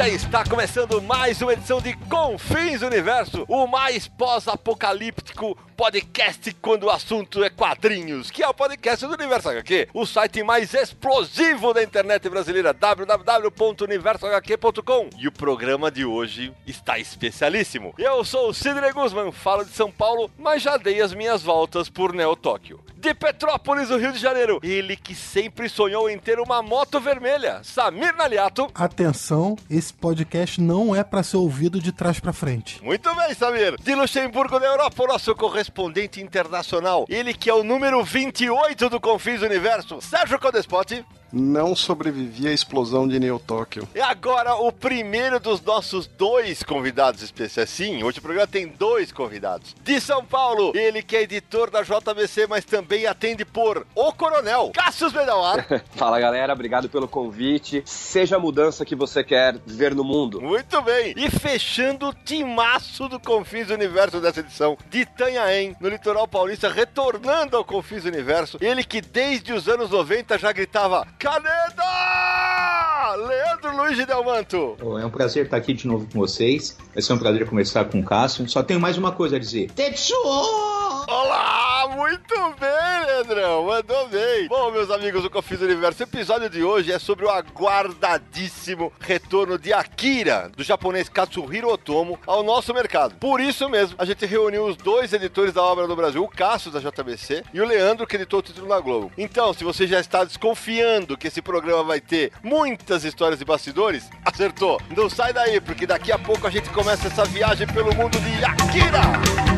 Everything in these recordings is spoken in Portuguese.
Bem-vinda! Está começando mais uma edição de Confins Universo, o mais pós-apocalíptico podcast quando o assunto é quadrinhos, que é o podcast do Universo HQ, o site mais explosivo da internet brasileira, www.universohq.com. E o programa de hoje está especialíssimo. Eu sou o Sidney Guzman, falo de São Paulo, mas já dei as minhas voltas por Neo Tóquio. De Petrópolis, no Rio de Janeiro, ele que sempre sonhou em ter uma moto vermelha, Samir Naliato. Atenção, esse podcast não é para ser ouvido de trás para frente. Muito bem, Samir. De Luxemburgo, na Europa, o nosso correspondente internacional. Ele que é o número 28 do Confins Universo, Sérgio Codespot. Não sobrevivi à explosão de Neo Tóquio. E agora o primeiro dos nossos dois convidados especiais. Sim, hoje o programa tem dois convidados. De São Paulo, ele que é editor da JBC, mas também atende por O Coronel, Cássius Bedauar. Fala galera, obrigado pelo convite. Seja a mudança que você quer ver no mundo. Muito bem. E fechando o timaço do Confins Universo dessa edição, de Itanhaém, no litoral paulista, retornando ao Confins Universo. Ele que desde os anos 90 já gritava Caneda! Leandro Luiz de Delmanto. É um prazer estar aqui de novo com vocês. Vai ser um prazer conversar com o Cássio. Só tenho mais uma coisa a dizer. Tetsuo! Olá, muito bem, Leandrão, mandou bem. Bom, meus amigos do Confis Universo, o episódio de hoje é sobre o aguardadíssimo retorno de Akira, do japonês Katsuhiro Otomo, ao nosso mercado. Por isso mesmo, a gente reuniu os dois editores da obra no Brasil, o Cássio, da JBC, e o Leandro, que editou o título na Globo. Então, se você já está desconfiando que esse programa vai ter muitas histórias de bastidores, acertou. Não sai daí, porque daqui a pouco a gente começa essa viagem pelo mundo de Akira.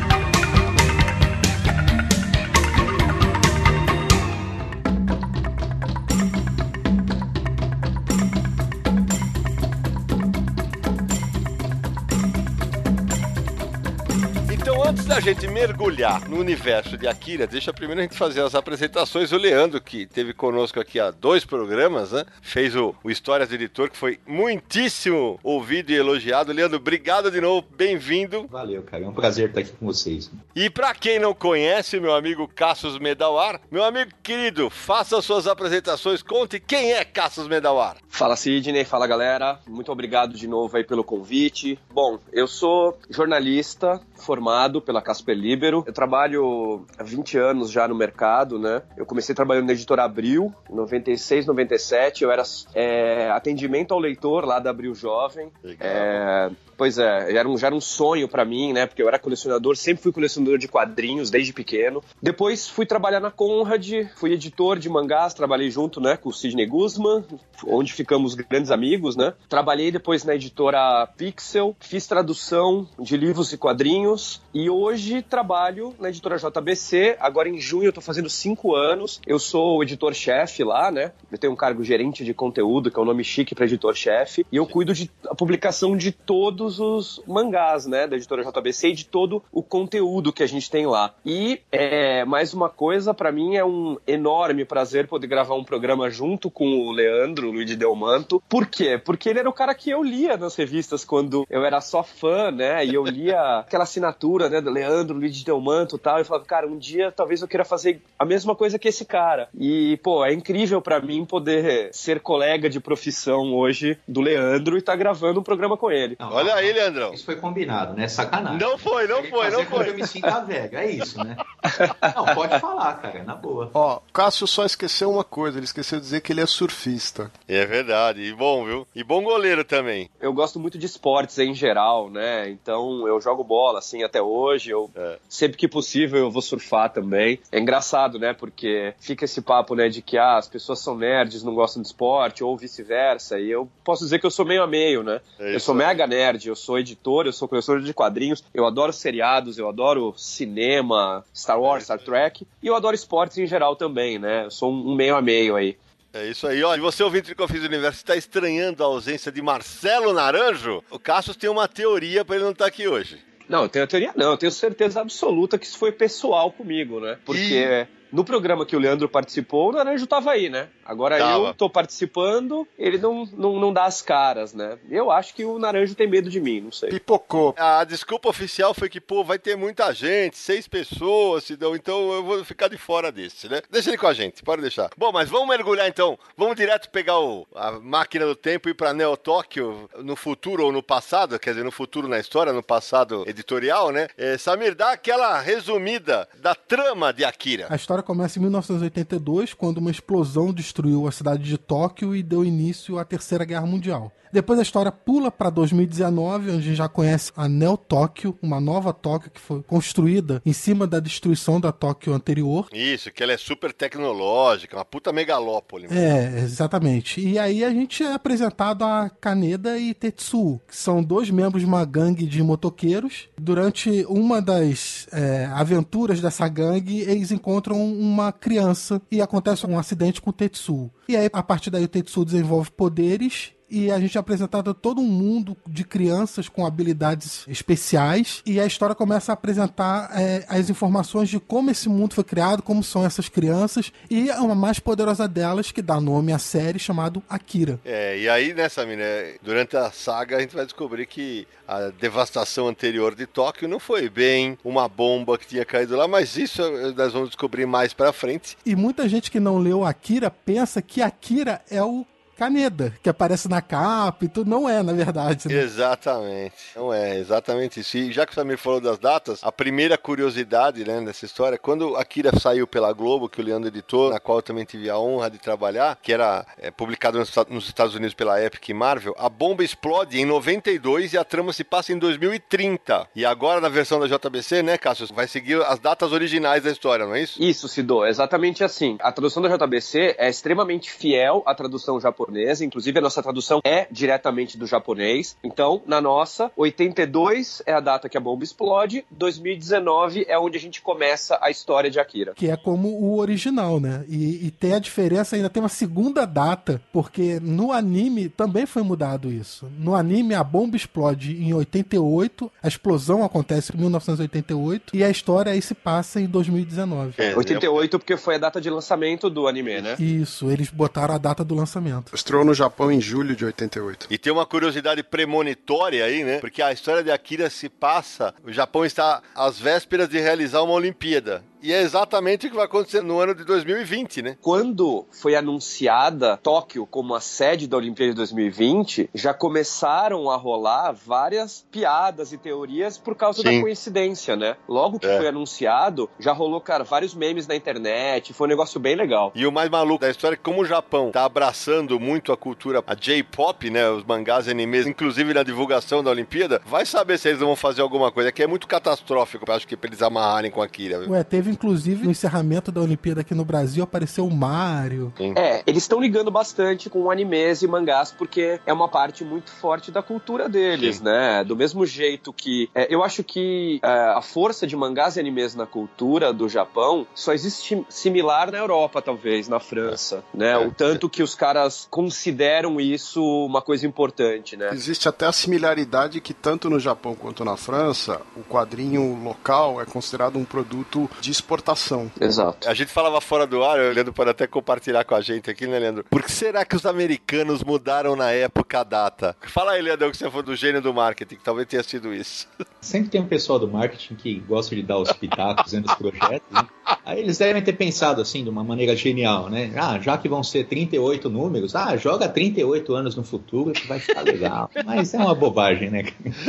Antes da gente mergulhar no universo de Akira, deixa primeiro a gente fazer as apresentações. O Leandro, que teve conosco aqui há dois programas, né? Fez o, o Histórias do Editor, que foi muitíssimo ouvido e elogiado. Leandro, obrigado de novo, bem-vindo. Valeu, cara. É um prazer estar aqui com vocês. E para quem não conhece, meu amigo Cassius Medawar, meu amigo querido, faça suas apresentações, conte quem é Cassius Medawar. Fala Sidney, fala galera. Muito obrigado de novo aí pelo convite. Bom, eu sou jornalista formado pela Casper Libero. Eu trabalho há 20 anos já no mercado, né? Eu comecei trabalhando na editora Abril, em 96, 97. Eu era é, atendimento ao leitor lá da Abril Jovem. Legal. É, Pois é, era um, já era um sonho para mim, né? Porque eu era colecionador, sempre fui colecionador de quadrinhos desde pequeno. Depois fui trabalhar na Conrad, fui editor de mangás, trabalhei junto, né, com o Sidney Guzman, onde ficamos grandes amigos, né? Trabalhei depois na editora Pixel, fiz tradução de livros e quadrinhos e hoje trabalho na editora JBC. Agora em junho eu tô fazendo cinco anos. Eu sou o editor-chefe lá, né? Eu tenho um cargo gerente de conteúdo, que é o um nome chique para editor-chefe, e eu cuido de a publicação de todos os mangás, né, da editora JBC e de todo o conteúdo que a gente tem lá. E é, mais uma coisa, para mim é um enorme prazer poder gravar um programa junto com o Leandro, o Luigi Delmanto. Por quê? Porque ele era o cara que eu lia nas revistas quando eu era só fã, né, e eu lia aquela assinatura, né, do Leandro, Luigi Delmanto e tal, e falava, cara, um dia talvez eu queira fazer a mesma coisa que esse cara. E, pô, é incrível para mim poder ser colega de profissão hoje do Leandro e estar tá gravando um programa com ele. Não, Olha aí, Leandrão. Isso foi combinado, né? Sacanagem. Não foi, não foi, não foi. eu me sinta velho, é isso, né? Não, pode falar, cara, na boa. Ó, Cássio só esqueceu uma coisa, ele esqueceu de dizer que ele é surfista. É verdade, e bom, viu? E bom goleiro também. eu gosto muito de esportes em geral, né? Então eu jogo bola assim até hoje. Eu É. sempre que possível eu vou surfar também. É engraçado, né? Porque fica esse papo, né, de que ah, as pessoas são nerds, não gostam de esporte ou vice-versa. E eu posso dizer que eu sou meio a meio, né? É eu sou mega nerd verdade. Eu sou editor, eu sou colecionador de quadrinhos, eu adoro seriados, eu adoro cinema, Star Wars, Star Trek, e eu adoro esportes em geral também, né? Eu sou um meio a meio aí. É isso aí, ó. E você, ouvinte do Confis do Universo, está estranhando a ausência de Marcelo Naranjo? O Cassius tem uma teoria para ele não estar aqui hoje. Não, eu tenho a teoria não, eu tenho certeza absoluta que isso foi pessoal comigo, né? Porque no programa que o Leandro participou, o Naranjo tava aí, né? Agora Tava. eu tô participando, ele não, não, não dá as caras, né? Eu acho que o Naranjo tem medo de mim, não sei. Pipocou. A desculpa oficial foi que, pô, vai ter muita gente, seis pessoas, então eu vou ficar de fora desse, né? Deixa ele com a gente, pode deixar. Bom, mas vamos mergulhar então. Vamos direto pegar o, a máquina do tempo e ir pra Neo Tóquio no futuro ou no passado, quer dizer, no futuro na história, no passado editorial, né? É, Samir, dá aquela resumida da trama de Akira. A história começa em 1982, quando uma explosão destruiu a cidade de Tóquio e deu início à Terceira Guerra Mundial. Depois a história pula para 2019, onde a gente já conhece a Neo Tóquio, uma nova Tóquio que foi construída em cima da destruição da Tóquio anterior. Isso, que ela é super tecnológica, uma puta megalópole. É, exatamente. E aí a gente é apresentado a Kaneda e Tetsuo, que são dois membros de uma gangue de motoqueiros. Durante uma das é, aventuras dessa gangue, eles encontram uma criança e acontece um acidente com o Tetsuo. E aí, a partir daí, o Tetsuo desenvolve poderes e a gente é apresentado a todo um mundo de crianças com habilidades especiais e a história começa a apresentar é, as informações de como esse mundo foi criado, como são essas crianças e uma mais poderosa delas que dá nome à série chamado Akira. É, e aí, né, Samir, né, durante a saga a gente vai descobrir que a devastação anterior de Tóquio não foi bem uma bomba que tinha caído lá, mas isso nós vamos descobrir mais pra frente. E muita gente que não leu Akira pensa que Akira é o Kaneda, que aparece na capa e tudo. Não é, na verdade. Né? Exatamente. Não é, exatamente isso. E já que o Samir falou das datas, a primeira curiosidade né, dessa história, quando Akira saiu pela Globo, que o Leandro editou, na qual eu também tive a honra de trabalhar, que era é, publicado nos, nos Estados Unidos pela Epic e Marvel, a bomba explode em 92 e a trama se passa em 2030. E agora, na versão da JBC, né, Cassius, vai seguir as datas originais da história, não é isso? Isso, Sidô, é exatamente assim. A tradução da JBC é extremamente fiel à tradução japonesa, inclusive a nossa tradução é diretamente do japonês. Então, na nossa, 82 é a data que a bomba explode, 2019 é onde a gente começa a história de Akira. Que é como o original, né? E, e tem a diferença, ainda tem uma segunda data, porque no anime também foi mudado isso. No anime, a bomba explode em 88, a explosão acontece em 1988, e a história aí se passa em 2019. É, 88 porque foi a data de lançamento do anime, né? Isso, eles botaram a data do lançamento. Estreou no Japão em julho de 88. E tem uma curiosidade premonitória aí, né? Porque a história de Akira se passa. O Japão está às vésperas de realizar uma Olimpíada. E é exatamente o que vai acontecer no ano de 2020, né? Quando foi anunciada Tóquio como a sede da Olimpíada de 2020, já começaram a rolar várias piadas e teorias por causa Sim. da coincidência, né? Logo que É. foi anunciado, já rolou, cara, vários memes na internet, foi um negócio bem legal. E o mais maluco da história é que como o Japão tá abraçando muito a cultura, a J-pop, né? Os mangás e animes, inclusive na divulgação da Olimpíada, vai saber se eles vão fazer alguma coisa, que é muito catastrófico, eu acho que pra eles amarrarem com Akira. viu? Ué, teve inclusive no encerramento da Olimpíada aqui no Brasil, apareceu o Mario. É, eles estão ligando bastante com animes e mangás porque é uma parte muito forte da cultura deles, Sim. né? Do mesmo jeito que. é, eu acho que é, a força de mangás e animes na cultura do Japão só existe similar na Europa, talvez, na França, né? É. O tanto que os caras consideram isso uma coisa importante, né? Existe até a similaridade que tanto no Japão quanto na França, o quadrinho local é considerado um produto de exportação. Exato. A gente falava fora do ar, o Leandro pode até compartilhar com a gente aqui, né, Leandro? Por que será que os americanos mudaram na época a data? Fala aí, Leandro, que você foi do gênio do marketing, que talvez tenha sido isso. Sempre tem um pessoal do marketing que gosta de dar os pitacos dentro dos projetos, né? Aí eles devem ter pensado assim, de uma maneira genial, né? Ah, já que vão ser 38 números, ah, joga 38 anos no futuro que vai ficar legal. Mas é uma bobagem, né?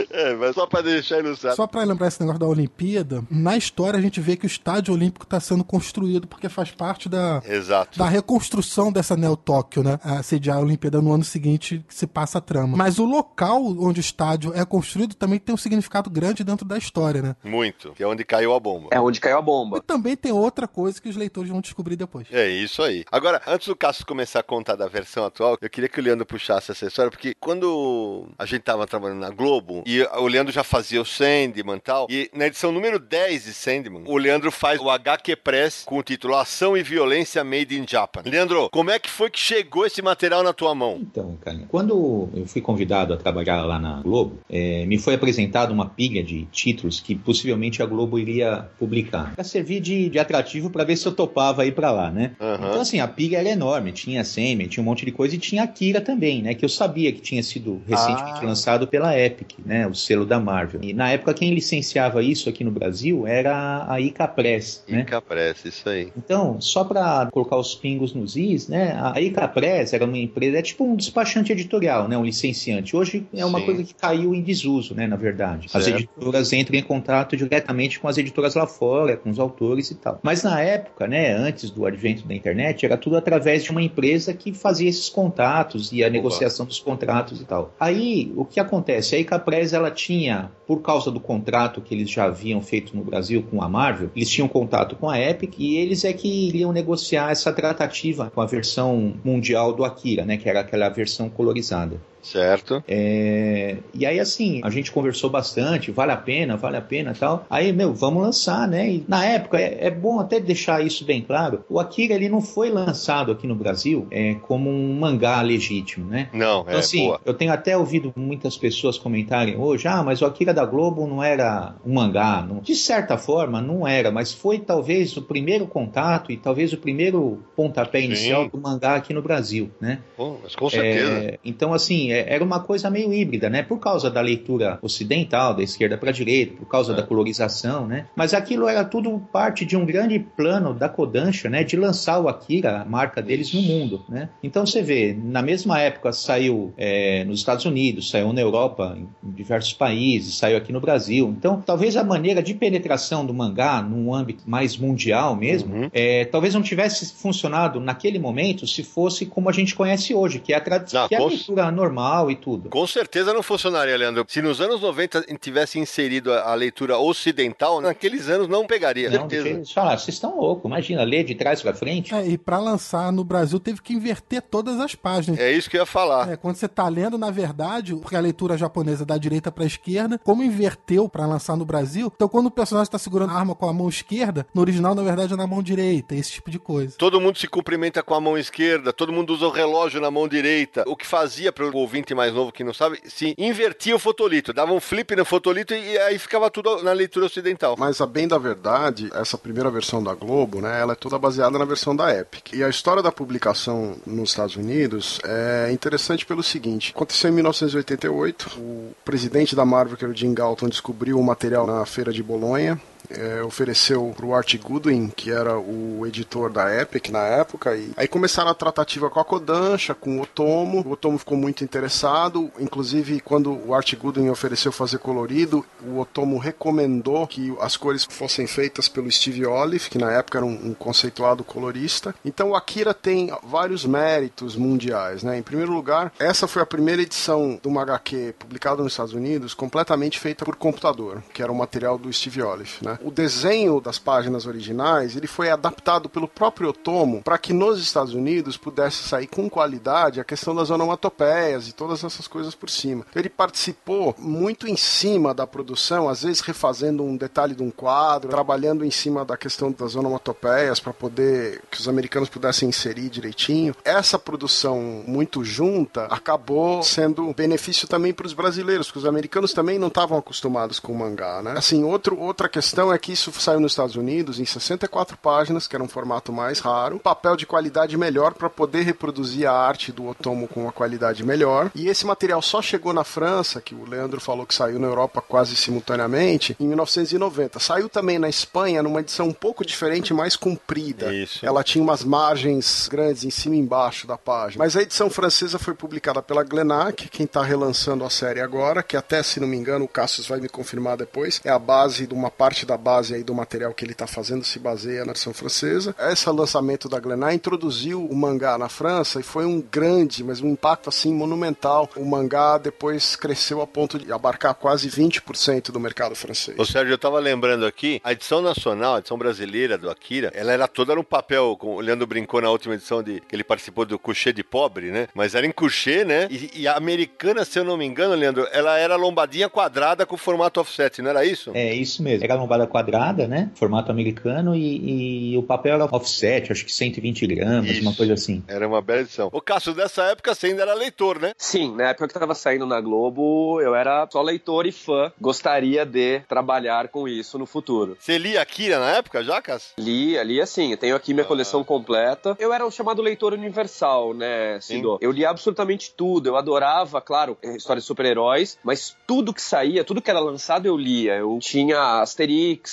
É, mas só pra deixar ilustrado. Só pra lembrar esse negócio da Olimpíada, na história a gente vê que o estádio olímpico está sendo construído porque faz parte da, Exato. da reconstrução dessa Neo Tóquio, né? A sediar a Olimpíada no ano seguinte que se passa a trama. Mas o local onde o estádio é construído também tem um significado grande dentro da história, né? Muito. Que é onde caiu a bomba. É onde caiu a E bomba. também tem outra coisa que os leitores vão descobrir depois. É isso aí. Agora, antes do Cassius começar a contar da versão atual, eu queria que o Leandro puxasse essa história, porque quando a gente tava trabalhando na Globo, e o Leandro já fazia o Sandman e tal, e na edição número 10 de Sandman, o Leandro faz o HQ Press com o título Ação e Violência Made in Japan. Leandro, como é que foi que chegou esse material na tua mão? Então, cara, quando eu fui convidado a trabalhar lá na Globo, é, me foi apresentado uma pilha de títulos que possivelmente a Globo iria publicar, para servir de, de atrativo para ver se eu topava ir para lá, né? Uhum. Então, assim, a pilha era enorme, tinha Sandman, tinha um monte de coisa e tinha Akira também, né? Que eu sabia que tinha sido recentemente Ah. lançado pela Epic, né? O selo da Marvel. E na época quem licenciava isso aqui no Brasil era a Ica Press, né? Ica Press, isso aí. Então, só para colocar os pingos nos is, né? A Ica Press era uma empresa, é tipo um despachante editorial, né? Um licenciante. Hoje é uma Sim. coisa que caiu em desuso, né? Na verdade. As Certo. editoras entram em contato diretamente com as editoras lá fora, com os autores e tal. Mas na época, né? Antes do advento da internet, era tudo através de uma empresa que fazia esses contatos e a negociação dos contratos e tal. Aí, o que acontece? A Ica Press, ela tinha, por causa do contrato que eles já haviam feito no Brasil com a Marvel, eles tinham contato com a Epic e eles é que iriam negociar essa tratativa com a versão mundial do Akira, né? Que era aquela versão colorizada. Certo? É, E aí, assim, a gente conversou bastante, vale a pena, vale a pena e tal. Aí, meu, vamos lançar, né? E na época, é, é bom até deixar isso bem claro, o Akira, ele não foi lançado aqui no Brasil é, como um mangá legítimo, né? Não, Então, é assim, boa. eu tenho até ouvido muitas pessoas comentarem hoje, ah, mas o Akira da Globo não era um mangá. Não. De certa forma, não era, mas foi talvez o primeiro contato e talvez o primeiro pontapé inicial do mangá aqui no Brasil, né? Pô, mas com certeza. É, então, assim, era uma coisa meio híbrida, né? Por causa da leitura ocidental, da esquerda para a direita, por causa É. da colorização, né? Mas aquilo era tudo parte de um grande plano da Kodansha, né? De lançar o Akira, a marca deles, no mundo, né? Então, você vê, na mesma época saiu é, nos Estados Unidos, saiu na Europa, em, diversos países, saiu aqui no Brasil. Então, talvez a maneira de penetração do mangá num âmbito mais mundial mesmo, Uhum. é, talvez não tivesse funcionado naquele momento se fosse como a gente conhece hoje, que é a, trad- Não, que é a leitura normal e tudo. Com certeza não funcionaria, Leandro. Se nos anos 90 tivesse inserido a, a leitura ocidental, naqueles anos não pegaria. Não, certeza. eles falar, vocês estão loucos, imagina, ler de trás pra frente. É, e pra lançar no Brasil teve que inverter todas as páginas. É isso que eu ia falar. É, quando você tá lendo, na verdade, porque a leitura japonesa é da direita pra esquerda, como inverteu pra lançar no Brasil, então quando o personagem tá segurando a arma com a mão esquerda, no original, na verdade, é na mão direita, esse tipo de coisa. Todo mundo se cumprimenta com a mão esquerda, todo mundo usa o relógio na mão direita. O que fazia para o ouvinte mais novo que não sabe, se invertia o fotolito, dava um flip no fotolito e aí ficava tudo na leitura ocidental. Mas a bem da verdade, essa primeira versão da Globo, né, ela é toda baseada na versão da Epic. E a história da publicação nos Estados Unidos é interessante pelo seguinte: aconteceu em 1988, o presidente da Marvel, que era o Jim Galton, descobriu o material na feira de Bolonha. É, ofereceu pro Art Goodwin, que era o editor da Epic na época, e aí começaram a tratativa com a Kodansha, com o Otomo. O Otomo ficou muito interessado, inclusive quando o Art Goodwin ofereceu fazer colorido, o Otomo recomendou que as cores fossem feitas pelo Steve Olive, que na época era um, um conceituado colorista. Então o Akira tem vários méritos mundiais, né? Em primeiro lugar, essa foi a primeira edição uma HQ publicada nos Estados Unidos, completamente feita por computador, que era o material do Steve Olive, né? O desenho das páginas originais, ele foi adaptado pelo próprio Otomo para que nos Estados Unidos pudesse sair com qualidade a questão das onomatopeias e todas essas coisas por cima. Ele participou muito em cima da produção, às vezes refazendo um detalhe de um quadro, trabalhando em cima da questão das onomatopeias para poder que os americanos pudessem inserir direitinho. Essa produção muito junta acabou sendo benefício também para os brasileiros, porque os americanos também não estavam acostumados com o mangá, né? Assim, outro, outra questão é que isso saiu nos Estados Unidos em 64 páginas, que era um formato mais raro, papel de qualidade melhor para poder reproduzir a arte do Otomo com uma qualidade melhor. E esse material só chegou na França, que o Leandro falou que saiu na Europa quase simultaneamente, em 1990. Saiu também na Espanha numa edição um pouco diferente, mais comprida. Isso. Ela tinha umas margens grandes em cima e embaixo da página. Mas a edição francesa foi publicada pela Glenac, quem está relançando a série agora, que até, se não me engano, o Cassius vai me confirmar depois, é a base de uma parte da base aí do material que ele está fazendo, se baseia na versão francesa. Esse lançamento da Glenac introduziu o mangá na França e foi um grande, mas um impacto assim monumental. O mangá depois cresceu a ponto de abarcar quase 20% do mercado francês. Ô Sérgio, eu tava lembrando aqui, a edição nacional, a edição brasileira brasileira do Akira, ela era toda no papel, com, o Leandro brincou na última edição de que ele participou do coucher de pobre, né? Mas era em coucher, né? E, e a americana, se eu não me engano, Leandro, ela era lombadinha quadrada com formato offset, não era isso? É, isso mesmo. Era lombada quadrada, né? Formato americano e, e o papel era offset, acho que 120 gramas, Isso. uma coisa assim. Era uma bela edição. O Cássio, dessa época, você ainda era leitor, né? Sim, na época que tava saindo na Globo, eu era só leitor e fã. Gostaria de trabalhar com isso no futuro. Você lia Akira na época já, Cássio? Li, li assim, eu tenho aqui minha coleção completa. Eu era o chamado leitor universal, né, Cido? Eu li absolutamente tudo. Eu adorava, claro, histórias de super-heróis, mas tudo que saía, tudo que era lançado eu lia. Eu tinha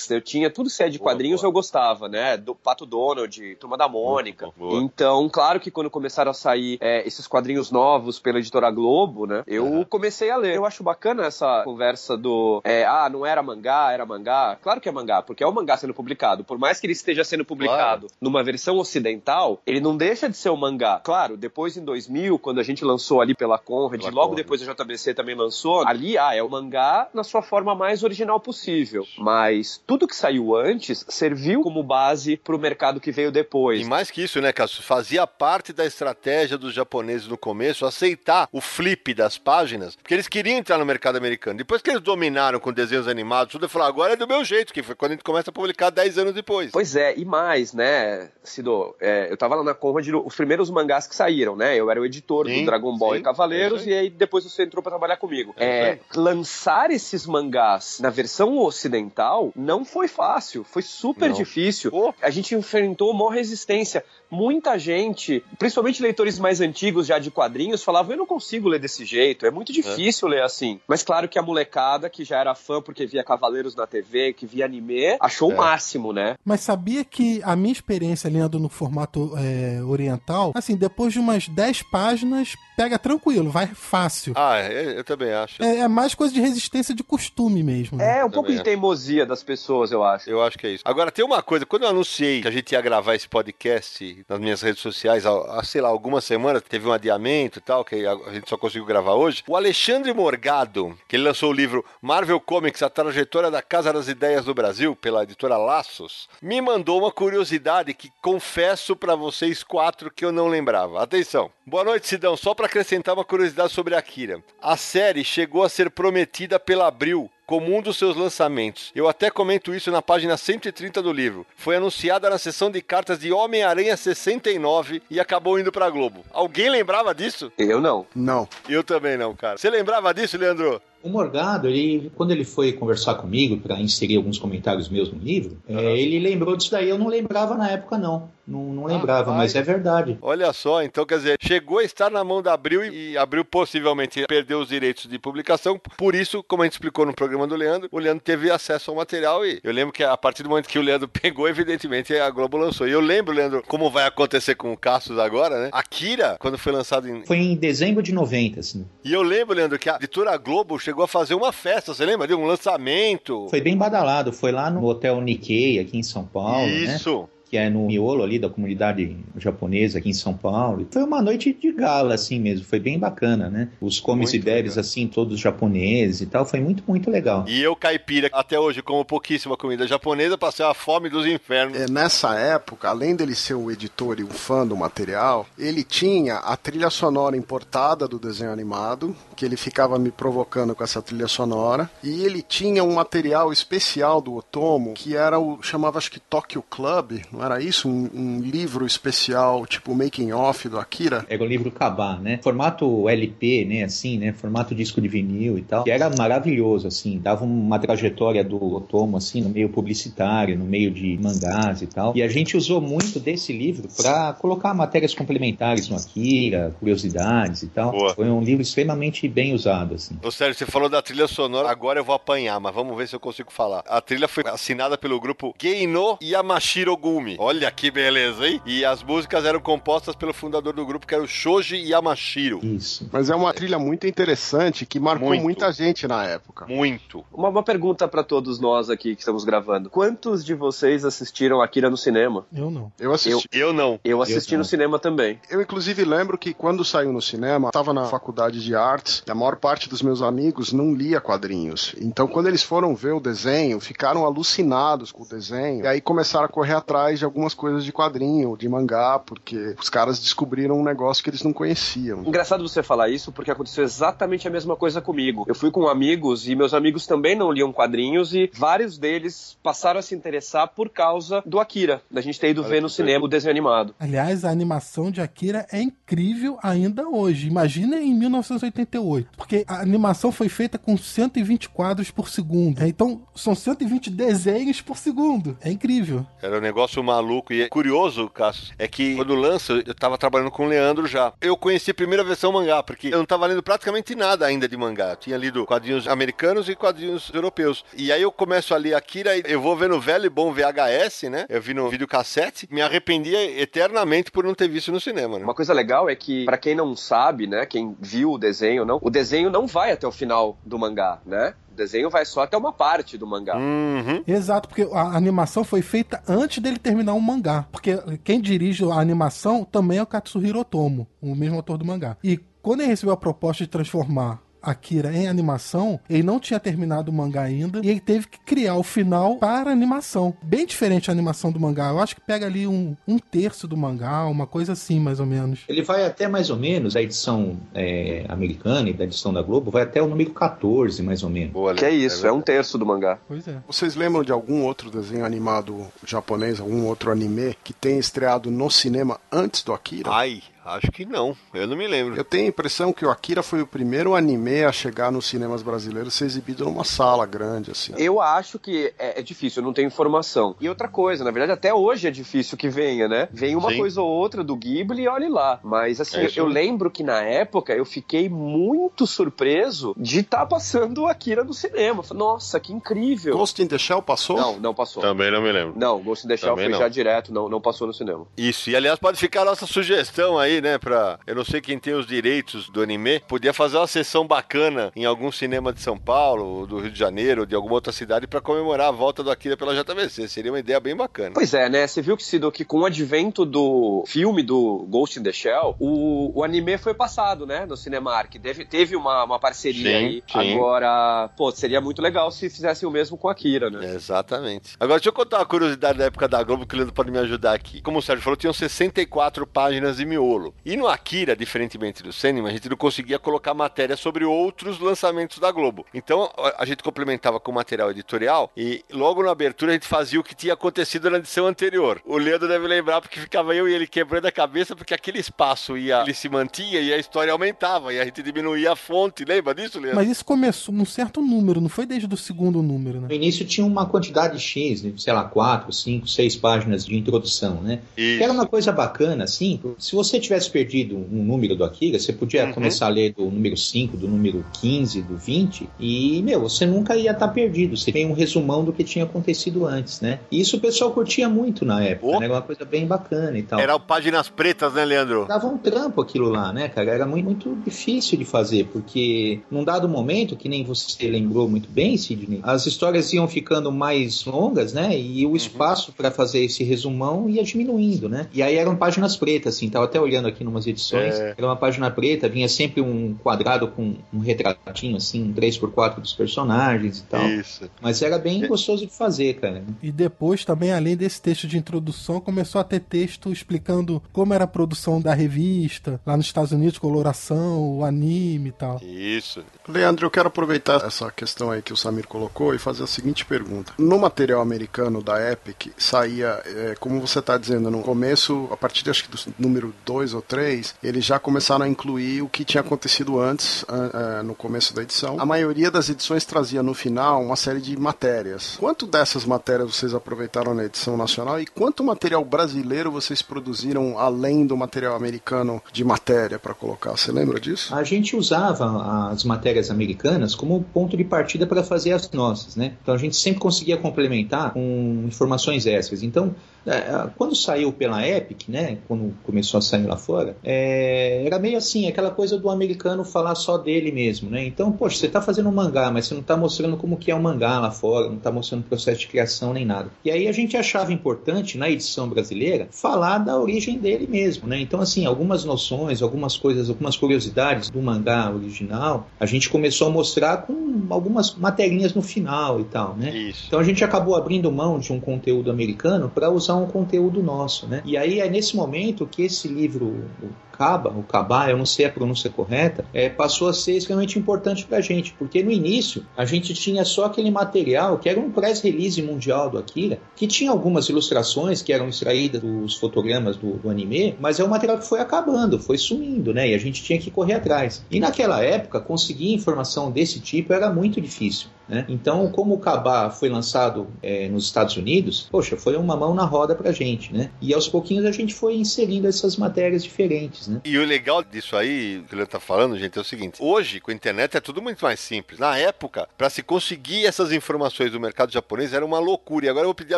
Eu tinha tudo que saía de Boa, quadrinhos boa. eu gostava, né? Do Pato Donald, Turma da Mônica. Boa. Então, claro que quando começaram a sair é, esses quadrinhos novos pela editora Globo, né? Eu Aham. comecei a ler. Eu acho bacana essa conversa do é, ah, não era mangá, era mangá. Claro que é mangá, porque é o mangá sendo publicado. Por mais que ele esteja sendo publicado numa versão ocidental, ele não deixa de ser um mangá. Claro, depois em 2000, quando a gente lançou ali pela Conrad, Pela logo Conrad. depois a JBC também lançou, ali, ah, é o mangá na sua forma mais original possível. Mas tudo que saiu antes serviu como base pro mercado que veio depois. E mais que isso, né, Cássio? Fazia parte da estratégia dos japoneses no começo aceitar o flip das páginas, porque eles queriam entrar no mercado americano. Depois que eles dominaram com desenhos animados, tudo, eu falei, agora é do meu jeito, que foi quando a gente começa a publicar 10 anos depois. Pois é, e mais, né, Cido? É, eu tava lá na Conrad, os primeiros mangás que saíram, né? Eu era o editor Sim, do Dragon Ball sim, e Cavaleiros, é e aí depois você entrou pra trabalhar comigo. É É, lançar esses mangás na versão ocidental não foi fácil, foi super Não. difícil. Pô. A gente enfrentou maior resistência. Muita gente, principalmente leitores mais antigos já de quadrinhos, falavam: eu não consigo ler desse jeito, é muito difícil ler assim. Mas claro que a molecada, que já era fã porque via Cavaleiros na TV, que via anime, achou É. o máximo, né? Mas sabia que a minha experiência lendo no formato é, oriental, assim, depois de umas 10 páginas, pega tranquilo, vai fácil. Ah, é, eu também acho. É, é mais coisa de resistência de costume mesmo. né? É um pouco de acho. teimosia das pessoas, eu acho. Eu acho que é isso. Agora, tem uma coisa, quando eu anunciei que a gente ia gravar esse podcast nas minhas redes sociais, há, sei lá, algumas semanas, teve um adiamento e tal, que a, gente só conseguiu gravar hoje. O Alexandre Morgado, que ele lançou o livro Marvel Comics, a trajetória da Casa das Ideias do Brasil, pela editora Laços, me mandou uma curiosidade que confesso pra vocês quatro que eu não lembrava. Atenção. Boa noite, Sidão. Só pra acrescentar uma curiosidade sobre Akira. A série chegou a ser prometida pela Abril como um dos seus lançamentos. Eu até comento isso na página 130 do livro. Foi anunciada na sessão de cartas de Homem-Aranha 69 e acabou indo pra Globo. Alguém lembrava disso? Eu não. Não. Eu também não, cara. Você lembrava disso, Leandro? O Morgado, ele, quando ele foi conversar comigo para inserir alguns comentários meus no livro, Uhum. é, ele lembrou disso daí. Eu não lembrava na época, não. Não, não lembrava, Rapaz. mas é verdade. Olha só, então quer dizer, chegou a estar na mão da Abril e Abril possivelmente perdeu os direitos de publicação. Por isso, como a gente explicou no programa do Leandro, o Leandro teve acesso ao material e eu lembro que a partir do momento que o Leandro pegou, evidentemente a Globo lançou. E eu lembro, Leandro, como vai acontecer com o Cassius agora, né? Akira, quando foi lançado em. Foi em dezembro de 90, assim. E eu lembro, Leandro, que a editora Globo chegou a fazer uma festa, você lembra? De um lançamento. Foi bem badalado. Foi lá no Hotel Nikkei, aqui em São Paulo, né? Isso. que é no miolo ali da comunidade japonesa aqui em São Paulo. Foi uma noite de gala, assim mesmo, foi bem bacana, né? Os comes Muito e bebes, assim, todos japoneses e tal, foi muito, muito legal. E eu, caipira, até hoje como pouquíssima comida japonesa, passei a fome dos infernos. É, nessa época, além dele ser o editor e o fã do material, ele tinha a trilha sonora importada do desenho animado, que ele ficava me provocando com essa trilha sonora, e ele tinha um material especial do Otomo, que era o chamava acho que Tokyo Club, não era isso? Um, um livro especial, tipo making off do Akira. Era o livro Cabá, né? Formato LP, né? Assim, né? Formato disco de vinil e tal. Que era maravilhoso, assim. Dava uma trajetória do Otomo, assim, no meio publicitário, no meio de mangás e tal. E a gente usou muito desse livro para colocar matérias complementares no Akira, curiosidades e tal. Boa. Foi um livro extremamente bem usado, assim. Ô Sérgio, você falou da trilha sonora, agora eu vou apanhar, mas vamos ver se eu consigo falar. A trilha foi assinada pelo grupo Geino Yamashiro Gumi. Olha que beleza, hein? E as músicas eram compostas pelo fundador do grupo, que era o Shoji Yamashiro. Isso. Mas é uma trilha muito interessante que marcou Muito. muita gente na época. Muito. Uma, uma pergunta pra todos nós aqui que estamos gravando. Quantos de vocês assistiram Akira no cinema? Eu não. Eu assisti. Eu não. Eu assisti Eu no não. cinema também. Eu, inclusive, lembro que quando saiu no cinema, estava na faculdade de artes, e a maior parte dos meus amigos não lia quadrinhos. Então, quando eles foram ver o desenho, ficaram alucinados com o desenho, e aí começaram a correr atrás de algumas coisas de quadrinho, de mangá, porque os caras descobriram um negócio que eles não conheciam. Engraçado você falar isso, porque aconteceu exatamente a mesma coisa comigo. Eu fui com amigos e meus amigos também não liam quadrinhos e vários deles passaram a se interessar por causa do Akira, da gente ter ido ver no cinema o desenho animado. Aliás, a animação de Akira é incrível ainda hoje. Imagina em 1988. Porque a animação foi feita com 120 quadros por segundo. É, Então, são 120 desenhos por segundo. É incrível. Era um negócio maluco. E é curioso, Cassius, é que quando lança, eu tava trabalhando com o Leandro já. Eu conheci a primeira versão mangá, porque eu não tava lendo praticamente nada ainda de mangá. Eu tinha lido quadrinhos americanos e quadrinhos europeus. E aí eu começo a ler Akira, e eu vou vendo o velho e bom VHS, né? Eu vi no videocassete, me arrependia eternamente por não ter visto no cinema, né? Uma coisa legal é que, pra quem não sabe, né, quem viu o desenho não, o desenho não vai até o final do mangá, né? O desenho vai só até uma parte do mangá. Uhum. Exato, porque a animação foi feita antes dele terminar o mangá. Porque quem dirige a animação também é o Katsuhiro Otomo, o mesmo autor do mangá. E quando ele recebeu a proposta de transformar Akira em animação, ele não tinha terminado o mangá ainda e ele teve que criar o final para a animação. Bem diferente a animação do mangá. Eu acho que pega ali um, um terço do mangá, uma coisa assim, mais ou menos. Ele vai até mais ou menos, a edição é, americana e da edição da Globo, vai até o número 14, mais ou menos. Boa, Que é isso, é um terço do mangá. Pois é. Vocês lembram de algum outro desenho animado japonês, algum outro anime que tenha estreado no cinema antes do Akira? Ai, acho que não. Eu não me lembro. Eu tenho a impressão que o Akira foi o primeiro anime a chegar nos cinemas brasileiros ser exibido numa sala grande, assim. Eu acho que é, é difícil, eu não tenho informação. E outra coisa, na verdade, até hoje é difícil que venha, né? Vem uma Sim. coisa ou outra do Ghibli e olhe lá. Mas assim, É eu aí. lembro que na época eu fiquei muito surpreso de estar passando o Akira no cinema. Falei, Nossa, que incrível! Ghost in the Shell passou? Não, não passou. Também não me lembro. Não, Ghost in the Shell Também foi não. já direto, não, não passou no cinema. Isso, e aliás pode ficar a nossa sugestão aí, né, pra... Eu não sei quem tem os direitos do anime, podia fazer uma sessão bacana em algum cinema de São Paulo, ou do Rio de Janeiro, ou de alguma outra cidade pra comemorar a volta do Akira pela JVC. Seria uma ideia bem bacana. Pois é, né? Você viu que, Sido, que com o advento do filme do Ghost in the Shell, o, o anime foi passado, né? No Cinemark. Deve, teve uma, uma parceria Sim, aí. sim. Agora, pô, seria muito legal se fizessem o mesmo com a Akira, né? Exatamente. Agora, deixa eu contar uma curiosidade da época da Globo que o Leandro pode me ajudar aqui. Como o Sérgio falou, tinham 64 páginas de miolo. E no Akira, diferentemente do cinema, a gente não conseguia colocar matéria sobre outros lançamentos da Globo. Então, a- gente complementava com material editorial e logo na abertura a gente fazia o que tinha acontecido na edição anterior. O Leandro deve lembrar porque ficava eu e ele quebrando a cabeça porque aquele espaço ia, ele se mantinha e a história aumentava e a gente diminuía a fonte. Lembra disso, Leandro? Mas isso começou num certo número, não foi desde o segundo número, né? No início tinha uma quantidade X, né, sei lá, 4, 5, 6 páginas de introdução, né? Que era uma coisa bacana, assim, se você tivesse perdido um número do Akira, você podia Uhum. começar a ler do número 5, do número 15, do 20, e, meu, você nunca ia estar perdido. Você tem um resumão do que tinha acontecido antes, né? E isso o pessoal curtia muito na época, Oh. né? Era uma coisa bem bacana e tal. Era páginas pretas, né, Leandro? Dava um trampo aquilo lá, né, cara? Era muito, muito difícil de fazer, porque num dado momento, que nem você lembrou muito bem, Sidney, as histórias iam ficando mais longas, né? E Uhum. o espaço para fazer esse resumão ia diminuindo, né? E aí eram páginas pretas, assim, tava até olhando aqui numas edições, É. era uma página preta, vinha sempre um quadrado com um retratinho, assim, um 3x4 dos personagens e tal. Isso. Mas era É. bem gostoso de fazer, cara. E depois também, além desse texto de introdução, começou a ter texto explicando como era a produção da revista, lá nos Estados Unidos, coloração, o anime e tal. Isso. Leandro, eu quero aproveitar essa questão aí que o Samir colocou e fazer a seguinte pergunta. No material americano da Epic, saía, é, como você está dizendo, no começo, a partir acho que do número 2 2 ou 3, eles já começaram a incluir o que tinha acontecido antes, uh, uh, no começo da edição. A maioria das edições trazia no final uma série de matérias. Quanto dessas matérias vocês aproveitaram na edição nacional e quanto material brasileiro vocês produziram além do material americano de matéria para colocar? Você lembra disso? A gente usava as matérias americanas como ponto de partida para fazer as nossas, né? Então a gente sempre conseguia complementar com informações extras. Então, é, quando saiu pela Epic, né, quando começou a sair lá fora, é, era meio assim, aquela coisa do americano falar só dele mesmo, né? Então, poxa, você está fazendo um mangá, mas você não está mostrando como que é o um mangá lá fora, não está mostrando o processo de criação nem nada. E aí a gente achava importante, na edição brasileira, falar da origem dele mesmo, né? Então, assim, algumas noções, algumas coisas, algumas curiosidades do mangá original, a gente começou a mostrar com algumas materinhas no final e tal, né? Isso. Então a gente acabou abrindo mão de um conteúdo americano para usar um conteúdo nosso, né? E aí é nesse momento que esse livro, do, do O Cabá, eu não sei a pronúncia correta, é, passou a ser extremamente importante para a gente, porque no início a gente tinha só aquele material que era um press release mundial do Akira, que tinha algumas ilustrações que eram extraídas dos fotogramas do, do anime, mas é um material que foi acabando, foi sumindo, né? E a gente tinha que correr atrás. E naquela época, conseguir informação desse tipo era muito difícil. Né? Então, como o Cabá foi lançado é, nos Estados Unidos, poxa, foi uma mão na roda pra gente, né? E aos pouquinhos a gente foi inserindo essas matérias diferentes, né? E o legal disso aí, que ele tá falando, gente, é o seguinte: hoje, com a internet, é tudo muito mais simples. Na época, para se conseguir essas informações do mercado japonês era uma loucura. E agora eu vou pedir a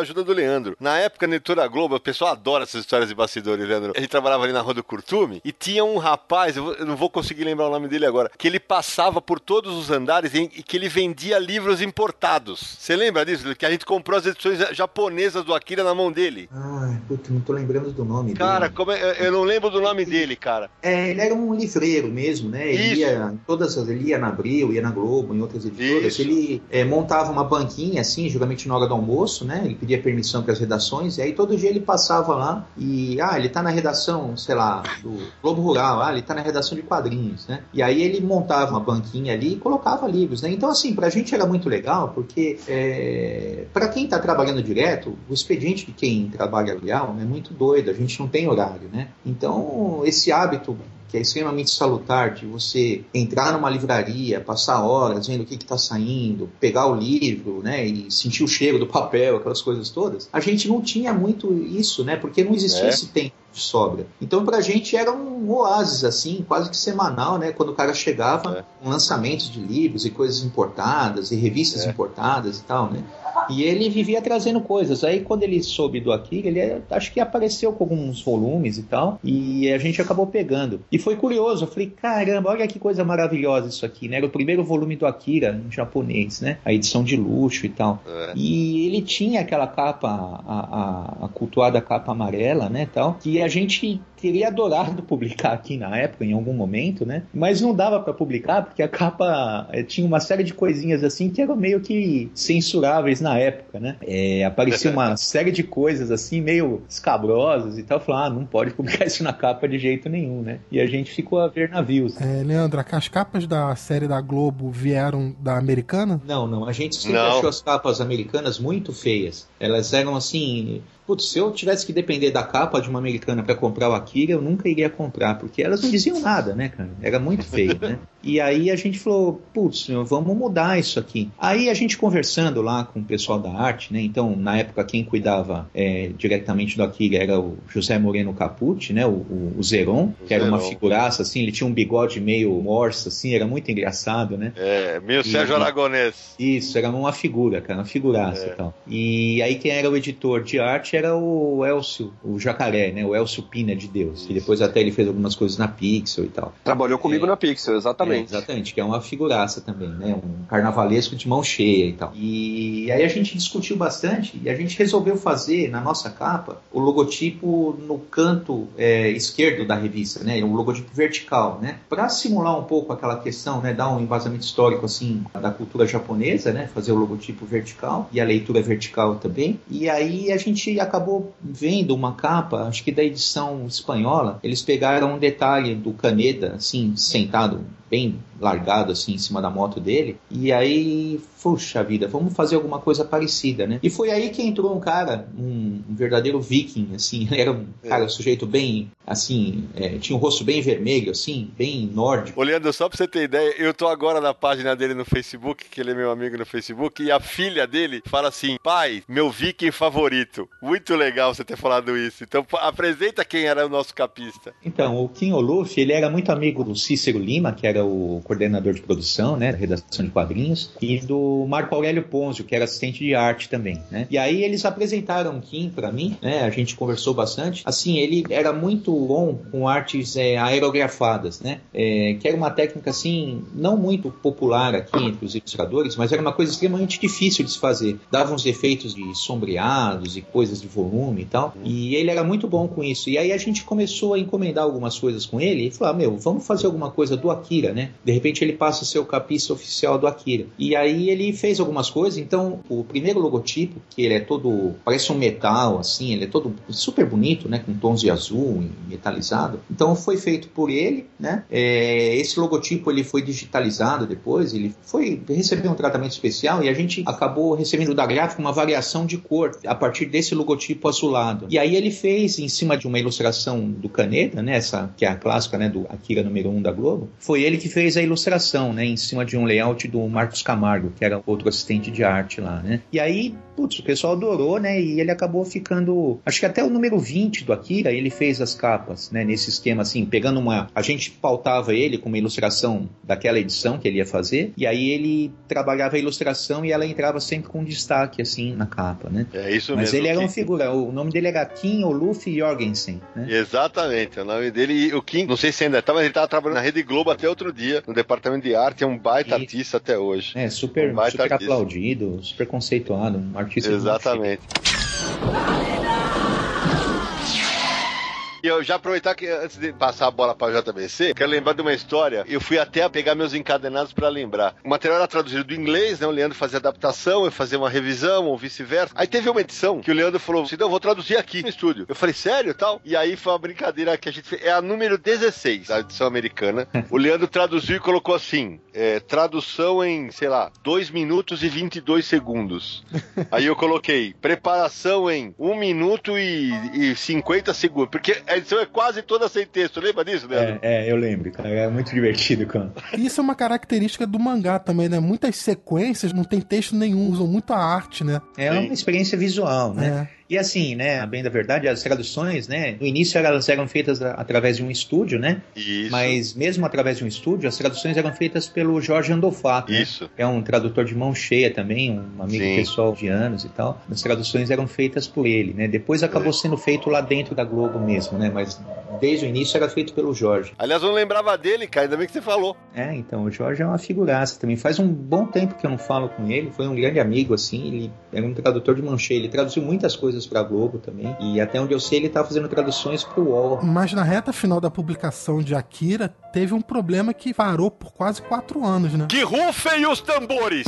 ajuda do Leandro. Na época, na editora Globo, o pessoal adora essas histórias de bastidores, Leandro. A gente trabalhava ali na Rua do Curtume e tinha um rapaz, eu não vou conseguir lembrar o nome dele agora, que ele passava por todos os andares e que ele vendia livros importados. Você lembra disso? Que a gente comprou as edições japonesas do Akira na mão dele. Ah, puta, não tô lembrando do nome cara, dele. Cara, é, eu não lembro do nome dele, cara. É, ele era um livreiro mesmo, né? Ele Isso. ia, todas ele ia na Abril, ia na Globo, em outras editoras. Isso. Ele é, montava uma banquinha, assim, geralmente na hora do almoço, né? Ele pedia permissão para as redações, e aí todo dia ele passava lá e, ah, ele tá na redação, sei lá, do Globo Rural, ah, ele tá na redação de quadrinhos, né? E aí ele montava uma banquinha ali e colocava livros, né? Então, assim, pra gente era muito legal, porque é, para quem está trabalhando direto, o expediente de quem trabalha real é muito doido, a gente não tem horário, né? Então, esse hábito que é extremamente salutar de você entrar numa livraria, passar horas vendo o que está saindo, pegar o livro, né, e sentir o cheiro do papel, aquelas coisas todas. A gente não tinha muito isso, né, porque não existia é. esse tempo de sobra. Então, pra gente era um oásis, assim, quase que semanal, né? Quando o cara chegava é. com lançamentos de livros e coisas importadas e revistas é. importadas e tal, né? E ele vivia trazendo coisas. Aí, quando ele soube do Akira, ele acho que apareceu com alguns volumes e tal, e a gente acabou pegando. E foi curioso, eu falei, caramba, olha que coisa maravilhosa isso aqui, né? Era o primeiro volume do Akira em japonês, né? A edição de luxo e tal. É. E ele tinha aquela capa, a, a, a cultuada capa amarela, né, tal, que a gente teria adorado publicar aqui na época, em algum momento, né? Mas não dava para publicar porque a capa eh, tinha uma série de coisinhas assim que eram meio que censuráveis na época, né? É, aparecia uma série de coisas assim meio escabrosas e tal. Eu ah, não pode publicar isso na capa de jeito nenhum, né? E a gente ficou a ver navios. É, Leandro, as capas da série da Globo vieram da americana? Não, não. A gente sempre não. achou as capas americanas muito feias. Elas eram assim Putz, se eu tivesse que depender da capa de uma americana para comprar o Akira, eu nunca iria comprar, porque elas não diziam nada, né, cara? Era muito feio, né? E aí a gente falou, putz, vamos mudar isso aqui. Aí a gente conversando lá com o pessoal da arte, né? Então, na época, quem cuidava é, diretamente do Akira era o José Moreno Capucci, né? O, o, o Zeron, o que era uma figuraça, assim, ele tinha um bigode meio morso, assim, era muito engraçado, né? É, meio e, Sérgio Aragonês. Isso, era uma figura, cara, uma figuraça é. e tal. E aí quem era o editor de arte era o Elcio, o Jacaré, né? O Elcio Pina de Deus. Isso. E depois até ele fez algumas coisas na Pixel e tal. Trabalhou comigo é, na Pixel, exatamente. É, exatamente, que é uma figuraça também, né? Um carnavalesco de mão cheia e tal. E aí a gente discutiu bastante e a gente resolveu fazer na nossa capa o logotipo no canto é, esquerdo da revista, né? Um logotipo vertical, né? Para simular um pouco aquela questão, né? Dar um embasamento histórico assim da cultura japonesa, né? Fazer o logotipo vertical e a leitura vertical também. E aí a gente acabou vendo uma capa, acho que da edição espanhola, eles pegaram um detalhe do Caneda, assim, sentado bem largado assim em cima da moto dele. E aí, puxa vida, vamos fazer alguma coisa parecida, né? E foi aí que entrou um cara, um, um verdadeiro viking, assim, ele era um cara, um sujeito bem, assim, é, tinha um rosto bem vermelho, assim, bem nórdico. Olhando só pra você ter ideia, eu tô agora na página dele no Facebook, que ele é meu amigo no Facebook, e a filha dele fala assim: pai, meu viking favorito. Muito legal você ter falado isso. Então apresenta quem era o nosso capista. Então, o Kim Oluf, ele era muito amigo do Cícero Lima, que era o coordenador de produção, né, da redação de quadrinhos, e do Marco Aurélio Ponzio, que era assistente de arte também, né? E aí eles apresentaram Kim para mim, né? A gente conversou bastante. Assim, ele era muito bom com artes é, aerografadas, né? É, que era uma técnica assim não muito popular aqui entre os ilustradores, mas era uma coisa extremamente difícil de se fazer. Dava uns efeitos de sombreados e coisas de volume e tal. E ele era muito bom com isso. E aí a gente começou a encomendar algumas coisas com ele e falou: ah, meu, vamos fazer alguma coisa do Akira, né? De repente ele passa a ser o capista oficial do Akira. E aí ele fez algumas coisas. Então, o primeiro logotipo, que ele é todo. parece um metal, assim, ele é todo super bonito, né? Com tons de azul, metalizado. Então foi feito por ele, né? É, esse logotipo ele foi digitalizado depois, ele foi recebeu um tratamento especial e a gente acabou recebendo da gráfica uma variação de cor a partir desse logotipo azulado. E aí ele fez em cima de uma ilustração do Caneta, né? Essa que é a clássica, né? Do Akira número 1 um da Globo. Foi ele que fez a ilustração, né? Em cima de um layout do Marcos Camargo, que era outro assistente de arte lá, né? E aí, putz, o pessoal adorou, né? E ele acabou ficando, acho que até o número 20 do Akira, ele fez as capas, né? Nesse esquema assim, pegando uma, a gente pautava ele com uma ilustração daquela edição que ele ia fazer, e aí ele trabalhava a ilustração e ela entrava sempre com destaque assim na capa, né? É isso Mas mesmo. ele era uma figura, o nome dele era Kim Oluf Jorgensen, né? Exatamente, o nome dele, o Kim, não sei se ainda tá, mas ele tava trabalhando na Rede Globo até outro dia, no departamento de arte, é um baita Isso. artista até hoje. É, super, Um super artista. aplaudido, super conceituado, um artista Exatamente. E eu já aproveitar que antes de passar a bola para JBC, quero lembrar de uma história. Eu fui até pegar meus encadenados para lembrar. O material era traduzido do inglês, né? O Leandro fazia adaptação, eu fazia uma revisão ou vice-versa. Aí teve uma edição que o Leandro falou assim: "Não, eu vou traduzir aqui no estúdio". Eu falei: "Sério?" tal. E aí foi uma brincadeira que a gente fez. É a número 16 da edição americana. o Leandro traduziu e colocou assim: é, tradução em, sei lá, 2 minutos e 22 segundos. Aí eu coloquei preparação em 1 minuto e, e 50 segundos. Porque a edição é quase toda sem texto. Lembra disso, Leandro? É, é, eu lembro, cara. É muito divertido quando. Isso é uma característica do mangá também, né? Muitas sequências não tem texto nenhum, usam muito a arte, né? É Sim. uma experiência visual, né? É. E assim, né, a bem da verdade, as traduções, né, no início elas eram feitas através de um estúdio, né? Isso. Mas mesmo através de um estúdio, as traduções eram feitas pelo Jorge Andofato, né? Isso. É um tradutor de mão cheia também, um amigo Sim. pessoal de anos e tal. As traduções eram feitas por ele, né? Depois acabou É. sendo feito lá dentro da Globo mesmo, né? Mas desde o início era feito pelo Jorge. Aliás, eu não lembrava dele, cara. Ainda bem que você falou. É, então, o Jorge é uma figuraça também. Faz um bom tempo que eu não falo com ele. Foi um grande amigo, assim. Ele era um tradutor de mão cheia. Ele traduziu muitas coisas pra Globo também. E até onde eu sei, ele tá fazendo traduções pro UOL. Mas na reta final da publicação de Akira, teve um problema que parou por quase quatro anos, né? Que rufem os tambores!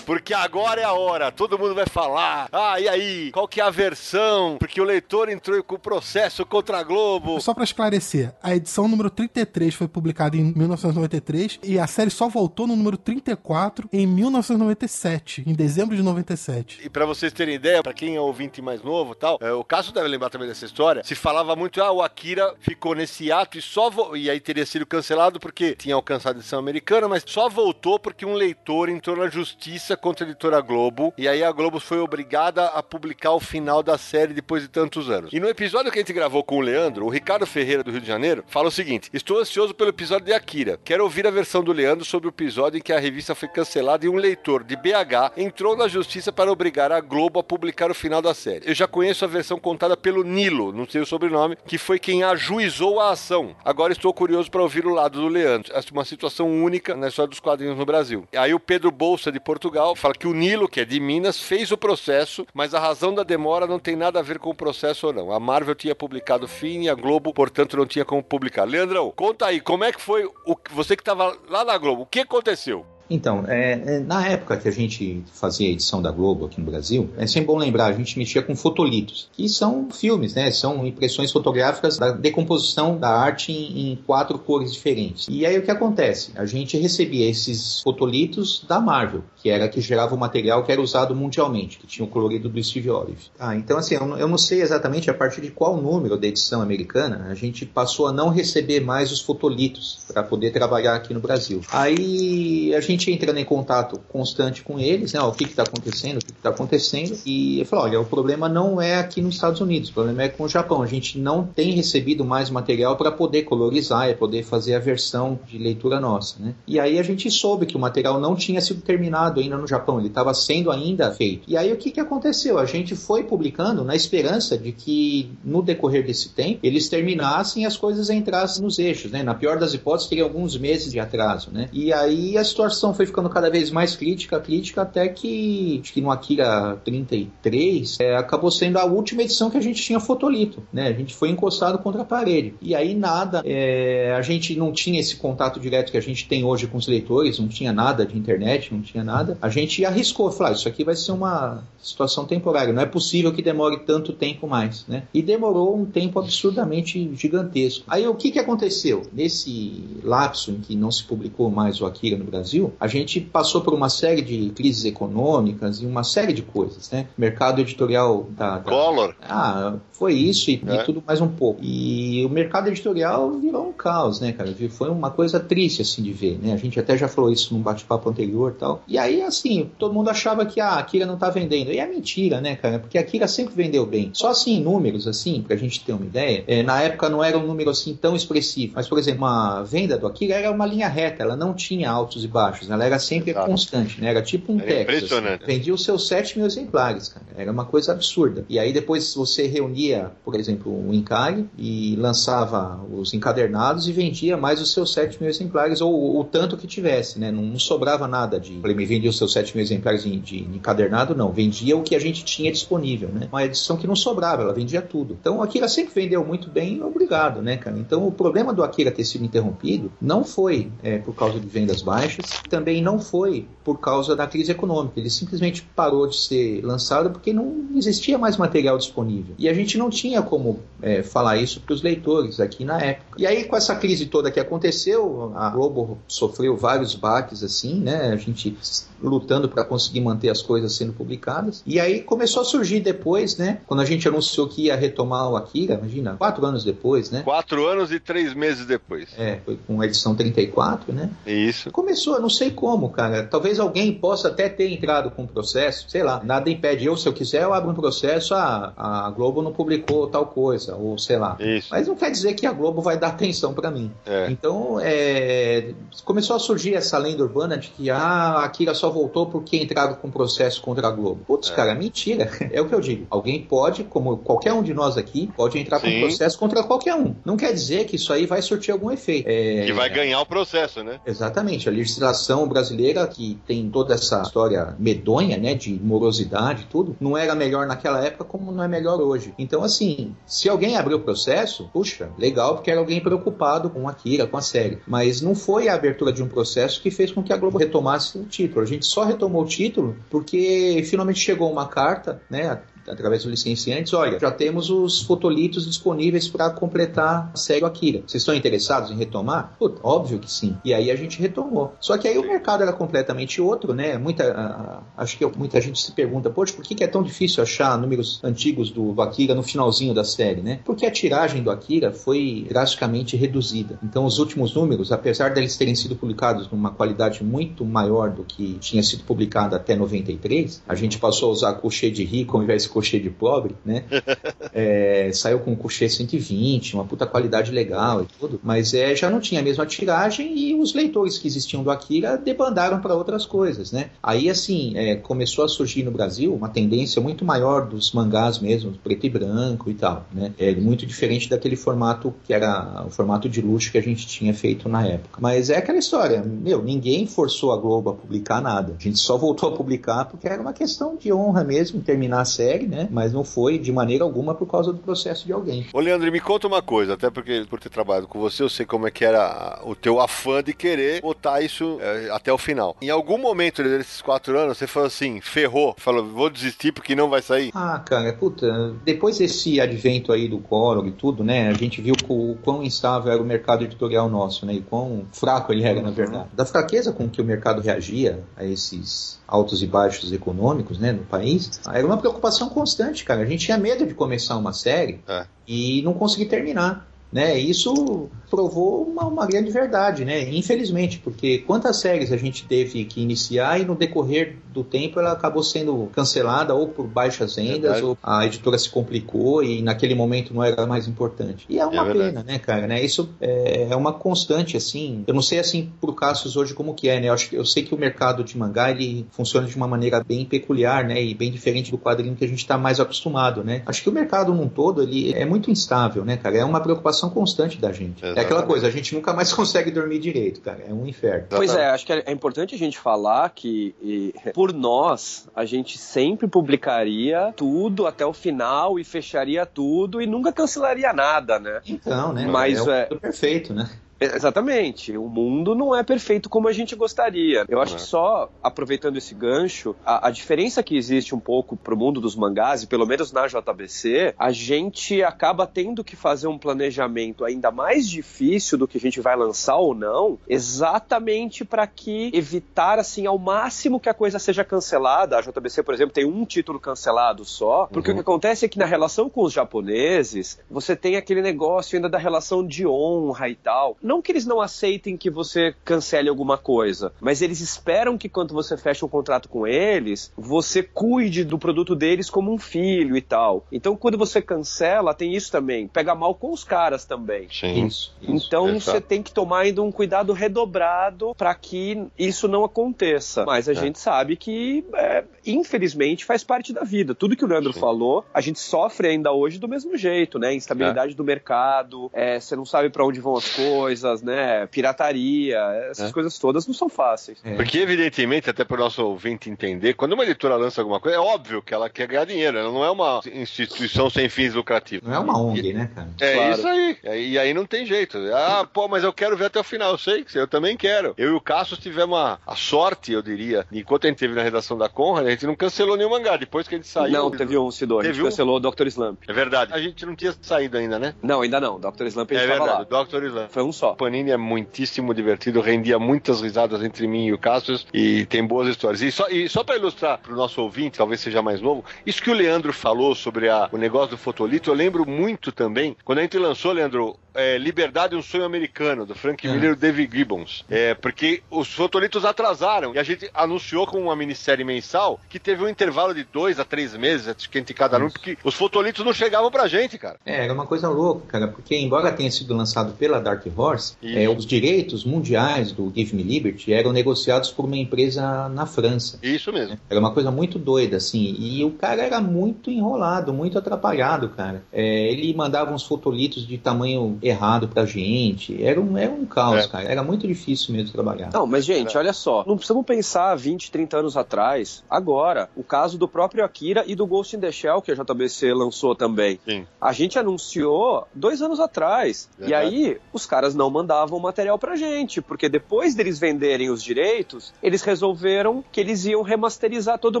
Porque agora é a hora, todo mundo vai falar. Ah, e aí? Qual que é a versão? Porque o leitor entrou com processo contra a Globo. Só pra esclarecer, a edição número 33 foi publicada em 1993 e a série só voltou no número 34 em 1997, em dezembro de 97. E pra vocês terem ideia, pra quem é ouvinte mais novo e tal, é, o Cássio deve lembrar também dessa história. Se falava muito, ah, o Akira ficou nesse ato e só vo... e aí teria sido cancelado porque tinha alcançado a edição americana, mas só voltou porque um leitor entrou na justiça contra a editora Globo e aí a Globo foi obrigada a publicar o final da série depois de tantos anos. E no episódio que a gente gravou com o Leandro, o Ricardo Ferreira do Rio de Janeiro fala o seguinte: Estou ansioso pelo episódio de Akira. Quero ouvir a versão do Leandro sobre o episódio em que a revista foi cancelada e um leitor de BH entrou na justiça para obrigar a Globo a publicar o final da série. Eu já conheço a versão contada pelo Nilo, não sei o sobrenome, que foi quem ajuizou a ação. Agora estou curioso para ouvir o lado do Leandro. Essa é uma situação única na história dos quadrinhos no Brasil. Aí o Pedro Bolsa de Portugal fala que o Nilo, que é de Minas, fez o processo, mas a razão da demora não tem nada a ver com o processo ou não. A Marvel tinha publicado o fim e a Globo, portanto, não tinha como publicar. Leandrão, conta aí, como é que foi o você que estava lá na Globo? O que aconteceu? Então, é, é, na época que a gente fazia a edição da Globo aqui no Brasil, é sempre bom lembrar, a gente mexia com fotolitos, que são filmes, né? São impressões fotográficas da decomposição da arte em, em quatro cores diferentes. E aí o que acontece? A gente recebia esses fotolitos da Marvel, que era que gerava o material que era usado mundialmente, que tinha o colorido do Steve Olive. Ah, então assim, eu, não sei exatamente a partir de qual número da edição americana a gente passou a não receber mais os fotolitos para poder trabalhar aqui no Brasil. Aí a gente entrando em contato constante com eles, né? Ó, o que está acontecendo, o que está acontecendo, e eu falo, olha, o problema não é aqui nos Estados Unidos, o problema é com o Japão. A gente não tem recebido mais material para poder colorizar e poder fazer a versão de leitura nossa, né? E aí a gente soube que o material não tinha sido terminado ainda no Japão, ele estava sendo ainda feito. E aí o que, que aconteceu? A gente foi publicando na esperança de que no decorrer desse tempo eles terminassem e as coisas entrassem nos eixos, né? Na pior das hipóteses, teria alguns meses de atraso, né? E aí a situação foi ficando cada vez mais crítica, crítica, até que, acho que no Akira 33 é, acabou sendo a última edição que a gente tinha fotolito, né? A gente foi encostado contra a parede. E aí nada, é, a gente não tinha esse contato direto que a gente tem hoje com os leitores, não tinha nada de internet, não tinha nada. A gente arriscou, falou, ah, isso aqui vai ser uma situação temporária, não é possível que demore tanto tempo mais, né? E demorou um tempo absurdamente gigantesco. Aí o que, que aconteceu? Nesse lapso em que não se publicou mais o Akira no Brasil, a gente passou por uma série de crises econômicas e uma série de coisas, né? Mercado editorial da... da... Collor. Ah, foi isso e, é. e, tudo mais um pouco. E o mercado editorial virou um caos, né, cara? Foi uma coisa triste, assim, de ver, né? A gente até já falou isso num bate-papo anterior e tal. E aí, assim, todo mundo achava que ah, a Akira não tá vendendo. E é mentira, né, cara? Porque a Akira sempre vendeu bem. Só assim, em números, assim, pra gente ter uma ideia, é, na época não era um número assim tão expressivo. Mas, por exemplo, uma venda do Akira era uma linha reta, ela não tinha altos e baixos, ela era sempre Exato. constante, né? Era tipo um era Texas. Impressionante. Vendia os seus 7 mil exemplares, cara. Era uma coisa absurda. E aí depois você reunia, por exemplo, um encalhe e lançava os encadernados e vendia mais os seus 7 mil exemplares, ou o tanto que tivesse, né? Não, não sobrava nada de. Vendia os seus 7 mil exemplares de, de, encadernado, não. Vendia o que a gente tinha disponível, né? Uma edição que não sobrava, ela vendia tudo. Então, Akira sempre vendeu muito bem, obrigado, né, cara? Então, o problema do Akira ter sido interrompido não foi é, por causa de vendas baixas, também não foi por causa da crise econômica. Ele simplesmente parou de ser lançado porque não existia mais material disponível. E a gente não tinha como é, falar isso para os leitores aqui na época. E aí, com essa crise toda que aconteceu, a Globo sofreu vários baques assim, né? A gente lutando para conseguir manter as coisas sendo publicadas. E aí começou a surgir depois, né? Quando a gente anunciou que ia retomar o Akira, imagina, quatro anos depois, né? Quatro anos e três meses depois. É, foi com a edição 34, né? Isso. Começou, não sei como, cara. Talvez alguém possa até ter entrado com um processo, sei lá, nada impede. Eu, se eu quiser, eu abro um processo, ah, a Globo não publicou tal coisa, ou sei lá. Isso. Mas não quer dizer que a Globo vai dar atenção para mim. É. Então, é, começou a surgir essa lenda urbana de que ah, a Akira só voltou porque entraram com processo contra a Globo. Putz, é. cara, mentira. É o que eu digo. Alguém pode, como qualquer um de nós aqui, pode entrar Sim. com processo contra qualquer um. Não quer dizer que isso aí vai surtir algum efeito. É... vai ganhar o processo, né? Exatamente. A legislação brasileira, que tem toda essa história medonha, né, de morosidade e tudo, não era melhor naquela época como não é melhor hoje. Então, assim, se alguém abriu o processo, puxa, legal, porque era alguém preocupado com a Kira, com a série. Mas não foi a abertura de um processo que fez com que a Globo retomasse o título. A gente só retomou o título porque finalmente chegou uma carta, né, através do licenciantes, olha, já temos os fotolitos disponíveis para completar a série Akira. Vocês estão interessados em retomar? Puta, óbvio que sim. E aí a gente retomou. Só que aí o mercado era completamente outro, né? Muita, acho que muita gente se pergunta, poxa, por que é tão difícil achar números antigos do Akira no finalzinho da série, né? Porque a tiragem do Akira foi drasticamente reduzida. Então os últimos números, apesar deles terem sido publicados numa qualidade muito maior do que tinha sido publicado até 93, a gente passou a usar cochê de rico ao invés de cochê de pobre, né? é, saiu com um cochê 120, uma puta qualidade legal e tudo, mas é, já não tinha a mesma tiragem e os leitores que existiam do Akira debandaram para outras coisas, né? Aí, assim, é, começou a surgir no Brasil uma tendência muito maior dos mangás mesmo, preto e branco e tal, né? É muito diferente daquele formato que era o formato de luxo que a gente tinha feito na época. Mas é aquela história, meu, ninguém forçou a Globo a publicar nada. A gente só voltou a publicar porque era uma questão de honra mesmo, terminar a série né? Mas não foi de maneira alguma por causa do processo de alguém. Ô, Leandro, me conta uma coisa, até porque por ter trabalhado com você, eu sei como é que era o teu afã de querer botar isso é, até o final. Em algum momento desses quatro anos, você falou assim, ferrou, falou, vou desistir porque não vai sair? Ah, cara, puta, depois desse advento aí do Collor e tudo, né, a gente viu o quão instável era o mercado editorial nosso, né, e quão fraco ele era, na verdade. Da fraqueza com que o mercado reagia a esses altos e baixos econômicos, né, no país, era uma preocupação constante, cara. A gente tinha medo de começar uma série é. e não conseguir terminar. Né? Isso provou uma, uma, grande verdade, né? Infelizmente, porque quantas séries a gente teve que iniciar e no decorrer do tempo ela acabou sendo cancelada ou por baixas rendas verdade. ou a editora se complicou e naquele momento não era mais importante. E é uma é pena, né, cara? Né? Isso é, é, uma constante, assim. Eu não sei assim por casos hoje como que é, né? Eu, acho, eu sei que o mercado de mangá ele funciona de uma maneira bem peculiar, né? E bem diferente do quadrinho que a gente está mais acostumado, né? Acho que o mercado num todo ele é muito instável, né, cara? É uma preocupação preocupação constante da gente. Exatamente. É aquela coisa, a gente nunca mais consegue dormir direito, cara. É um inferno. Pois é, acho que é importante a gente falar que, e, por nós, a gente sempre publicaria tudo até o final e fecharia tudo e nunca cancelaria nada, né? Então, né? Mas é, é... perfeito, né? Exatamente. O mundo não é perfeito como a gente gostaria. Eu acho é. que só aproveitando esse gancho, a, a, diferença que existe um pouco pro mundo dos mangás, e pelo menos na JBC, a gente acaba tendo que fazer um planejamento ainda mais difícil do que a gente vai lançar ou não, exatamente para que evitar assim ao máximo que a coisa seja cancelada. A JBC, por exemplo, tem um título cancelado só, porque uhum. o que acontece é que na relação com os japoneses, você tem aquele negócio ainda da relação de honra e tal. Não que eles não aceitem que você cancele alguma coisa, mas eles esperam que quando você fecha um contrato com eles, você cuide do produto deles como um filho e tal. Então, quando você cancela, tem isso também. Pega mal com os caras também. Sim. Isso. Então, Exato. você tem que tomar ainda um cuidado redobrado para que isso não aconteça. Mas a é. gente sabe que, é, infelizmente, faz parte da vida. Tudo que o Leandro Sim. falou, a gente sofre ainda hoje do mesmo jeito, né? Instabilidade é. do mercado, é, você não sabe para onde vão as coisas coisas, né? Pirataria, essas é. coisas todas não são fáceis. É. Porque, evidentemente, até para o nosso ouvinte entender, quando uma editora lança alguma coisa, é óbvio que ela quer ganhar dinheiro. Ela não é uma instituição sem fins lucrativos. Não é uma ONG, e, né, cara? É claro. isso aí. E aí não tem jeito. Ah, pô, mas eu quero ver até o final. Eu sei que eu também quero. Eu e o Cassius tivemos a, a sorte, eu diria, enquanto a gente teve na redação da Conrad, a gente não cancelou nenhum mangá. Depois que a gente saiu. Não, teve um, Sidor. A gente um... cancelou o Dr. Slump. É verdade. A gente não tinha saído ainda, né? Não, ainda não. Dr. Slump a gente é verdade, lá. Dr. Slump. Foi um só. Panini é muitíssimo divertido, rendia muitas risadas entre mim e o Cassius e tem boas histórias. E só, e só para ilustrar para o nosso ouvinte, talvez seja mais novo, isso que o Leandro falou sobre a, o negócio do fotolito, eu lembro muito também, quando a gente lançou, Leandro, é, Liberdade um Sonho Americano, do Frank é. Miller e David Gibbons. É, porque os fotolitos atrasaram e a gente anunciou com uma minissérie mensal que teve um intervalo de dois a três meses entre cada um, porque os fotolitos não chegavam pra gente, cara. É, era uma coisa louca, cara, porque embora tenha sido lançado pela Dark Horse, é, os direitos mundiais do Give Me Liberty eram negociados por uma empresa na França. Isso mesmo. Era uma coisa muito doida, assim, e o cara era muito enrolado, muito atrapalhado, cara. É, ele mandava uns fotolitos de tamanho errado pra gente. Era um, era um caos, é. cara. Era muito difícil mesmo trabalhar. Não, mas, gente, é. olha só. Não precisamos pensar 20, 30 anos atrás. Agora, o caso do próprio Akira e do Ghost in the Shell, que a JBC lançou também. Sim. A gente anunciou dois anos atrás. E aí, os caras não mandavam material pra gente, porque depois deles venderem os direitos, eles resolveram que eles iam remasterizar todo o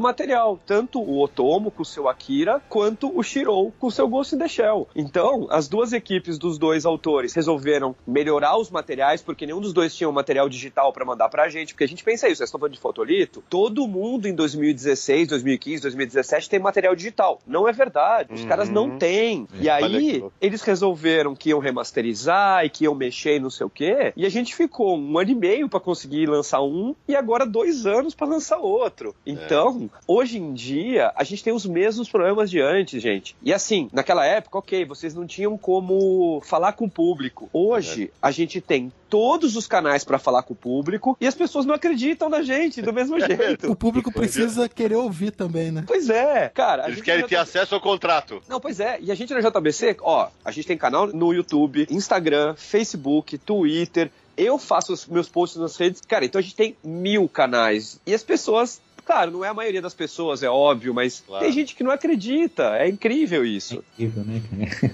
material. Tanto o Otomo com o seu Akira, quanto o Shirou com o seu Ghost in the Shell. Então, as duas equipes dos dois autores resolveram melhorar os materiais, porque nenhum dos dois tinha um material digital para mandar pra gente, porque a gente pensa isso, vocês estão falando de fotolito, todo mundo em 2016, 2015, 2017 tem material digital. Não é verdade, os uhum. caras não uhum. têm. E aí, eles resolveram que iam remasterizar e que iam mexer e não sei o quê, e a gente ficou um ano e meio para conseguir lançar um, e agora dois anos para lançar outro. Então, é. hoje em dia, a gente tem os mesmos problemas de antes, gente. E assim, naquela época, ok, vocês não tinham como falar com o público. Hoje, é. a gente tem todos os canais para falar com o público e as pessoas não acreditam na gente do mesmo jeito. o público precisa querer ouvir também, né? Pois é, cara. Eles querem ter acesso ao contrato. Não, pois é. E a gente na JBC, ó, a gente tem canal no YouTube, Instagram, Facebook, Twitter. Eu faço os meus posts nas redes. Cara, então a gente tem mil canais. E as pessoas Claro, não é a maioria das pessoas, é óbvio, mas Claro. tem gente que não acredita. É incrível isso. Incrível, né, cara?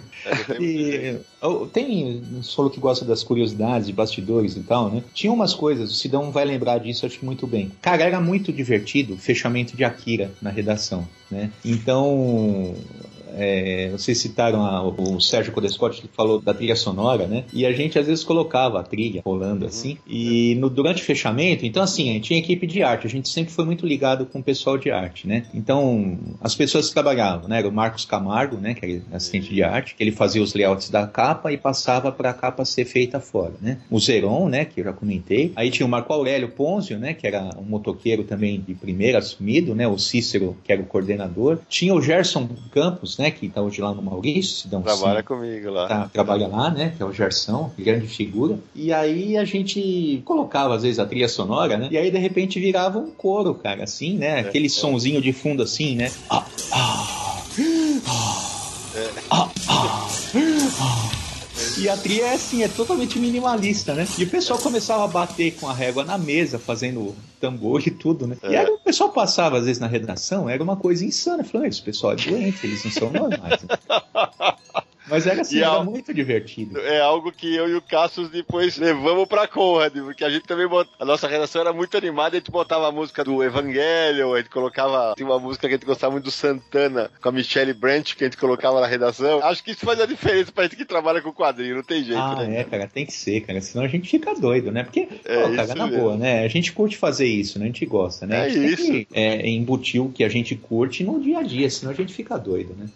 É, E, tem, você falou que gosta das curiosidades, de bastidores e tal, né? Tinha umas coisas, o Sidão vai lembrar disso, acho que muito bem. Cara, era muito divertido o fechamento de Akira na redação, né? Então, é, vocês citaram a- o Sérgio Codescotti que falou da trilha sonora, né? E a gente às vezes colocava a trilha rolando assim. E no, durante o fechamento, então assim, a gente tinha equipe de arte, a gente sempre foi muito ligado com o pessoal de arte, né? Então, as pessoas que trabalhavam, né? Era o Marcos Camargo, né? Que era assistente de arte, que ele fazia os layouts da capa e passava para a capa ser feita fora, né? O Zeron, né? Que eu já comentei. Aí tinha o Marco Aurélio Ponzio, né? Que era um motoqueiro também de primeira assumido, né? O Cícero, que era o coordenador. Tinha o Gerson Campos, né? Que está hoje lá no Maurício, se dá um Trabalha sim comigo lá. tá- trabalha lá, né? Que é o Gersão, grande figura. E aí a gente colocava, às vezes, a trilha sonora, né? E aí, de repente, virava um coro, cara, assim, né? Aquele sonzinho de fundo assim, né? Ah, ah, ah, ah, ah. E a trilha é assim, é totalmente minimalista, né? E o pessoal começava a bater com a régua na mesa, fazendo tambor e tudo, né? E É. aí o pessoal passava, às vezes, na redação, era uma coisa insana. Falando, esse pessoal é doente, eles não são normais. né? Mas era assim, E era a- muito divertido. É algo que eu e o Cassius depois levamos pra Conrad, porque a gente também bot... a nossa redação era muito animada, a gente botava a música do Evangelho, a gente colocava tinha uma música que a gente gostava muito do Santana com a Michelle Branch que a gente colocava na redação. Acho que isso faz a diferença pra gente que trabalha com quadrinho, não tem jeito, Ah, né? é, cara, tem que ser, cara, senão a gente fica doido, né? Porque, É pô, cara, na mesmo. boa, né? A gente curte fazer isso, né? A gente gosta, né? É isso. tem que é, embutir o que a gente curte no dia a dia, senão a gente fica doido, né?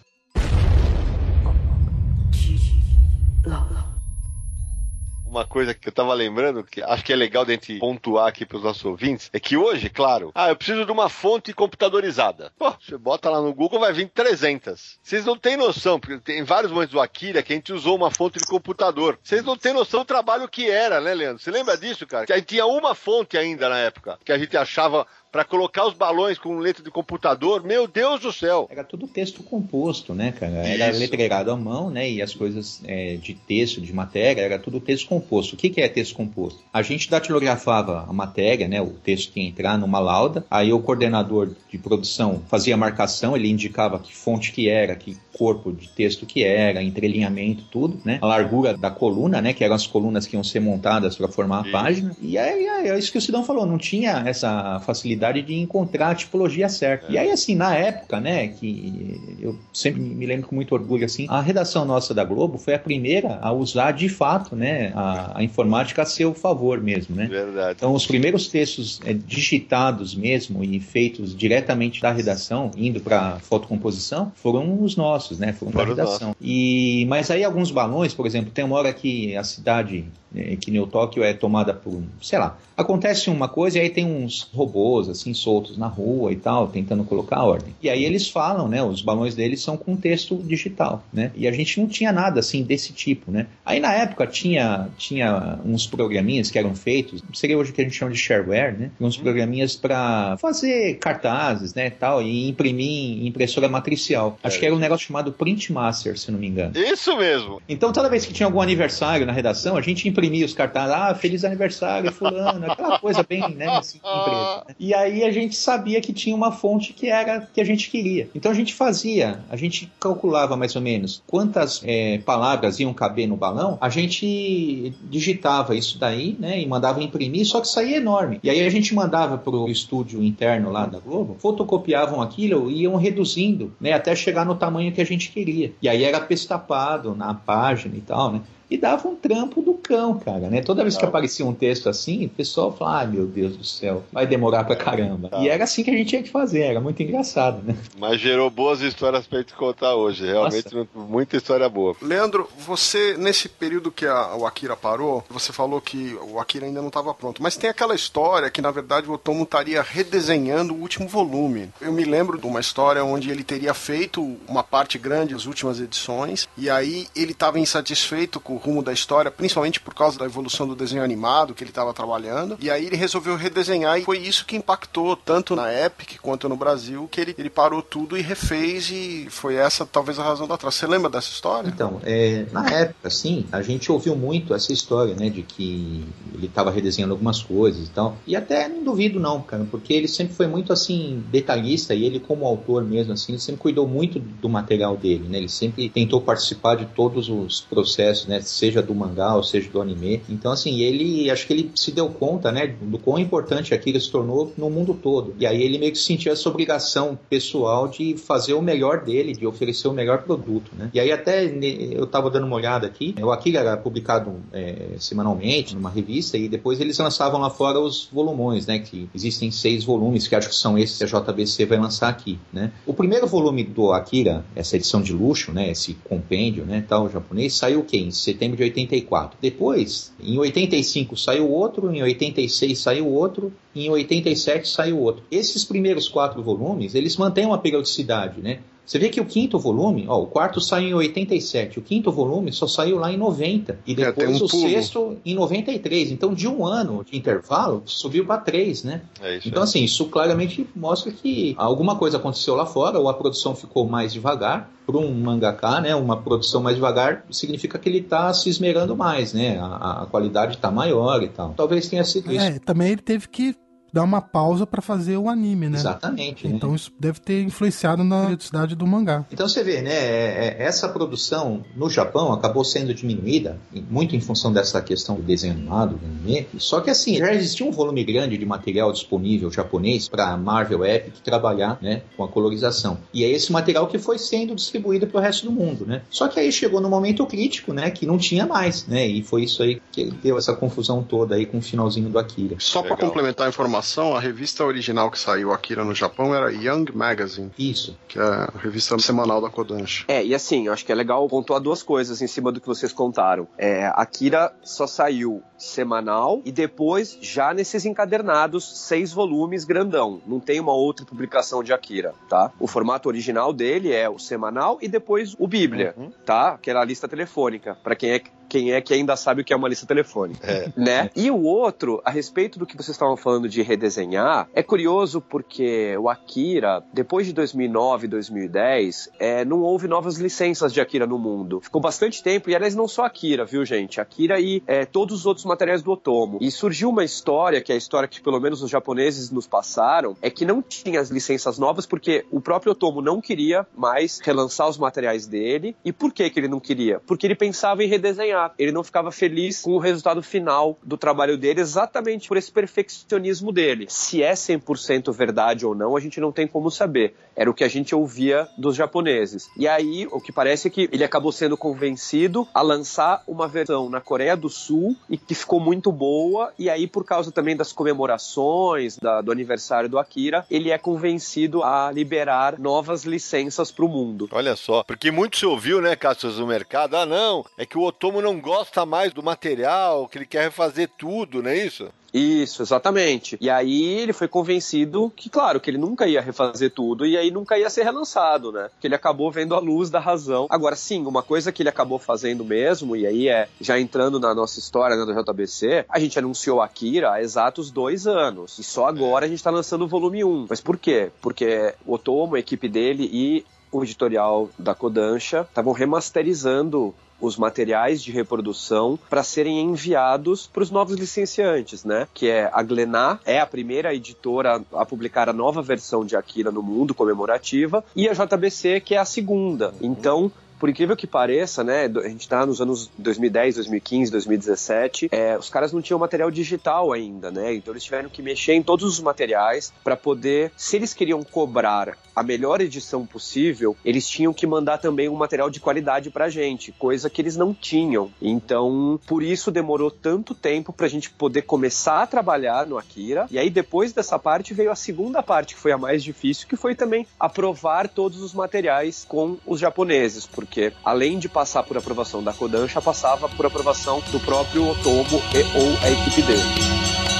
Uma coisa que eu tava lembrando, que acho que é legal de gente pontuar aqui pros nossos ouvintes, é que hoje, claro, ah, eu preciso de uma fonte computadorizada. Pô, você bota lá no Google, vai vir 300. Vocês não têm noção, porque tem vários momentos do Akira que a gente usou uma fonte de computador. Vocês não têm noção do trabalho que era, né, Leandro? Você lembra disso, cara? Que a gente tinha uma fonte ainda na época, que a gente achava pra colocar os balões com letra de computador. Meu Deus do céu! Era tudo texto composto, né, cara? Era Isso. letreirado à mão, né? E as coisas é, de texto, de matéria, era tudo texto composto. O que, que é texto composto? A gente datilografava a matéria, né? O texto que ia entrar numa lauda. Aí o coordenador de produção fazia a marcação, ele indicava que fonte que era, que corpo de texto que era, entrelinhamento, tudo, né? A largura da coluna, né? Que eram as colunas que iam ser montadas para formar a Isso. página. E aí é, é isso que o Sidão falou, não tinha essa facilidade de encontrar a tipologia certa. E aí, assim, na época, né, que eu sempre me lembro com muito orgulho, assim, a redação nossa da Globo foi a primeira a usar, de fato, né, a, a informática a seu favor mesmo, né? Verdade. Então, os primeiros textos é, digitados mesmo e feitos diretamente da redação, indo para fotocomposição, foram os nossos, né? Foram Foram da redação. E, mas aí alguns balões, por exemplo, tem uma hora que a cidade, é, que nem o Tóquio, é tomada por, sei lá, acontece uma coisa e aí tem uns robôs assim soltos na rua e tal, tentando colocar ordem. E aí eles falam, né? Os balões deles são com texto digital, né? E a gente não tinha nada assim desse tipo, né? Aí na época tinha, tinha uns programinhas que eram feitos, seria hoje o que a gente chama de shareware, né? Uns programinhas para fazer cartazes, né, tal, e imprimir em impressora matricial. Acho que era um negócio chamado Print Master, se não me engano. Isso mesmo! Então, toda vez que tinha algum aniversário na redação, a gente imprimia os cartazes, ah, feliz aniversário, fulano, aquela coisa bem, né, assim, empresa. né? E aí a gente sabia que tinha uma fonte que era que a gente queria. Então a gente fazia, a gente calculava mais ou menos quantas eh, palavras iam caber no balão, a gente digitava isso daí, né, e mandava imprimir, só que saía enorme. E aí a gente mandava pro estúdio interno lá da Globo, fotocopiavam aquilo e iam reduzindo, né, até chegar no tamanho que a gente queria. E aí era pestapado na página e tal, né? E dava um trampo do cão, cara, né? Toda vez que aparecia um texto assim, o pessoal falava, ai meu Deus do céu, vai demorar pra caramba. E era assim que a gente tinha que fazer, era muito engraçado, né? Mas gerou boas histórias pra gente contar hoje. Realmente, muita história boa. Leandro, você, nesse período que a- o Akira parou, você falou que o Akira ainda não estava pronto. Mas tem aquela história que, na verdade, o Otomo estaria redesenhando o último volume. Eu me lembro de uma história onde ele teria feito uma parte grande, as últimas edições, e aí ele estava insatisfeito com rumo da história, principalmente por causa da evolução do desenho animado que ele estava trabalhando. E aí ele resolveu redesenhar e foi isso que impactou tanto na Epic quanto no Brasil, que ele, ele parou tudo e refez e foi essa talvez a razão da trás. Você lembra dessa história? Então, é, na época, sim, a gente ouviu muito essa história, né, de que ele estava redesenhando algumas coisas e tal. E até não duvido não, cara, porque ele sempre foi muito assim detalhista e ele como autor mesmo assim, ele sempre cuidou muito do material dele, né? Ele sempre tentou participar de todos os processos, né, seja do mangá ou seja do anime. Então assim, ele acho que ele se deu conta, né, do quão importante aquilo se tornou no mundo todo. E aí ele meio que sentiu essa obrigação pessoal de fazer o melhor dele, de oferecer o melhor produto, né? E aí até eu estava dando uma olhada aqui, o Akira era publicado é, semanalmente numa revista e depois eles lançavam lá fora os volumões, né? Que existem seis volumes, que acho que são esses que a JBC vai lançar aqui, né? O primeiro volume do Akira, essa edição de luxo, né? Esse compêndio, né? Tal japonês, saiu o quê? Em setembro de 84. Depois, em 85 saiu outro, em 86 saiu outro, em 87 saiu outro. Esses primeiros quatro volumes, eles mantêm uma periodicidade, né? Você vê que o quinto volume, ó, o quarto saiu em 87, o quinto volume só saiu lá em 90 e é, depois é, um o pulo. sexto em 93. Então, de um ano de intervalo, subiu para três, né? É isso, então, assim, isso claramente mostra que alguma coisa aconteceu lá fora, ou a produção ficou mais devagar. Para um mangaka, né, uma produção mais devagar significa que ele está se esmerando mais, né? A, a qualidade está maior e tal. Talvez tenha sido isso. É, também ele teve que dar uma pausa para fazer o anime, né? Exatamente. Né? Então né? isso deve ter influenciado na periodicidade do mangá. Então você vê, né? É, é, essa produção no Japão acabou sendo diminuída muito em função dessa questão do desenho animado, do anime. Só que assim, já existia um volume grande de material disponível japonês para Marvel Epic trabalhar, né, com a colorização. E é esse material que foi sendo distribuído para o resto do mundo, né? Só que aí chegou no momento crítico, né, que não tinha mais, né? E foi isso aí que deu essa confusão toda aí com o finalzinho do Akira. Só para complementar a informação informação, a revista original que saiu Akira no Japão era Young Magazine. Isso. Que é a revista semanal da Kodansha. É, e assim, eu acho que é legal pontuar duas coisas em cima do que vocês contaram. É, Akira só saiu semanal e depois já nesses encadernados, seis volumes grandão. Não tem uma outra publicação de Akira, tá? O formato original dele é o semanal e depois o Bíblia, uhum. tá? Aquela lista telefônica, para quem é quem é que ainda sabe o que é uma lista telefônica, é. né? E o outro, a respeito do que vocês estavam falando de redesenhar, é curioso porque o Akira, depois de 2009, 2010, é, não houve novas licenças de Akira no mundo. Ficou bastante tempo, e aliás, não só Akira, viu, gente? Akira e é, todos os outros materiais do Otomo. E surgiu uma história, que é a história que pelo menos os japoneses nos passaram, é que não tinha as licenças novas porque o próprio Otomo não queria mais relançar os materiais dele. E por que, que ele não queria? Porque ele pensava em redesenhar ele não ficava feliz com o resultado final do trabalho dele, exatamente por esse perfeccionismo dele. Se é 100% verdade ou não, a gente não tem como saber. Era o que a gente ouvia dos japoneses. E aí, o que parece é que ele acabou sendo convencido a lançar uma versão na Coreia do Sul e que ficou muito boa. E aí, por causa também das comemorações da, do aniversário do Akira, ele é convencido a liberar novas licenças para o mundo. Olha só, porque muito se ouviu, né, Cassius, no mercado, ah, não, é que o Otomo não gosta mais do material, que ele quer refazer tudo, não é isso? Isso, exatamente. E aí ele foi convencido que, claro, que ele nunca ia refazer tudo e aí nunca ia ser relançado, né? Que ele acabou vendo a luz da razão. Agora, sim, uma coisa que ele acabou fazendo mesmo, e aí é já entrando na nossa história né, do JBC, a gente anunciou Akira há exatos dois anos. E só agora a gente tá lançando o volume 1. Mas por quê? Porque o a equipe dele e o editorial da Kodansha estavam remasterizando os materiais de reprodução para serem enviados para os novos licenciantes, né? Que é a Glenar, é a primeira editora a publicar a nova versão de Akira no mundo comemorativa, e a JBC, que é a segunda. Então, por incrível que pareça, né, a gente tá nos anos 2010, 2015, 2017, é, os caras não tinham material digital ainda, né? Então eles tiveram que mexer em todos os materiais para poder, se eles queriam cobrar a melhor edição possível, eles tinham que mandar também um material de qualidade pra gente, coisa que eles não tinham. Então, por isso demorou tanto tempo pra gente poder começar a trabalhar no Akira. E aí depois dessa parte veio a segunda parte, que foi a mais difícil, que foi também aprovar todos os materiais com os japoneses, porque além de passar por aprovação da Kodansha, passava por aprovação do próprio Otomo e ou a equipe dele.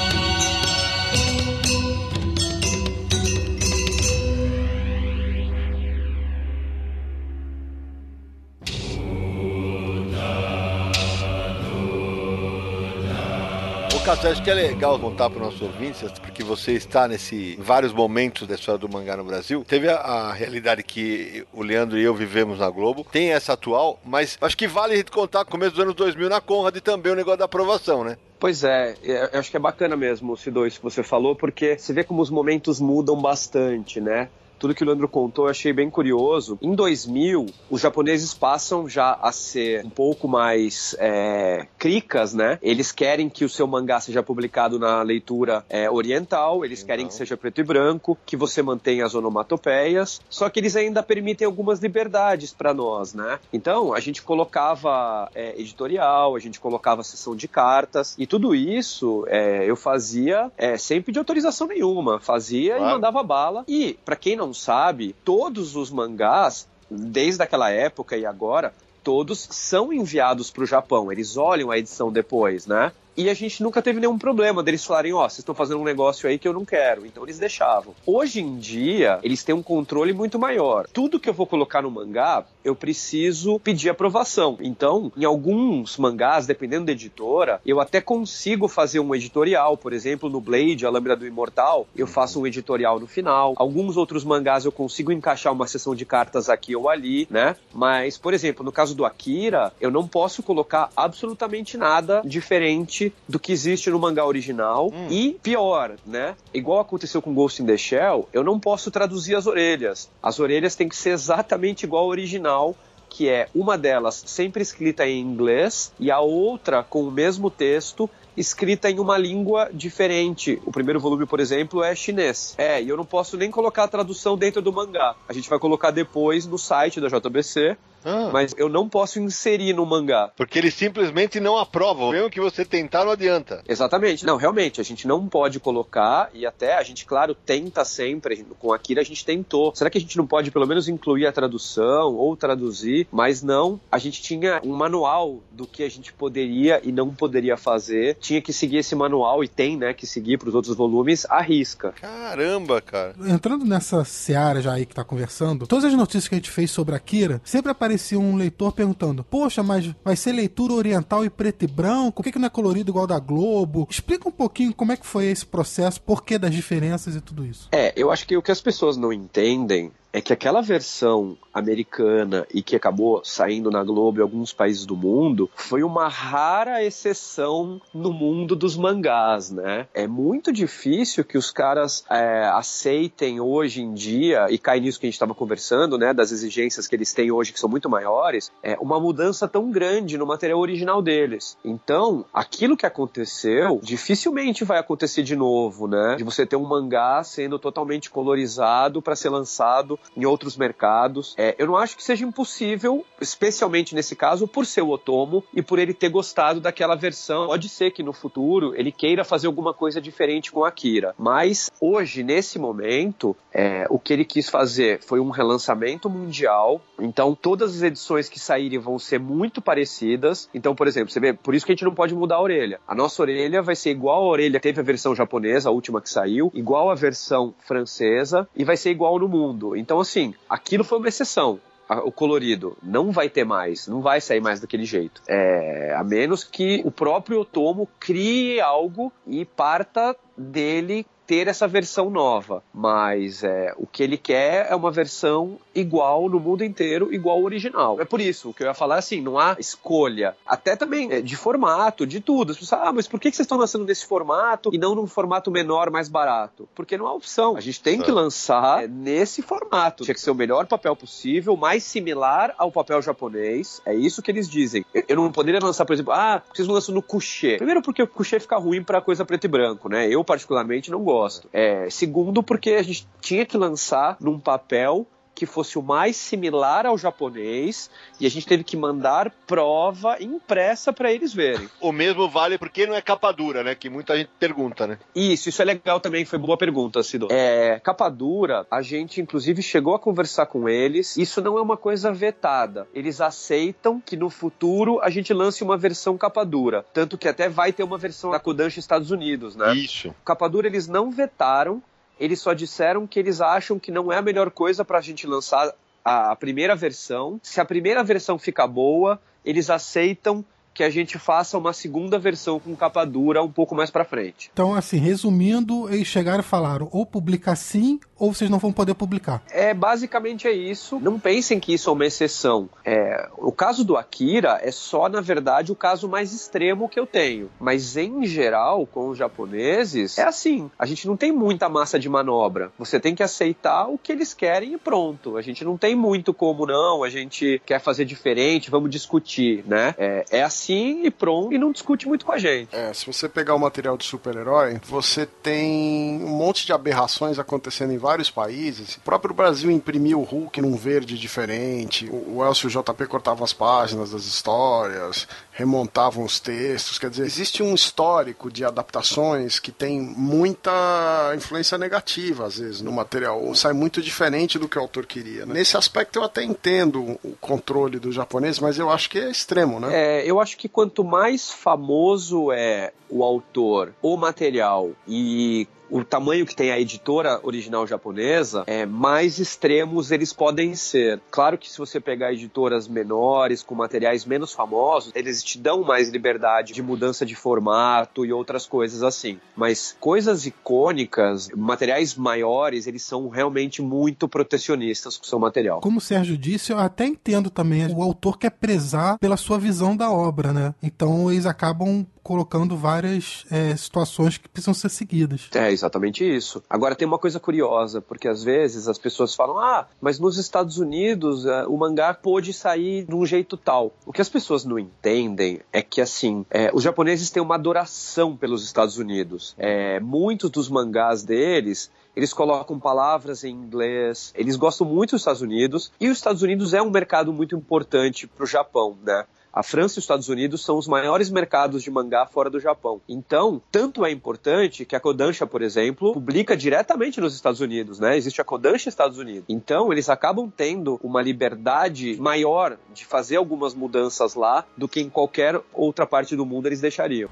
Cássio, acho que é legal contar para os nossos ouvintes, porque você está nesse vários momentos da história do mangá no Brasil. Teve a, a, realidade que o Leandro e eu vivemos na Globo, tem essa atual, mas acho que vale contar começo dos anos 2000 na Conrad e também o negócio da aprovação, né? Pois é, eu acho que é bacana mesmo, C2, que você falou, porque você vê como os momentos mudam bastante, né? Tudo que o Leandro contou eu achei bem curioso. Em 2000, os japoneses passam já a ser um pouco mais é, cricas, né? Eles querem que o seu mangá seja publicado na leitura é, oriental, eles querem que seja preto e branco, que você mantenha as onomatopeias, só que eles ainda permitem algumas liberdades para nós, né? Então, a gente colocava é, editorial, a gente colocava sessão de cartas, e tudo isso é, eu fazia é, sem pedir autorização nenhuma, fazia claro. e mandava bala. E, para quem não não sabe, todos os mangás, desde aquela época e agora, todos são enviados para o Japão. Eles olham a edição depois, né? E a gente nunca teve nenhum problema deles falarem, ó, oh, vocês estão fazendo um negócio aí que eu não quero. Então eles deixavam. Hoje em dia, eles têm um controle muito maior. Tudo que eu vou colocar no mangá, eu preciso pedir aprovação. Então, em alguns mangás, dependendo da editora, eu até consigo fazer um editorial. Por exemplo, no Blade, a Lâmina do Imortal, eu faço um editorial no final. Alguns outros mangás eu consigo encaixar uma sessão de cartas aqui ou ali, né? Mas, por exemplo, no caso do Akira, eu não posso colocar absolutamente nada diferente do que existe no mangá original. Hum. E pior, né? Igual aconteceu com Ghost in the Shell, eu não posso traduzir as orelhas. As orelhas têm que ser exatamente igual ao original que é uma delas sempre escrita em inglês e a outra com o mesmo texto escrita em uma língua diferente. O primeiro volume, por exemplo, é chinês. É, e eu não posso nem colocar a tradução dentro do mangá. A gente vai colocar depois no site da JBC ah. Mas eu não posso inserir no mangá. Porque eles simplesmente não aprovam. Mesmo que você tentar, não adianta. Exatamente. Não, realmente, a gente não pode colocar, e até a gente, claro, tenta sempre. Com Akira a gente tentou. Será que a gente não pode pelo menos incluir a tradução ou traduzir? Mas não, a gente tinha um manual do que a gente poderia e não poderia fazer. Tinha que seguir esse manual e tem, né, que seguir para os outros volumes à risca. Caramba, cara. Entrando nessa seara já aí que tá conversando, todas as notícias que a gente fez sobre Akira sempre apareceram aparecia um leitor perguntando: Poxa, mas vai ser leitura oriental e preto e branco? Por que, que não é colorido igual da Globo? Explica um pouquinho como é que foi esse processo, por que das diferenças e tudo isso. É, eu acho que o que as pessoas não entendem é que aquela versão americana e que acabou saindo na Globo em alguns países do mundo foi uma rara exceção no mundo dos mangás, né? É muito difícil que os caras é, aceitem hoje em dia, e cai nisso que a gente estava conversando, né? Das exigências que eles têm hoje, que são muito maiores, é uma mudança tão grande no material original deles. Então, aquilo que aconteceu dificilmente vai acontecer de novo, né? De você ter um mangá sendo totalmente colorizado para ser lançado em outros mercados. É, eu não acho que seja impossível, especialmente nesse caso, por ser o Otomo e por ele ter gostado daquela versão. Pode ser que no futuro ele queira fazer alguma coisa diferente com Akira, mas hoje, nesse momento, é, o que ele quis fazer foi um relançamento mundial. Então, todas as edições que saírem vão ser muito parecidas. Então, por exemplo, você vê, por isso que a gente não pode mudar a orelha. A nossa orelha vai ser igual a orelha teve a versão japonesa, a última que saiu, igual a versão francesa e vai ser igual no mundo. Então, assim, aquilo foi uma exceção o colorido não vai ter mais, não vai sair mais daquele jeito. É, a menos que o próprio Otomo crie algo e parta dele ter essa versão nova, mas é, o que ele quer é uma versão igual no mundo inteiro, igual ao original. É por isso que eu ia falar assim, não há escolha. Até também é, de formato, de tudo. As pessoas, ah, mas por que vocês estão lançando nesse formato e não num formato menor, mais barato? Porque não há opção. A gente tem que lançar é, nesse formato. Tinha que ser o melhor papel possível, mais similar ao papel japonês. É isso que eles dizem. Eu não poderia lançar, por exemplo, ah, vocês lançam no coucher. Primeiro porque o coucher fica ruim para coisa preto e branco, né? Eu particularmente não gosto gosto. É, segundo, porque a gente tinha que lançar num papel que fosse o mais similar ao japonês e a gente teve que mandar prova impressa para eles verem. O mesmo vale porque não é capa dura, né? Que muita gente pergunta, né? Isso, isso é legal também, foi boa pergunta, Cido. É, capa dura, a gente inclusive chegou a conversar com eles. Isso não é uma coisa vetada. Eles aceitam que no futuro a gente lance uma versão capa dura. Tanto que até vai ter uma versão da Kodansha Estados Unidos, né? Isso. Capa dura eles não vetaram, eles só disseram que eles acham que não é a melhor coisa para a gente lançar a primeira versão. Se a primeira versão ficar boa, eles aceitam que a gente faça uma segunda versão com capa dura um pouco mais para frente. Então, assim, resumindo, eles chegaram e falaram: ou publica sim, ou vocês não vão poder publicar. É basicamente é isso. Não pensem que isso é uma exceção. É, o caso do Akira é só, na verdade, o caso mais extremo que eu tenho. Mas em geral, com os japoneses, é assim. A gente não tem muita massa de manobra. Você tem que aceitar o que eles querem e pronto. A gente não tem muito como não. A gente quer fazer diferente, vamos discutir, né? É, é assim e pronto. E não discute muito com a gente. É, se você pegar o material de super-herói, você tem um monte de aberrações acontecendo em vários países. O próprio Brasil imprimiu o Hulk num verde diferente. O Elcio JP cortava as páginas das histórias, remontavam os textos. Quer dizer, existe um histórico de adaptações que tem muita influência negativa, às vezes, no material. Ou sai muito diferente do que o autor queria. Né? Nesse aspecto, eu até entendo o controle do japonês, mas eu acho que é extremo, né? É, eu acho que quanto mais famoso é o autor, o material e o tamanho que tem a editora original japonesa, é, mais extremos eles podem ser. Claro que se você pegar editoras menores, com materiais menos famosos, eles te dão mais liberdade de mudança de formato e outras coisas assim. Mas coisas icônicas, materiais maiores, eles são realmente muito protecionistas com o seu material. Como o Sérgio disse, eu até entendo também. O autor quer prezar pela sua visão da obra, né? Então eles acabam colocando várias é, situações que precisam ser seguidas. É exatamente isso. Agora tem uma coisa curiosa, porque às vezes as pessoas falam: ah, mas nos Estados Unidos é, o mangá pôde sair de um jeito tal. O que as pessoas não entendem é que assim, é, os japoneses têm uma adoração pelos Estados Unidos. É, muitos dos mangás deles eles colocam palavras em inglês, eles gostam muito dos Estados Unidos, e os Estados Unidos é um mercado muito importante para o Japão, né? A França e os Estados Unidos são os maiores mercados de mangá fora do Japão. Então, tanto é importante que a Kodansha, por exemplo, publica diretamente nos Estados Unidos, né? Existe a Kodansha Estados Unidos. Então, eles acabam tendo uma liberdade maior de fazer algumas mudanças lá do que em qualquer outra parte do mundo eles deixariam.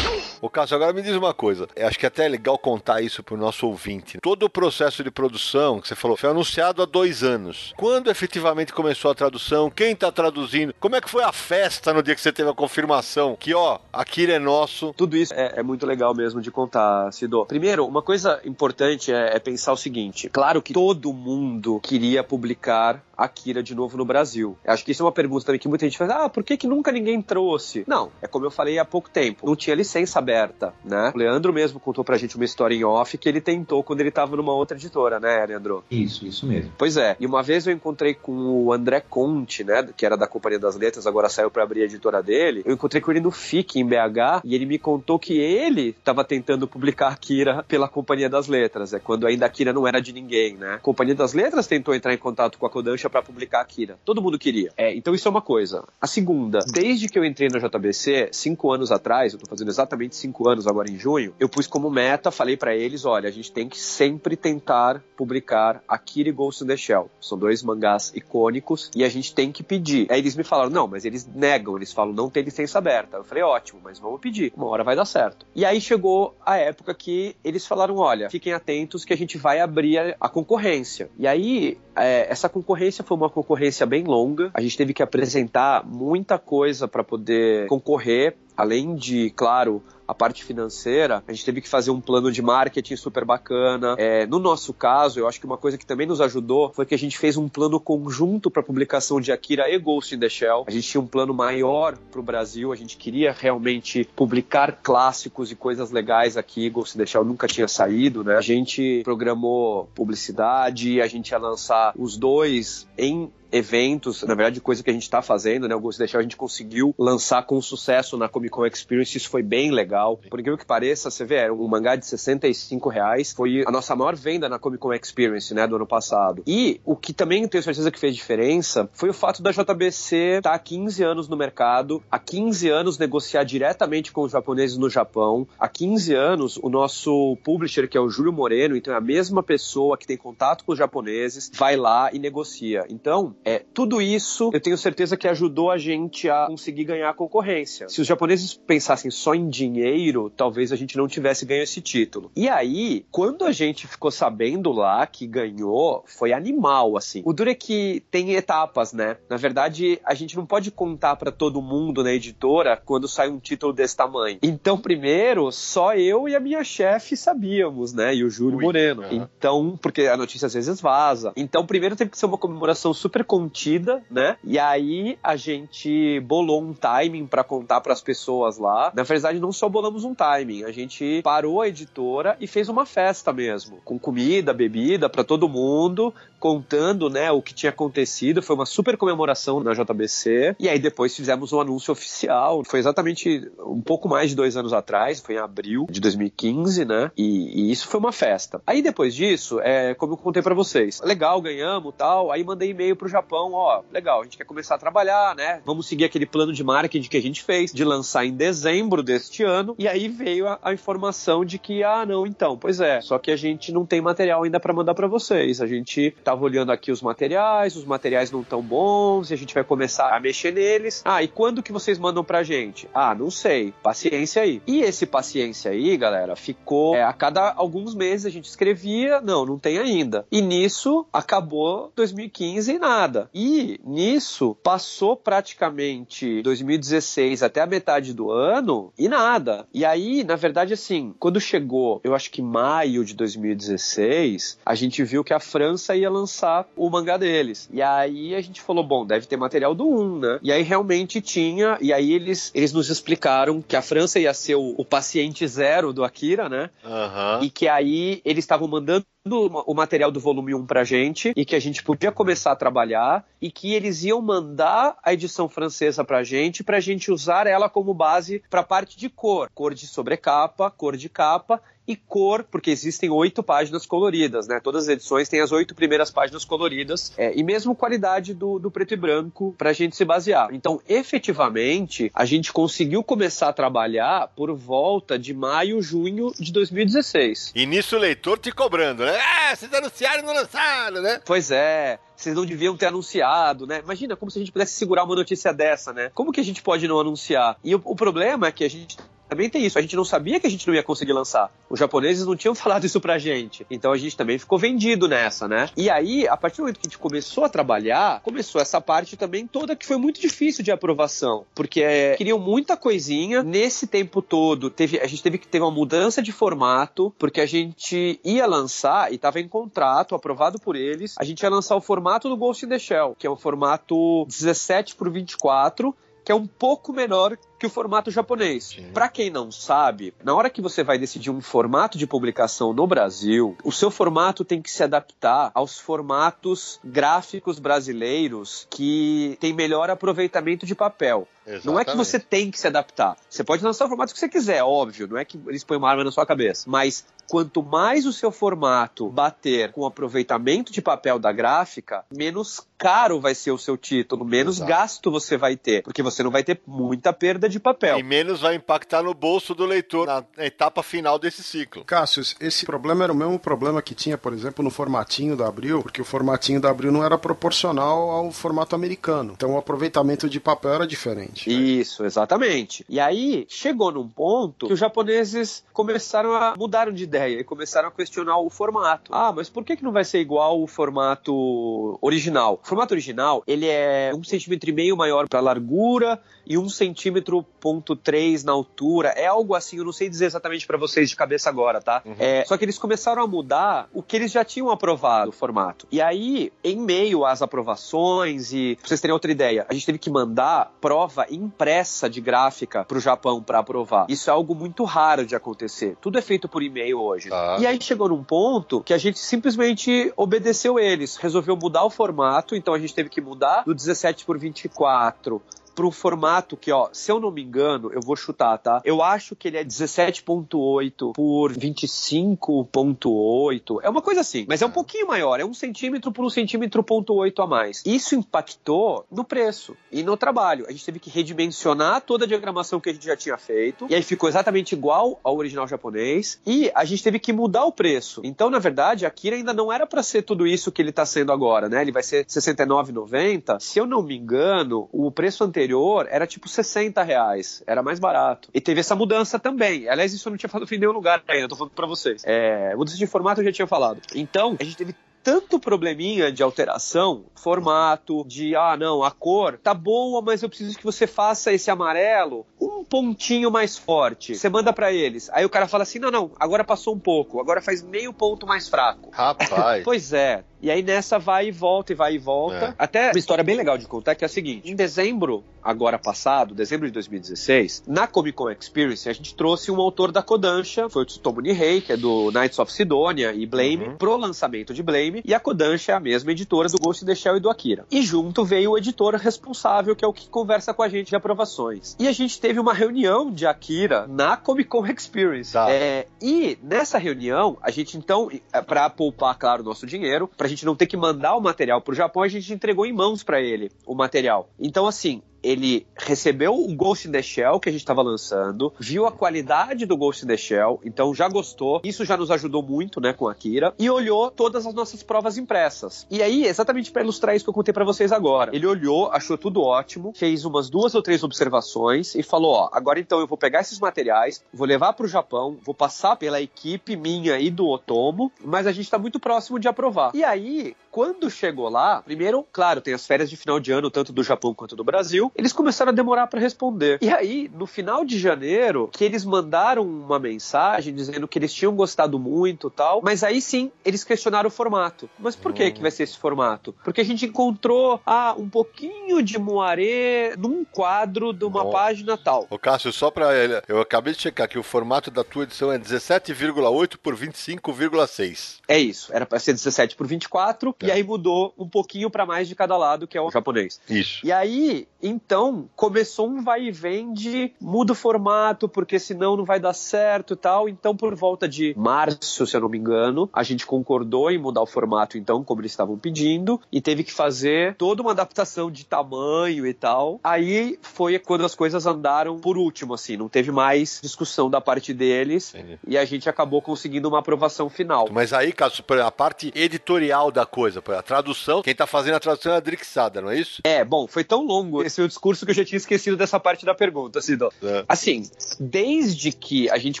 Ô, Cássio, agora me diz uma coisa. Eu acho que é até é legal contar isso pro nosso ouvinte. Todo o processo de produção que você falou foi anunciado há dois anos. Quando efetivamente começou a tradução? Quem tá traduzindo? Como é que foi a festa no dia que você teve a confirmação que, ó, Akira é nosso? Tudo isso é, é muito legal mesmo de contar, Cido. Primeiro, uma coisa importante é, é pensar o seguinte. Claro que todo mundo queria publicar Akira de novo no Brasil. Acho que isso é uma pergunta também que muita gente faz: ah, por que, que nunca ninguém trouxe? Não, é como eu falei há pouco tempo, não tinha licença aberta, né? O Leandro mesmo contou pra gente uma história em off que ele tentou quando ele tava numa outra editora, né, Leandro? Isso, isso mesmo. Pois é, e uma vez eu encontrei com o André Conte, né, que era da Companhia das Letras, agora saiu para abrir a editora dele. Eu encontrei com ele no FIC em BH e ele me contou que ele estava tentando publicar Akira pela Companhia das Letras, é quando ainda Akira não era de ninguém, né? A Companhia das Letras tentou entrar em contato com a Kodansha para publicar Akira. Todo mundo queria. É, então isso é uma coisa. A segunda, desde que eu entrei na JBC, cinco anos atrás, eu tô fazendo exatamente cinco anos agora em junho, eu pus como meta, falei para eles, olha, a gente tem que sempre tentar publicar Akira e Ghost in the Shell. São dois mangás icônicos e a gente tem que pedir. Aí eles me falaram, não, mas eles negam, eles falam, não tem licença aberta. Eu falei, ótimo, mas vamos pedir. Uma hora vai dar certo. E aí chegou a época que eles falaram, olha, fiquem atentos que a gente vai abrir a, a concorrência. E aí, é, essa concorrência foi uma concorrência bem longa. A gente teve que apresentar muita coisa para poder concorrer, além de, claro, a parte financeira, a gente teve que fazer um plano de marketing super bacana. É, no nosso caso, eu acho que uma coisa que também nos ajudou foi que a gente fez um plano conjunto para publicação de Akira e Ghost in the Shell. A gente tinha um plano maior para o Brasil, a gente queria realmente publicar clássicos e coisas legais aqui. Ghost in the Shell nunca tinha saído, né? A gente programou publicidade, a gente ia lançar os dois em eventos, na verdade, coisa que a gente está fazendo, né? O Ghost in the Shell a gente conseguiu lançar com sucesso na Comic Con Experience, isso foi bem legal. Por incrível que pareça, você vê, era um mangá de 65 reais, foi a nossa maior venda na Comic Con Experience, né, do ano passado. E o que também tenho certeza que fez diferença foi o fato da JBC estar tá há 15 anos no mercado, há 15 anos negociar diretamente com os japoneses no Japão, há 15 anos o nosso publisher, que é o Júlio Moreno, então é a mesma pessoa que tem contato com os japoneses, vai lá e negocia. Então, É, tudo isso eu tenho certeza que ajudou a gente a conseguir ganhar a concorrência. Se os japoneses pensassem só em dinheiro, talvez a gente não tivesse ganho esse título. E aí, quando a gente ficou sabendo lá que ganhou, foi animal, assim. O duro é que tem etapas, né? Na verdade, a gente não pode contar para todo mundo na editora quando sai um título desse tamanho. Então, primeiro, só eu e a minha chefe sabíamos, né? E o Júlio Ui, Moreno. Então, porque a notícia às vezes vaza. Então, primeiro teve que ser uma comemoração super contida, né? E aí a gente bolou um timing pra contar pras pessoas lá. Na verdade, não só bolamos um timing, a gente parou a editora e fez uma festa mesmo, com comida, bebida pra todo mundo, contando, né, o que tinha acontecido. Foi uma super comemoração na JBC. E aí depois fizemos um anúncio oficial. Foi exatamente um pouco mais de dois anos atrás, foi em abril de 2015, né? E, e isso foi uma festa. Aí depois disso, é, como eu contei pra vocês, legal, ganhamos tal. Aí mandei e-mail pro Japão, ó, legal, a gente quer começar a trabalhar, né? Vamos seguir aquele plano de marketing que a gente fez, de lançar em dezembro deste ano. E aí veio a, a informação de que, ah, não, então, pois é, só que a gente não tem material ainda pra mandar pra vocês. A gente tava olhando aqui os materiais, os materiais não tão bons, e a gente vai começar a mexer neles. Ah, e quando que vocês mandam pra gente? Ah, não sei. Paciência aí. E esse paciência aí, galera, ficou é, a cada alguns meses a gente escrevia, não, não tem ainda. E nisso acabou 2015 e nada. E nisso passou praticamente 2016 até a metade do ano e nada. E aí, na verdade, assim, quando chegou, eu acho que maio de 2016, a gente viu que a França ia lançar o mangá deles. E aí a gente falou, bom, deve ter material do 1, né? E aí realmente tinha, e aí eles, eles nos explicaram que a França ia ser o, o paciente zero do Akira, né? Aham. E que aí eles estavam mandando o material do volume 1 pra gente e que a gente podia começar a trabalhar e que eles iam mandar a edição francesa pra gente pra gente usar ela como base pra parte de cor, cor de sobrecapa, cor de capa e cor, porque existem oito páginas coloridas, né? Todas as edições têm as oito primeiras páginas coloridas é, e mesmo qualidade do, do preto e branco pra gente se basear. Então, efetivamente, a gente conseguiu começar a trabalhar por volta de maio, junho de 2016. E nisso o leitor te cobrando, né? Ah, vocês anunciaram e não lançaram, né? Pois é, vocês não deviam ter anunciado, né? Imagina como se a gente pudesse segurar uma notícia dessa, né? Como que a gente pode não anunciar? E o, o problema é que a gente também tem isso. A gente não sabia que a gente não ia conseguir lançar. Os japoneses não tinham falado isso pra gente. Então a gente também ficou vendido nessa, né? E aí, a partir do momento que a gente começou a trabalhar, começou essa parte também toda que foi muito difícil de aprovação. Porque é, queriam muita coisinha. Nesse tempo todo, teve, a gente teve que ter uma mudança de formato, porque a gente ia lançar e estava em contrato, aprovado por eles. A gente ia lançar o formato do Ghost in the Shell, que é um formato 17 por 24 que é um pouco menor que o formato japonês. Para quem não sabe, na hora que você vai decidir um formato de publicação no Brasil, o seu formato tem que se adaptar aos formatos gráficos brasileiros que tem melhor aproveitamento de papel. Não é que você tem que se adaptar. Você pode lançar o formato que você quiser, óbvio. Não é que eles põem uma arma na sua cabeça. Mas quanto mais o seu formato bater com o aproveitamento de papel da gráfica, menos caro vai ser o seu título, menos Exato. gasto você vai ter. Porque você não vai ter muita perda de papel. E menos vai impactar no bolso do leitor na etapa final desse ciclo. Cássius, esse problema era o mesmo problema que tinha, por exemplo, no formatinho da Abril, porque o formatinho da Abril não era proporcional ao formato americano. Então o aproveitamento de papel era diferente. né? Isso, exatamente. E aí chegou num ponto que os japoneses começaram a mudaram de ideia e começaram a questionar o formato. Ah, mas por que, que não vai ser igual o formato original? O formato original ele é um centímetro e meio maior para largura e um centímetro ponto três na altura. É algo assim, eu não sei dizer exatamente para vocês de cabeça agora, tá? É, só que eles começaram a mudar o que eles já tinham aprovado o formato. E aí, em meio às aprovações e pra vocês terem outra ideia, a gente teve que mandar prova impressa de gráfica pro Japão para aprovar. Isso é algo muito raro de acontecer. Tudo é feito por e-mail hoje. Tá. E aí chegou num ponto que a gente simplesmente obedeceu eles, resolveu mudar o formato, então a gente teve que mudar do 17 por 24 pro formato que, ó, se eu não me engano, eu vou chutar, tá? Eu acho que ele é 17.8 por 25.8. É uma coisa assim, mas é um pouquinho maior, é um centímetro por um centímetro ponto oito a mais. Isso impactou no preço e no trabalho. A gente teve que redimensionar toda a diagramação que a gente já tinha feito, e aí ficou exatamente igual ao original japonês, e a gente teve que mudar o preço. Então, na verdade, a Kira ainda não era para ser tudo isso que ele tá sendo agora, né? Ele vai ser R$ 69,90. Se eu não me engano, o preço anterior era tipo 60 reais. Era mais barato. E teve essa mudança também. Aliás, isso eu não tinha falado em nenhum lugar ainda, tô falando pra vocês. É, mudança de formato eu já tinha falado. Então, a gente teve tanto probleminha de alteração, formato, de ah, não, a cor tá boa, mas eu preciso que você faça esse amarelo um pontinho mais forte. Você manda para eles. Aí o cara fala assim: não, não, agora passou um pouco, agora faz meio ponto mais fraco. Rapaz. pois é. E aí nessa vai e volta e vai e volta. É. Até uma história bem legal de contar que é a seguinte: em dezembro, agora passado, dezembro de 2016, na Comic Con Experience, a gente trouxe um autor da Kodansha, foi o Tsutomu Nihei, que é do Knights of Sidonia e Blame, uhum. pro lançamento de Blame, e a Kodansha é a mesma editora do Ghost in the Shell e do Akira. E junto veio o editor responsável, que é o que conversa com a gente de aprovações. E a gente teve uma reunião de Akira na Comic Con Experience. Tá. É, e nessa reunião, a gente então, é, para poupar, claro, nosso dinheiro, pra gente não ter que mandar o material pro Japão, a gente entregou em mãos para ele o material. Então, assim, ele recebeu o Ghost in the Shell que a gente estava lançando, viu a qualidade do Ghost in the Shell, então já gostou. Isso já nos ajudou muito, né, com a Akira e olhou todas as nossas provas impressas. E aí, exatamente para ilustrar isso que eu contei para vocês agora, ele olhou, achou tudo ótimo, fez umas duas ou três observações e falou: ó, agora então eu vou pegar esses materiais, vou levar para o Japão, vou passar pela equipe minha e do Otomo, mas a gente está muito próximo de aprovar. E aí, quando chegou lá, primeiro, claro, tem as férias de final de ano tanto do Japão quanto do Brasil eles começaram a demorar para responder. E aí, no final de janeiro, que eles mandaram uma mensagem dizendo que eles tinham gostado muito tal, mas aí sim, eles questionaram o formato. Mas por que que vai ser esse formato? Porque a gente encontrou, ah, um pouquinho de moaré num quadro de uma página tal. Ô Cássio, só pra ele, eu acabei de checar que o formato da tua edição é 17,8 por 25,6. É isso, era para ser 17 por 24, tá. E aí mudou um pouquinho para mais de cada lado, que é o japonês. Isso. E aí, então, começou um vai e vem de muda o formato, porque senão não vai dar certo e tal. Então, por volta de março, se eu não me engano, a gente concordou em mudar o formato, então, como eles estavam pedindo, e teve que fazer toda uma adaptação de tamanho e tal. Aí foi quando as coisas andaram por último, assim, não teve mais discussão da parte deles Entendi. e a gente acabou conseguindo uma aprovação final. Mas aí, Cássio, a parte editorial da coisa, a tradução, quem tá fazendo a tradução é a Drixada, não é isso? É, bom, foi tão longo esse discurso que eu já tinha esquecido dessa parte da pergunta, Cido. É. Assim, desde que a gente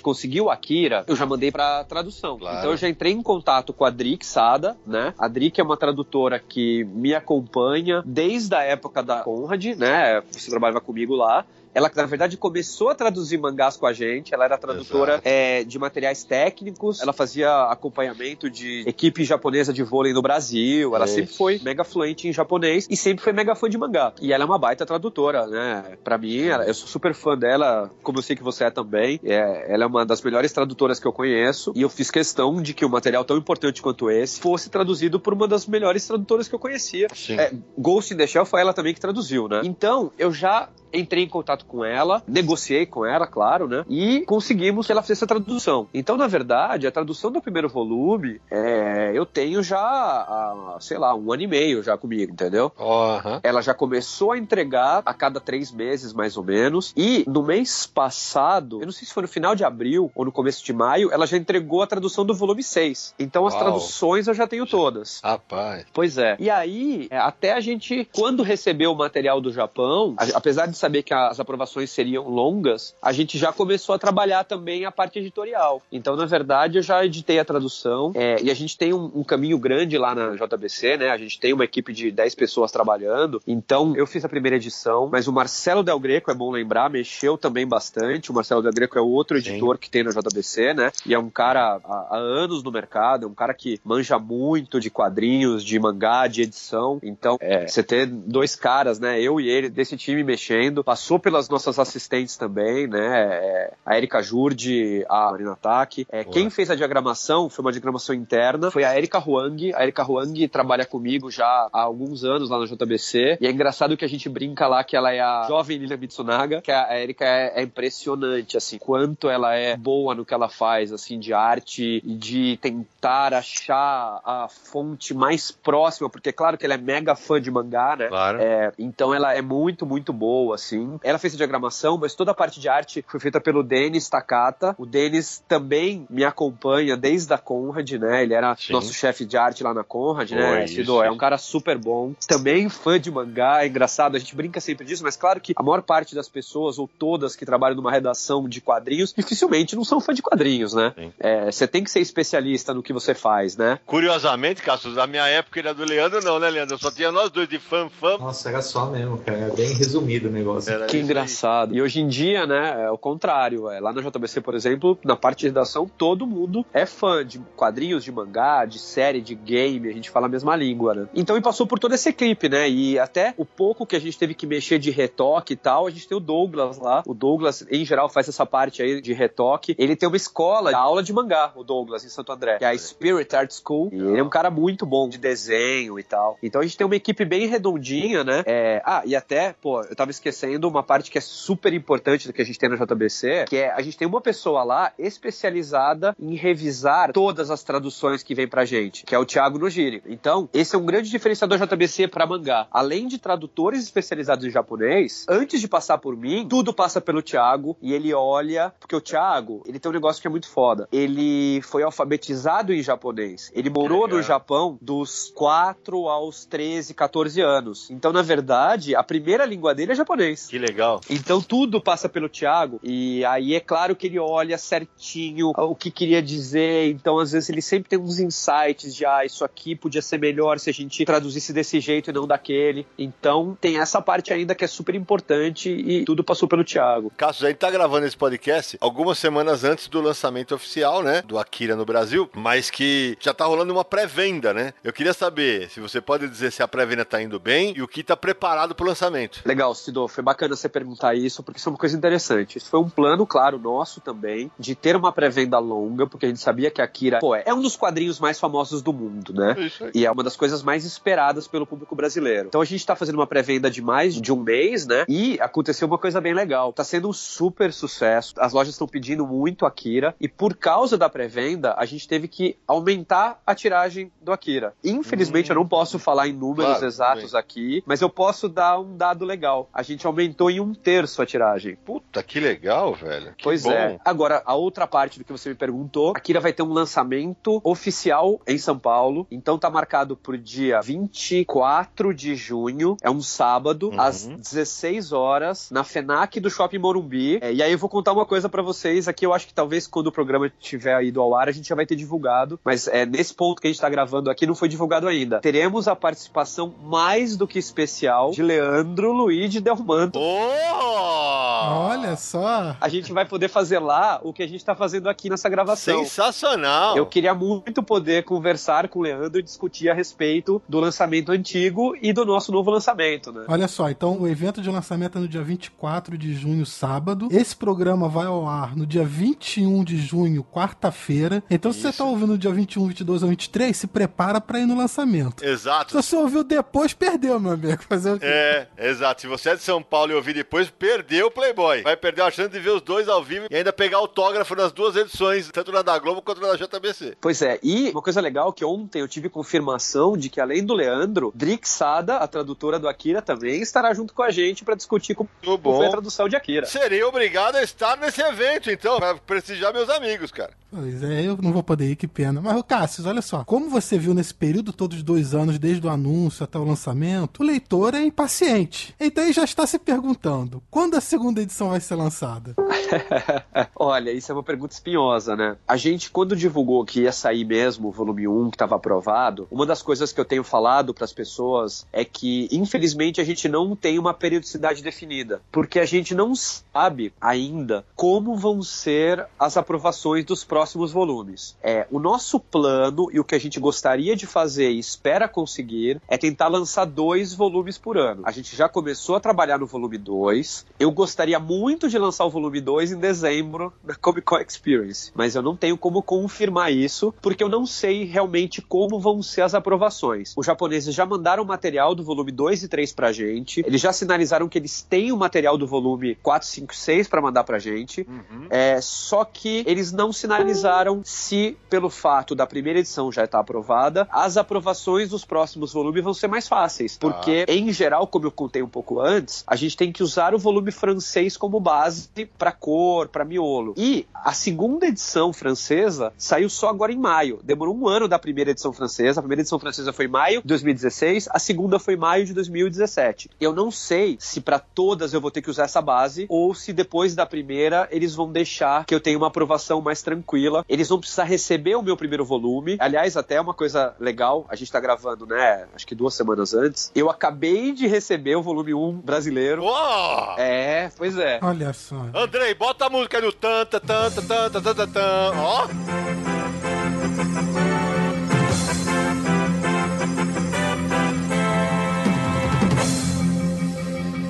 conseguiu Akira, eu já mandei pra tradução. Claro. Então eu já entrei em contato com a Drick Sada, né? A Drick é uma tradutora que me acompanha desde a época da Conrad, né? Você trabalhava comigo lá. Ela, na verdade, começou a traduzir mangás com a gente. Ela era tradutora é, de materiais técnicos. Ela fazia acompanhamento de equipe japonesa de vôlei no Brasil. Ela sempre foi mega fluente em japonês e sempre foi mega fã de mangá. E ela é uma baita tradutora, né? Pra mim, ela, eu sou super fã dela, como eu sei que você é também. É, ela é uma das melhores tradutoras que eu conheço. E eu fiz questão de que um material tão importante quanto esse fosse traduzido por uma das melhores tradutoras que eu conhecia. É, Ghost in the Shell foi ela também que traduziu, né? Então, eu já entrei em contato com ela, negociei com ela, claro, né? E conseguimos que ela fizesse a tradução. Então, na verdade, a tradução do primeiro volume, é, eu tenho já, há, sei lá, um ano e meio já comigo, entendeu? Uhum. Ela já começou a entregar a cada três meses, mais ou menos. E no mês passado, eu não sei se foi no final de abril ou no começo de maio, ela já entregou a tradução do volume 6. Então, as Uau. traduções eu já tenho todas. Rapaz. Pois é. E aí, é, até a gente, quando recebeu o material do Japão, apesar de saber que as aprovações seriam longas, a gente já começou a trabalhar também a parte editorial. Então, na verdade, eu já editei a tradução é, e a gente tem um, um, caminho grande lá na JBC, né? A gente tem uma equipe de 10 pessoas trabalhando. Então, eu fiz a primeira edição, mas o Marcelo Del Greco, é bom lembrar, mexeu também bastante. O Marcelo Del Greco é o outro Sim. editor que tem na JBC, né? E é um cara há, há anos no mercado, é um cara que manja muito de quadrinhos, de mangá, de edição. Então, é, você ter dois caras, né? Eu e ele, desse time mexendo. Passou pelas nossas assistentes também, né? É, a Erika Jurdi, a Marina Taki. É, quem fez a diagramação foi uma diagramação interna, foi a Erika Huang. A Erika Huang trabalha comigo já há alguns anos lá na JBC. E é engraçado que a gente brinca lá que ela é a jovem Lilian Mitsunaga, que a Erika é, é impressionante, assim, quanto ela é boa no que ela faz, assim, de arte e de tentar achar a fonte mais próxima, porque é claro que ela é mega fã de mangá, né? Claro. É, então ela é muito, muito boa, assim. Ela fez a diagramação, mas toda a parte de arte foi feita pelo Denis Takata. O Denis também me acompanha desde a Conrad, né? Ele era Sim. nosso chefe de arte lá na Conrad, Pô, né? isso, é um cara super bom. Também fã de mangá, é engraçado, a gente brinca sempre disso, mas claro que a maior parte das pessoas, ou todas que trabalham numa redação de quadrinhos, dificilmente não são fã de quadrinhos, né? É, Você tem que ser especialista no que você faz, né? Curiosamente, Cassius, na minha época e na do Leandro, não, né, Leandro? Só tinha nós dois de fã-fã. Nossa, era só mesmo, cara. É bem resumido o negócio. Era Que isso aí. Engraçado. E hoje em dia, né, é o contrário. É, lá na JBC, por exemplo, na parte de redação, todo mundo é fã de quadrinhos, de mangá, de série, de game, a gente fala a mesma língua, né? Então, e passou por toda essa equipe, né? E até o pouco que a gente teve que mexer de retoque e tal, a gente tem o Douglas lá. O Douglas, em geral, faz essa parte aí de retoque. Ele tem uma escola, de aula de mangá, o Douglas, em Santo André, que é a Spirit Art School. E ele é um cara muito bom de desenho e tal. Então a gente tem uma equipe bem redondinha, né? É, ah, e até, pô, eu tava esquecendo uma parte que é super importante do que a gente tem na JBC, que é a gente tem uma pessoa lá especializada em revisar todas as traduções que vem pra gente, que é o Thiago Nojiri. Então, esse é um grande diferenciador JBC pra mangá. Além de tradutores especializados em japonês, antes de passar por mim, tudo passa pelo Thiago e ele olha, porque o Thiago, ele tem um negócio que é muito foda. Ele foi alfabetizado em japonês. Ele morou no Japão dos 4 aos 13, 14 anos. Então, na verdade, a primeira língua dele é japonês. Que legal. Então tudo passa pelo Thiago e aí é claro que ele olha certinho o que queria dizer. Então às vezes ele sempre tem uns insights de ah, isso aqui podia ser melhor se a gente traduzisse desse jeito e não daquele. Então tem essa parte ainda que é super importante e tudo passou pelo Thiago. Cassius, a gente tá gravando esse podcast algumas semanas antes do lançamento oficial, né? Do Akira no Brasil, mas que já tá rolando uma pré-venda, né? Eu queria saber se você pode dizer se a pré-venda tá indo bem e o que tá preparado pro lançamento. Legal, Cido, foi bacana você perguntar isso, porque isso é uma coisa interessante. Isso foi um plano, claro, nosso também, de ter uma pré-venda longa, porque a gente sabia que a Akira, pô, é um dos quadrinhos mais famosos do mundo, né? Aí. E é uma das coisas mais esperadas pelo público brasileiro. Então a gente tá fazendo uma pré-venda de mais de um mês, né? E aconteceu uma coisa bem legal. Tá sendo um super sucesso. As lojas estão pedindo muito Akira. E por causa da pré-venda, a gente teve que aumentar a tiragem do Akira. Infelizmente, eu não posso falar em números Claro, exatos aqui, mas eu posso dar um dado legal. A gente aumentou em um terço a tiragem. Puta, que legal, velho. Que Pois bom. é. Agora, a outra parte do que você me perguntou, a Kira vai ter um lançamento oficial em São Paulo. Então tá marcado pro dia 24 de junho, é um sábado, Uhum. às 16 horas, na FENAC do Shopping Morumbi. É, e aí eu vou contar uma coisa pra vocês aqui, eu acho que talvez quando o programa tiver ido ao ar, a gente já vai ter divulgado, mas é, nesse ponto que a gente tá gravando aqui não foi divulgado ainda. Teremos a participação mais do que especial de Leandro Luiz Delmanto. Oh! Olha só. A gente vai poder fazer lá o que a gente tá fazendo aqui nessa gravação. Sensacional! Eu queria muito poder conversar com o Leandro e discutir a respeito do lançamento antigo e do nosso novo lançamento, né? Olha só, então o evento de lançamento é no dia 24 de junho, sábado. Esse programa vai ao ar no dia 21 de junho, quarta-feira. Então, se você Isso. tá ouvindo no dia 21, 22 ou 23, se prepara pra ir no lançamento. Se Exato. você ouviu depois, perdeu, meu amigo. Fazer o quê? É, exato. Se você é de São Paulo e ouvir depois, perdeu o Playboy. Vai perder a chance de ver os dois ao vivo e ainda pegar autógrafo nas duas edições, tanto na da Globo quanto na da JBC. Pois é, e uma coisa legal que ontem eu tive confirmação de que além do Leandro, Drix Sada, a tradutora do Akira, também estará junto com a gente pra discutir como foi a bom. tradução de Akira. Serei obrigado a estar nesse evento, então, pra prestigiar meus amigos, cara. Pois é, eu não vou poder ir, que pena. Mas, ô Cassius, olha só. Como você viu nesse período todo de dois anos, desde o anúncio até o lançamento, o leitor é impaciente. Então ele já está se perguntando, quando a segunda edição vai ser lançada? Olha, isso é uma pergunta espinhosa, né? A gente, quando divulgou que ia sair mesmo o volume 1, que estava aprovado, uma das coisas que eu tenho falado para as pessoas é que, infelizmente, a gente não tem uma periodicidade definida, porque a gente não sabe ainda como vão ser as aprovações dos próximos volumes. É, o nosso plano e o que a gente gostaria de fazer e espera conseguir é tentar lançar dois volumes por ano. A gente já começou a trabalhar no volume 2. Eu gostaria muito de lançar o volume 2 em dezembro da Comic Con Experience, mas eu não tenho como confirmar isso, porque eu não sei realmente como vão ser as aprovações. Os japoneses já mandaram o material do volume 2 e 3 pra gente, eles já sinalizaram que eles têm o material do volume 4, 5, 6 para mandar pra gente, uhum. é, só que eles não sinalizaram se, pelo fato da primeira edição já estar aprovada, as aprovações dos próximos volumes vão ser mais fáceis, porque, ah. em geral, como eu contei um pouco antes, a gente tem que usar o volume francês como base para cor, para miolo. E a segunda edição francesa saiu só agora em maio. Demorou um ano da primeira edição francesa. A primeira edição francesa foi em maio de 2016, a segunda foi em maio de 2017. Eu não sei se para todas eu vou ter que usar essa base ou se depois da primeira eles vão deixar que eu tenha uma aprovação mais tranquila. Eles vão precisar receber o meu primeiro volume. Aliás, até uma coisa legal, a gente tá gravando, né? Acho que duas semanas antes. Eu acabei de receber o volume 1 brasileiro. Oh! É, pois é. Olha só. Andrei, bota a música do tanta, tanta, tanta, tanta, tanta. Ó.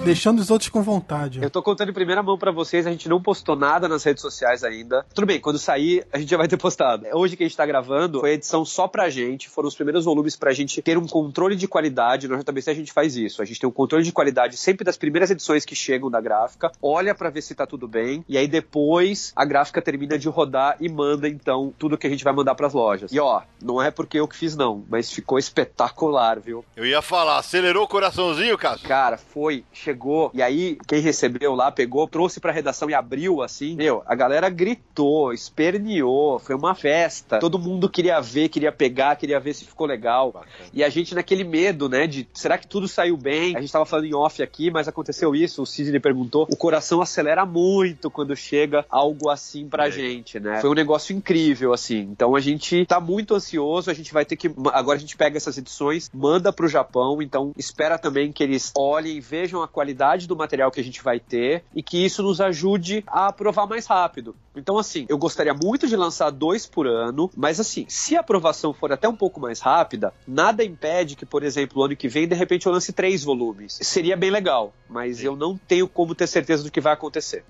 Deixando os outros com vontade. Eu tô contando em primeira mão para vocês, a gente não postou nada nas redes sociais ainda. Tudo bem, quando sair, a gente já vai ter postado. Hoje que a gente tá gravando, foi a edição só pra gente, foram os primeiros volumes pra gente ter um controle de qualidade. No JBC a gente faz isso. A gente tem um controle de qualidade sempre das primeiras edições que chegam da gráfica, olha para ver se tá tudo bem, e aí depois a gráfica termina de rodar e manda então tudo que a gente vai mandar para as lojas. E ó, não é porque eu que fiz não, mas ficou espetacular, viu? Eu ia falar, acelerou o coraçãozinho, Cássio? Cara, foi, chegou chegou, e aí quem recebeu lá, pegou, trouxe pra redação e abriu assim, meu, a galera gritou, esperneou, foi uma festa. Todo mundo queria ver, queria pegar, queria ver se ficou legal. Bacana. E a gente naquele medo, né, de será que tudo saiu bem? A gente tava falando em off aqui, mas aconteceu isso, o Sidney perguntou. O coração acelera muito quando chega algo assim pra é. gente, né? Foi um negócio incrível, assim. Então a gente tá muito ansioso, a gente vai ter que. Agora a gente pega essas edições, manda pro Japão, então espera também que eles olhem, vejam a qualidade qualidade do material que a gente vai ter e que isso nos ajude a aprovar mais rápido. Então, assim, eu gostaria muito de lançar dois por ano, mas assim, se a aprovação for até um pouco mais rápida, nada impede que, por exemplo, o ano que vem, de repente, eu lance três volumes. Seria bem legal, mas Sim. eu não tenho como ter certeza do que vai acontecer.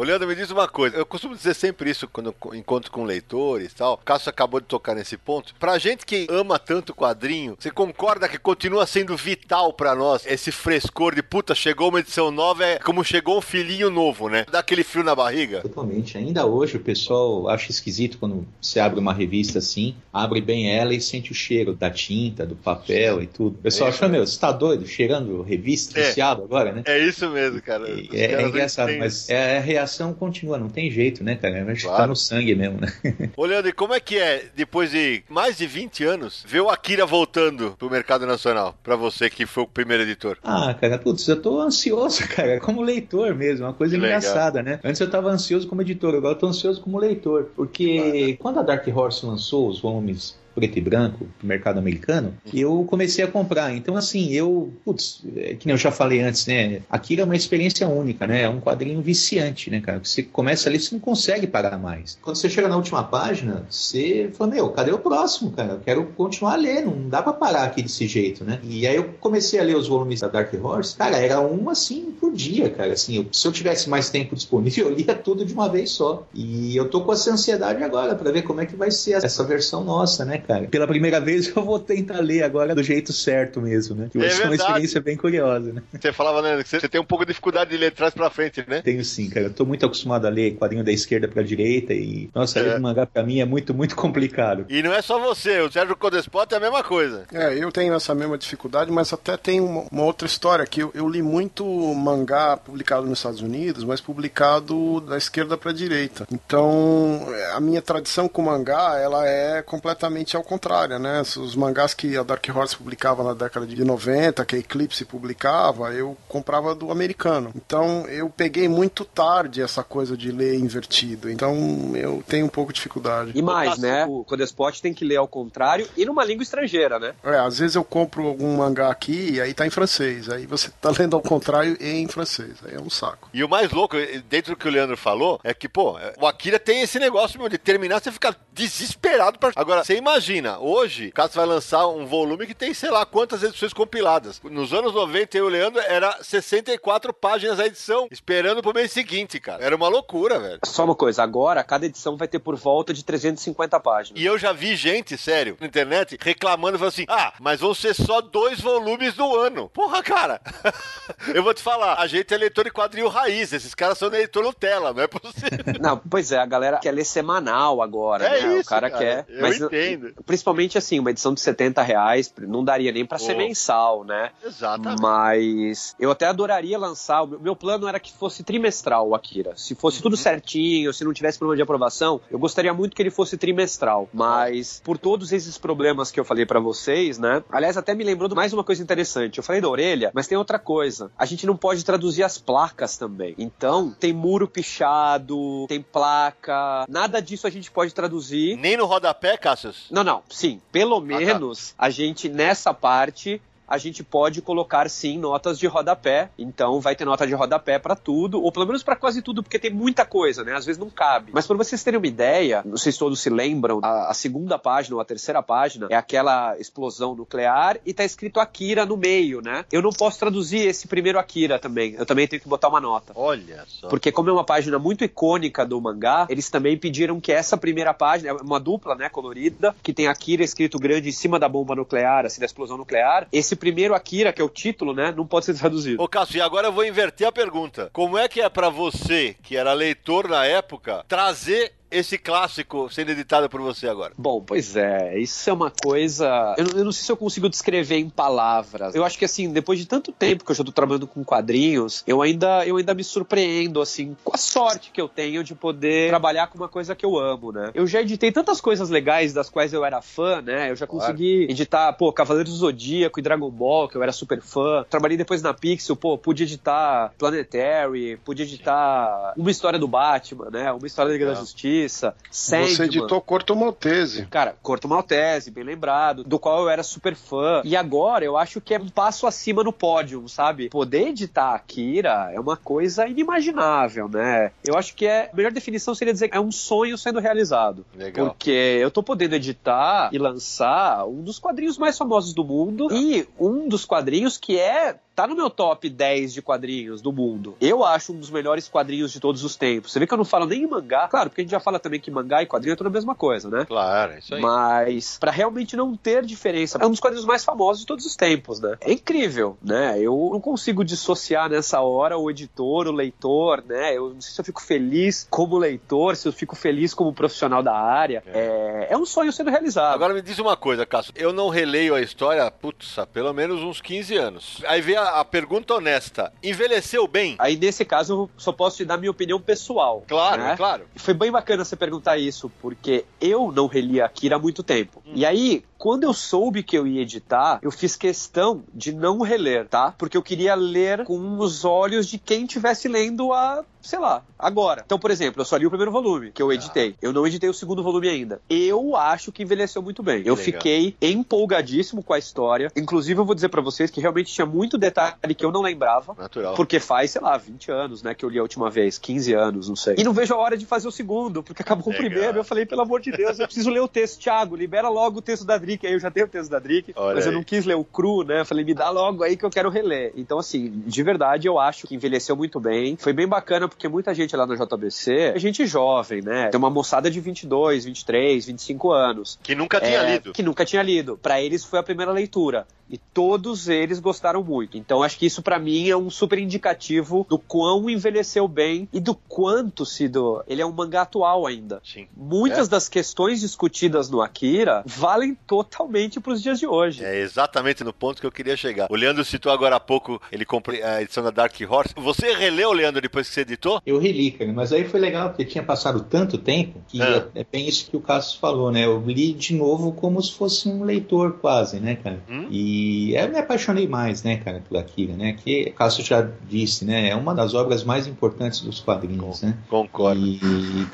Olhando, me diz uma coisa. Eu costumo dizer sempre isso quando encontro com leitores e tal. O Cássio acabou de tocar nesse ponto. Pra gente que ama tanto quadrinho, você concorda que continua sendo vital para nós esse frescor de puta, chegou uma edição nova, é como chegou um filhinho novo, né? Dá aquele frio na barriga? Totalmente. Ainda hoje o pessoal acha esquisito quando você abre uma revista assim, abre bem ela e sente o cheiro da tinta, do papel e tudo. O pessoal é acha, meu, você tá doido? Cheirando revista, é. agora, né? É isso mesmo, cara. É, é engraçado, mas é a reação geração continua, não tem jeito, né, cara? Acho claro. que tá no sangue mesmo, né? Olhando, e como é que é, depois de mais de 20 anos, ver o Akira voltando pro mercado nacional, pra você que foi o primeiro editor? Ah, cara, putz, eu tô ansioso, cara, como leitor mesmo, uma coisa que engraçada, legal. né? Antes eu tava ansioso como editor, agora eu tô ansioso como leitor, porque quando a Dark Horse lançou os volumes preto e branco mercado americano, eu comecei a comprar. Então, assim, eu, putz, é, que nem eu já falei antes, né? Aquilo é uma experiência única, né? É um quadrinho viciante, né, cara? Você começa ali, você não consegue parar mais. Quando você chega na última página, você fala, meu, cadê o próximo, cara? Eu quero continuar a ler, não dá pra parar aqui desse jeito, né? E aí eu comecei a ler os volumes da Dark Horse, cara, era um assim por dia, cara. Assim, eu, se eu tivesse mais tempo disponível, eu lia tudo de uma vez só. E eu tô com essa ansiedade agora para ver como é que vai ser essa versão nossa, né, cara? Pela primeira vez eu vou tentar ler agora do jeito certo mesmo, né? Que vai ser uma experiência bem curiosa, né? Você falava, né, que você tem um pouco de dificuldade de ler de trás pra frente, né? Tenho sim, cara. Eu tô muito acostumado a ler quadrinho da esquerda pra direita e, nossa, é. ler mangá pra mim é muito, muito complicado. E não é só você, o Sérgio Codespot é a mesma coisa. É, eu tenho essa mesma dificuldade, mas até tem uma, uma outra história que eu, eu, li muito mangá publicado nos Estados Unidos, mas publicado da esquerda pra direita. Então, a minha tradição com mangá, ela é completamente geralmente é o contrário, né? Os mangás que a Dark Horse publicava na década de 90, que a Eclipse publicava, eu comprava do americano. Então eu peguei muito tarde essa coisa de ler invertido. Então eu tenho um pouco de dificuldade. E mais, né? O Codespot tem que ler ao contrário e numa língua estrangeira, né? É, às vezes eu compro algum mangá aqui e aí tá em francês. Aí você tá lendo ao contrário e em francês. Aí é um saco. E o mais louco, dentro do que o Leandro falou, é que, pô, o Akira tem esse negócio meu, de terminar, você fica desesperado pra. Agora, você imagina, hoje, o Caso vai lançar um volume que tem, sei lá, quantas edições compiladas. Nos anos 90, eu e o Leandro, era 64 páginas a edição, esperando pro mês seguinte, cara. Era uma loucura, velho. Só uma coisa, agora cada edição vai ter por volta de 350 páginas. E eu já vi gente, sério, na internet, reclamando, falando assim: ah, mas vão ser só dois volumes no ano. Porra, cara. eu vou te falar, a gente é leitor de quadril raiz, esses caras são leitor Nutella, não é possível. Não, pois é, a galera quer ler semanal agora, É né? isso, o cara, cara, quer. eu mas entendo. Principalmente assim, uma edição de 70 reais não daria nem pra ser Pô. mensal, né? Exatamente. Mas eu até adoraria lançar. O meu- plano era que fosse trimestral o Akira. Se fosse Uhum. tudo certinho, se não tivesse problema de aprovação, eu gostaria muito que ele fosse trimestral. Mas por todos esses problemas que eu falei pra vocês, né? Aliás, até me lembrou de mais uma coisa interessante. Eu falei da orelha, mas tem outra coisa. A gente não pode traduzir as placas também. Então, tem muro pichado, tem placa. Nada disso a gente pode traduzir. Nem no rodapé, Cassius? Não, não, sim. Pelo menos a gente, nessa parte, a gente pode colocar sim notas de rodapé. Então vai ter nota de rodapé pra tudo, ou pelo menos pra quase tudo, porque tem muita coisa, né? Às vezes não cabe. Mas pra vocês terem uma ideia, não sei se todos se lembram, a, a segunda página ou a terceira página é aquela explosão nuclear e tá escrito Akira no meio, né? Eu não posso traduzir esse primeiro Akira também. Eu também tenho que botar uma nota. Olha só. Porque como é uma página muito icônica do mangá, eles também pediram que essa primeira página, é uma dupla, né, colorida, que tem Akira escrito grande em cima da bomba nuclear, assim, da explosão nuclear. Esse primeiro Akira, que é o título, né, não pode ser traduzido. Ô, Cássio, e agora eu vou inverter a pergunta. Como é que é pra você, que era leitor na época, trazer esse clássico sendo editado por você agora? Bom, pois é, isso é uma coisa. Eu, não- eu não sei se eu consigo descrever em palavras. Eu acho que assim, depois de tanto tempo que eu já tô trabalhando com quadrinhos, eu ainda, eu ainda me surpreendo, assim, com a sorte que eu tenho de poder trabalhar com uma coisa que eu amo, né? Eu já editei tantas coisas legais das quais eu era fã, né? Eu já Claro. consegui editar, pô, Cavaleiros do Zodíaco e Dragon Ball, que eu era super fã. Trabalhei depois na Pixel, pô, pude editar Planetary, pude editar uma história do Batman, né? Uma história da Liga da Legal. Justiça. Você Sandman. editou Corto Maltese. Cara, Corto Maltese, bem lembrado, do qual eu era super fã. E agora eu acho que é um passo acima no pódio, sabe? Poder editar Akira é uma coisa inimaginável, né? Eu acho que é. A melhor definição seria dizer que é um sonho sendo realizado. Legal. Porque eu tô podendo editar e lançar um dos quadrinhos mais famosos do mundo e um dos quadrinhos que é. Tá no meu top 10 de quadrinhos do mundo. Eu acho um dos melhores quadrinhos de todos os tempos. Você vê que eu não falo nem em mangá. Claro, porque a gente já fala também que mangá e quadrinho é tudo a mesma coisa, né? Claro, é isso aí. Mas pra realmente não ter diferença, é um dos quadrinhos mais famosos de todos os tempos, né? É incrível, né? Eu não consigo dissociar nessa hora o editor, o leitor, né? Eu não sei se eu fico feliz como leitor, se eu fico feliz como profissional da área. É, é um sonho sendo realizado. Agora me diz uma coisa, Cássio. Eu não releio a história, putz, há pelo menos uns 15 anos. Aí vem a, a pergunta honesta. Envelheceu bem? Aí nesse caso eu só posso te dar minha opinião pessoal. Claro, né? claro. Foi bem bacana você perguntar isso, porque eu não reli Akira há muito tempo. E aí, quando eu soube que eu ia editar, eu fiz questão de não reler, tá? Porque eu queria ler com os olhos de quem estivesse lendo a, sei lá, agora. Então, por exemplo, eu só li o primeiro volume que eu editei. Eu não editei o segundo volume ainda. Eu acho que envelheceu muito bem. Eu Legal. fiquei empolgadíssimo com a história. Inclusive, eu vou dizer pra vocês que realmente tinha muito detalhe que eu não lembrava. Natural. Porque faz, sei lá, 20 anos, né, que eu li a última vez, 15 anos, não sei. E não vejo a hora de fazer o segundo, porque acabou Legal. o primeiro. Eu falei, pelo amor de Deus, eu preciso ler o texto. Thiago, libera logo o texto da Drick. Aí eu já tenho o texto da Drick, Olha mas eu aí. não quis ler o cru, né? Eu falei, me dá logo aí que eu quero reler. Então, assim, de verdade, eu acho que envelheceu muito bem. Foi bem bacana, porque muita gente lá no JBC é gente jovem, né? Tem uma moçada de 22, 23, 25 anos. Que nunca tinha É, lido. Que nunca tinha lido. Pra eles foi a primeira leitura. E todos eles gostaram muito. Então acho que isso para mim é um super indicativo do quão envelheceu bem e do quanto, Cido, ele é um mangá atual ainda. Sim. Muitas É. das questões discutidas no Akira valem totalmente pros dias de hoje. É exatamente no ponto que eu queria chegar. O Leandro citou agora há pouco, ele comprou a edição da Dark Horse. Você releu, Leandro, depois que você editou? Eu reli, cara, mas aí foi legal, porque tinha passado tanto tempo que É. é, bem isso que o Cassius falou, né? Eu li de novo como se fosse um leitor quase, né, cara? Hum? E eu me apaixonei mais, né, cara, por Akira, né? Que o Cassius já disse, né? É uma das obras mais importantes dos quadrinhos, né? Concordo. E,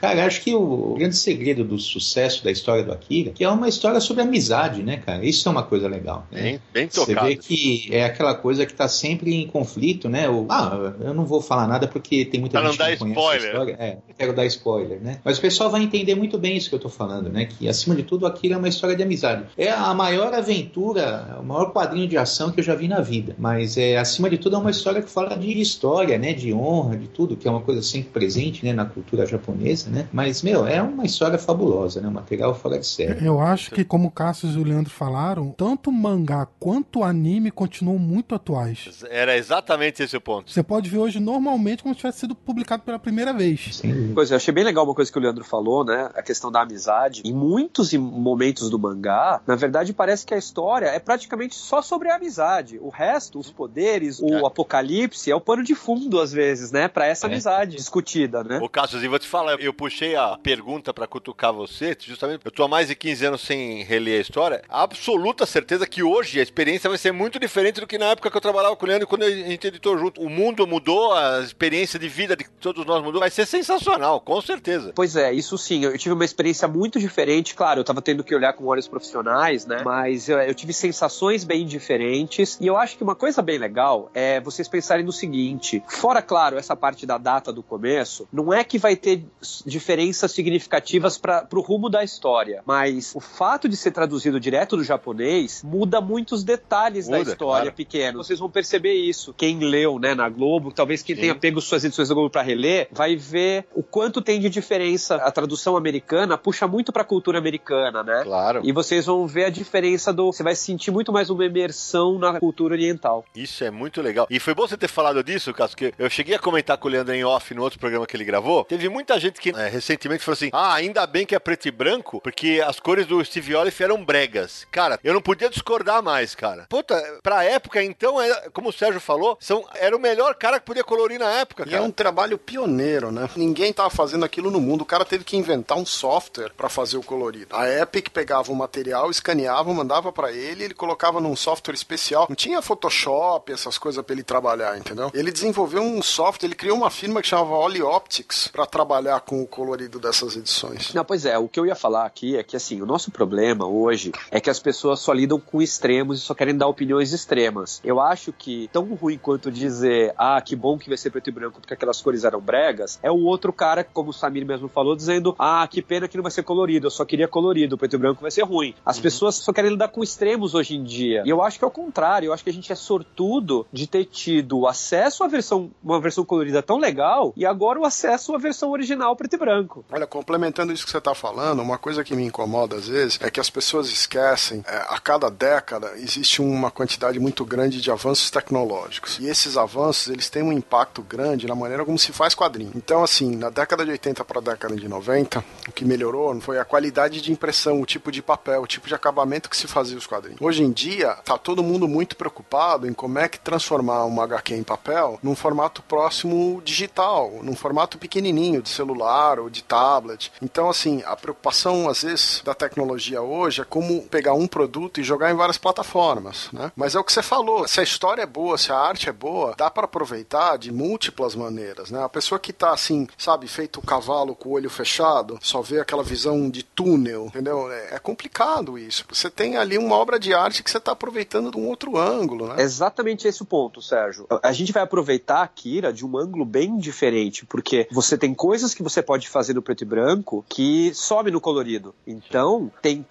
cara, acho que o grande segredo do sucesso da história do Akira, que é uma história sobre amizade, né, cara? Isso é uma coisa legal. né? Bem, bem Você tocado. vê que é aquela coisa que tá sempre em conflito, né? O, ah, eu não vou falar nada porque tem muita Pra não gente dar que não conhece spoiler. a história. É, não quero dar spoiler, né? Mas o pessoal vai entender muito bem isso que eu tô falando, né? Que acima de tudo aquilo é uma história de amizade. É a maior aventura, o maior quadrinho de ação que eu já vi na vida. Mas é acima de tudo é uma história que fala de história, né? De honra, de tudo, que é uma coisa sempre presente, né? Na cultura japonesa, né? Mas, meu, é uma história fabulosa, né? Um material fora de série. Eu acho que, como o Cassius e o Leandro falaram, tanto o mangá quanto o anime continuam muito atuais. Era exatamente esse o ponto. Você pode ver hoje normalmente como se tivesse sido publicado pela primeira vez. Dúvida. Pois é, eu achei bem legal uma coisa que o Leandro falou, né? A questão da amizade. Em muitos momentos do mangá, na verdade, parece que a história é praticamente só sobre a amizade. O resto, os poderes, o É. apocalipse, é o pano de fundo, às vezes, né? Pra essa É. amizade discutida, né? Ô, Cassius, vou te falar, eu puxei a pergunta pra cutucar você, justamente, eu tô há mais de 15 anos sem reler a história, a absoluta certeza que hoje a experiência vai ser muito diferente do que na época que eu trabalhava com o Leandro quando a gente editou junto. O mundo mudou, a experiência de vida de todos nós mudou, vai ser sensacional, com certeza. Pois é, isso sim, eu tive uma experiência muito diferente, claro, eu tava tendo que olhar com olhos profissionais, né? Mas eu, eu tive sensações bem diferentes. E eu acho que uma coisa bem legal é vocês pensarem no seguinte: fora, claro, essa parte da data do começo, não é que vai ter diferenças significativas para pro rumo da história, mas o fato de ser traduzido direto do japonês muda muitos detalhes da Muda, história claro. Vocês vão perceber isso. Quem leu, né, na Globo, talvez quem Sim. tenha pego suas edições da Globo para reler, vai ver o quanto tem de diferença. A tradução americana puxa muito pra cultura americana, né? Claro. E vocês vão ver a diferença do. Você vai sentir muito mais uma imersão na cultura oriental. Isso é muito legal. E foi bom você ter falado disso, Cássio, que eu cheguei a comentar com o Leandro em off no outro programa que ele gravou. Teve muita gente que é, recentemente falou assim: ah, ainda bem que é preto e branco, porque as cores do Steve Olive eram bregas. Cara, eu não podia discordar mais, cara. Puta, pra época, então, é- como o Sérgio falou, são, era o melhor cara que podia colorir na época, E é cara. um trabalho pioneiro, né? Ninguém tava fazendo aquilo no mundo. O cara teve que inventar um software pra fazer o colorido. A Epic pegava o material, escaneava, mandava pra ele, ele colocava num software especial. Não tinha Photoshop, essas coisas pra ele trabalhar, entendeu? Ele desenvolveu um software, ele criou uma firma que chamava Oli Optics pra trabalhar com o colorido dessas edições. Não, pois é, o que eu ia falar aqui é que assim, o nosso problema hoje é que as pessoas só lidam com extremos e só querem dar opiniões extremas. Eu acho que tão ruim quanto dizer, ah, que bom que vai ser preto e branco porque aquelas cores eram bregas, é o outro cara, como o Samir mesmo falou, dizendo, ah, que pena que não vai ser colorido, eu só queria colorido, o preto e branco vai ser ruim. As pessoas só querem lidar com extremos hoje em dia. E eu acho que é o contrário, eu acho que a gente é sortudo de ter tido acesso à versão, uma versão colorida tão legal e agora o acesso à versão original preto e branco. Olha, complementando isso que você está falando, uma coisa que me incomoda às vezes é que as pessoas esquecem, é, a cada década existe uma quantidade muito grande de avanços tecnológicos. E esses avanços, eles têm um impacto grande na maneira como se faz quadrinho. Então, assim, na década de 80 para a década de 90, o que melhorou foi a qualidade de impressão, o tipo de papel, o tipo de acabamento que se fazia os quadrinhos. Hoje em dia, tá todo mundo muito preocupado em como é que transformar uma HQ em papel num formato próximo digital, num formato pequenininho de celular ou de tablet. Então, assim, a preocupação às vezes da tecnologia hoje é como pegar um produto e jogar em várias plataformas, né? Mas é o que você falou, se a história é boa, se a arte é boa, dá para aproveitar de múltiplas maneiras, né? A pessoa que tá assim, sabe, feito o cavalo com o olho fechado, só vê aquela visão de túnel, entendeu? É, é complicado isso. Você tem ali uma obra de arte que você tá aproveitando de um outro ângulo, né? exatamente esse o ponto, Sérgio. A gente vai aproveitar a Kira de um ângulo bem diferente, porque você tem coisas que você pode fazer no preto e branco que some no colorido. Então, tem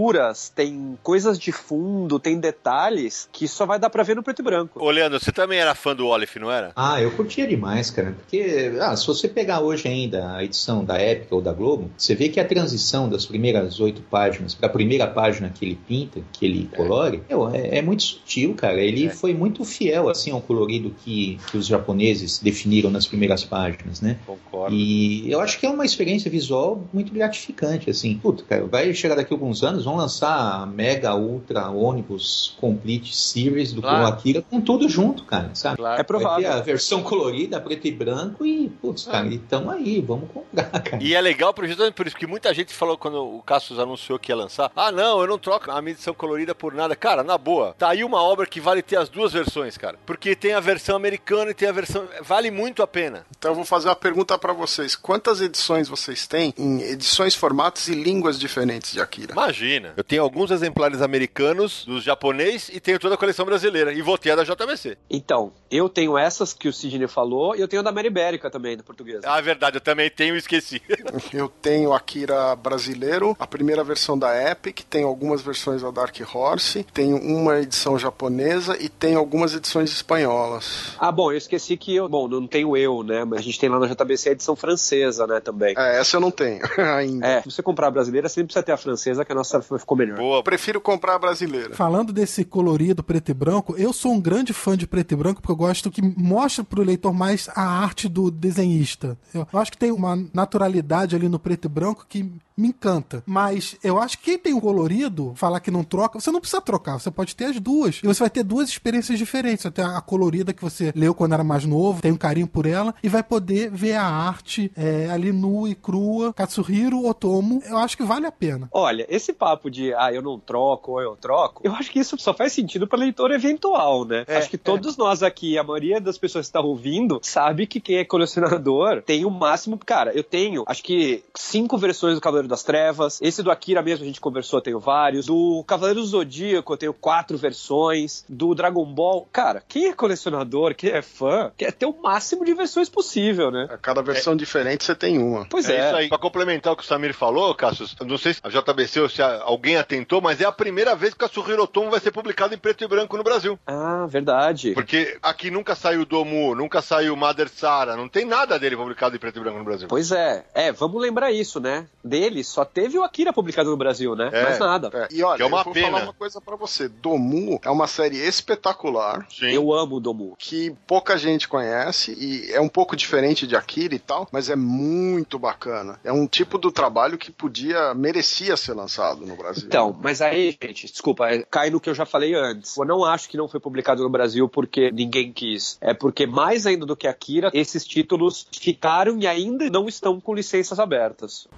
texturas, tem coisas de fundo, tem detalhes que só vai dar pra ver no preto e branco. Ô, Leandro, você também era fã do Olive, não era? Ah, eu curtia demais, cara. Porque, ah, se você pegar hoje ainda a edição da Épica ou da Globo, você vê que a transição das primeiras oito páginas para a primeira página que ele pinta, que ele colore, Toy. Meu, é, é, muito sutil, cara. Ele é. foi muito fiel, assim, ao colorido que, que os japoneses definiram nas primeiras páginas, né? Concordo. E eu acho que é uma experiência visual muito gratificante, assim. Puta, cara, vai chegar daqui a alguns anos, vão lançar a Mega Ultra Ônibus Complete Series do claro. Akira com tudo junto, cara, sabe? Claro. É provável. a versão colorida, preto e branco e, putz, cara, ah. então aí, vamos comprar, cara. E é legal justamente por isso que muita gente falou quando o Cassius anunciou que ia lançar, ah não, eu não troco a minha edição colorida por nada. Cara, na boa, tá aí uma obra que vale ter as duas versões, cara. Porque tem a versão americana e tem a versão... Vale muito a pena. Então eu vou fazer uma pergunta para vocês. Quantas edições vocês têm em edições, formatos e línguas diferentes de Akira? Imagina. Eu tenho alguns exemplares americanos, dos japonês e tenho toda a coleção brasileira. E vou ter a da JBC. Então, eu tenho essas que o Sidney falou e eu tenho a da Meribérica também, do português. Ah, é verdade. Eu também tenho e esqueci. eu tenho Akira brasileiro, a primeira versão da Epic, tem algumas versões da Dark Horse, tem uma edição japonesa e tem algumas edições espanholas. Ah, bom, eu esqueci que eu, bom, não tenho eu, né, mas a gente tem lá na JBC a edição francesa, né, também. É, essa eu não tenho ainda. É, se você comprar a brasileira, você precisa ter a francesa, que a nossa ficou melhor. Boa, prefiro comprar a brasileira. Falando desse colorido preto e branco, eu sou um grande fã de preto e branco porque eu gosto que mostra pro leitor mais a arte do desenhista. Eu acho que tem uma naturalidade ali no preto e branco que me encanta. Mas eu acho que quem tem o colorido, falar que não troca, você não precisa trocar, você pode ter as duas. E você vai ter duas experiências diferentes. Você tem a colorida que você leu quando era mais novo, tem um carinho por ela, e vai poder ver a arte é, ali nua e crua. Katsuhiro Otomo, eu acho que vale a pena. Olha, esse papo de, ah, eu não troco ou eu troco, eu acho que isso só faz sentido para leitor eventual, né? É, acho que todos é. nós aqui, a maioria das pessoas que estão ouvindo, sabe que quem é colecionador tem o máximo. Cara, eu tenho, acho que cinco versões do Cavaleiro das Trevas. Esse do Akira mesmo a gente conversou, eu tenho vários. Do Cavaleiro do Zodíaco eu tenho quatro versões. Do Dragon Ball, cara, quem é colecionador, quem é fã, quer ter o máximo de versões possível, né? A cada versão é. diferente você tem uma. Pois é. é. Isso aí. Pra complementar o que o Samir falou, Cassius, não sei se a JBC ou se alguém atentou, mas é a primeira vez que a Suhiro Tomo vai ser publicado em preto e branco no Brasil. Ah, verdade. Porque aqui nunca saiu Domu, nunca saiu Mother Sara, não tem nada dele publicado em preto e branco no Brasil. Pois é. É, vamos lembrar isso, né? Dele só teve o Akira publicado no Brasil, né? É, Mais nada. É. E olha, é uma eu vou pena. falar uma coisa para você. Domu é uma série espetacular. Sim. Eu amo Domu. Que pouca gente conhece e é um pouco diferente de Akira e tal, mas é muito bacana. É um tipo do trabalho que podia, merecia ser lançado no Brasil. Então, mas aí, gente, desculpa, é, cai no que eu já falei antes. Eu não acho que não foi publicado no Brasil porque ninguém quis. É porque mais ainda do que Akira, esses títulos ficaram e ainda não estão com licenças abertas.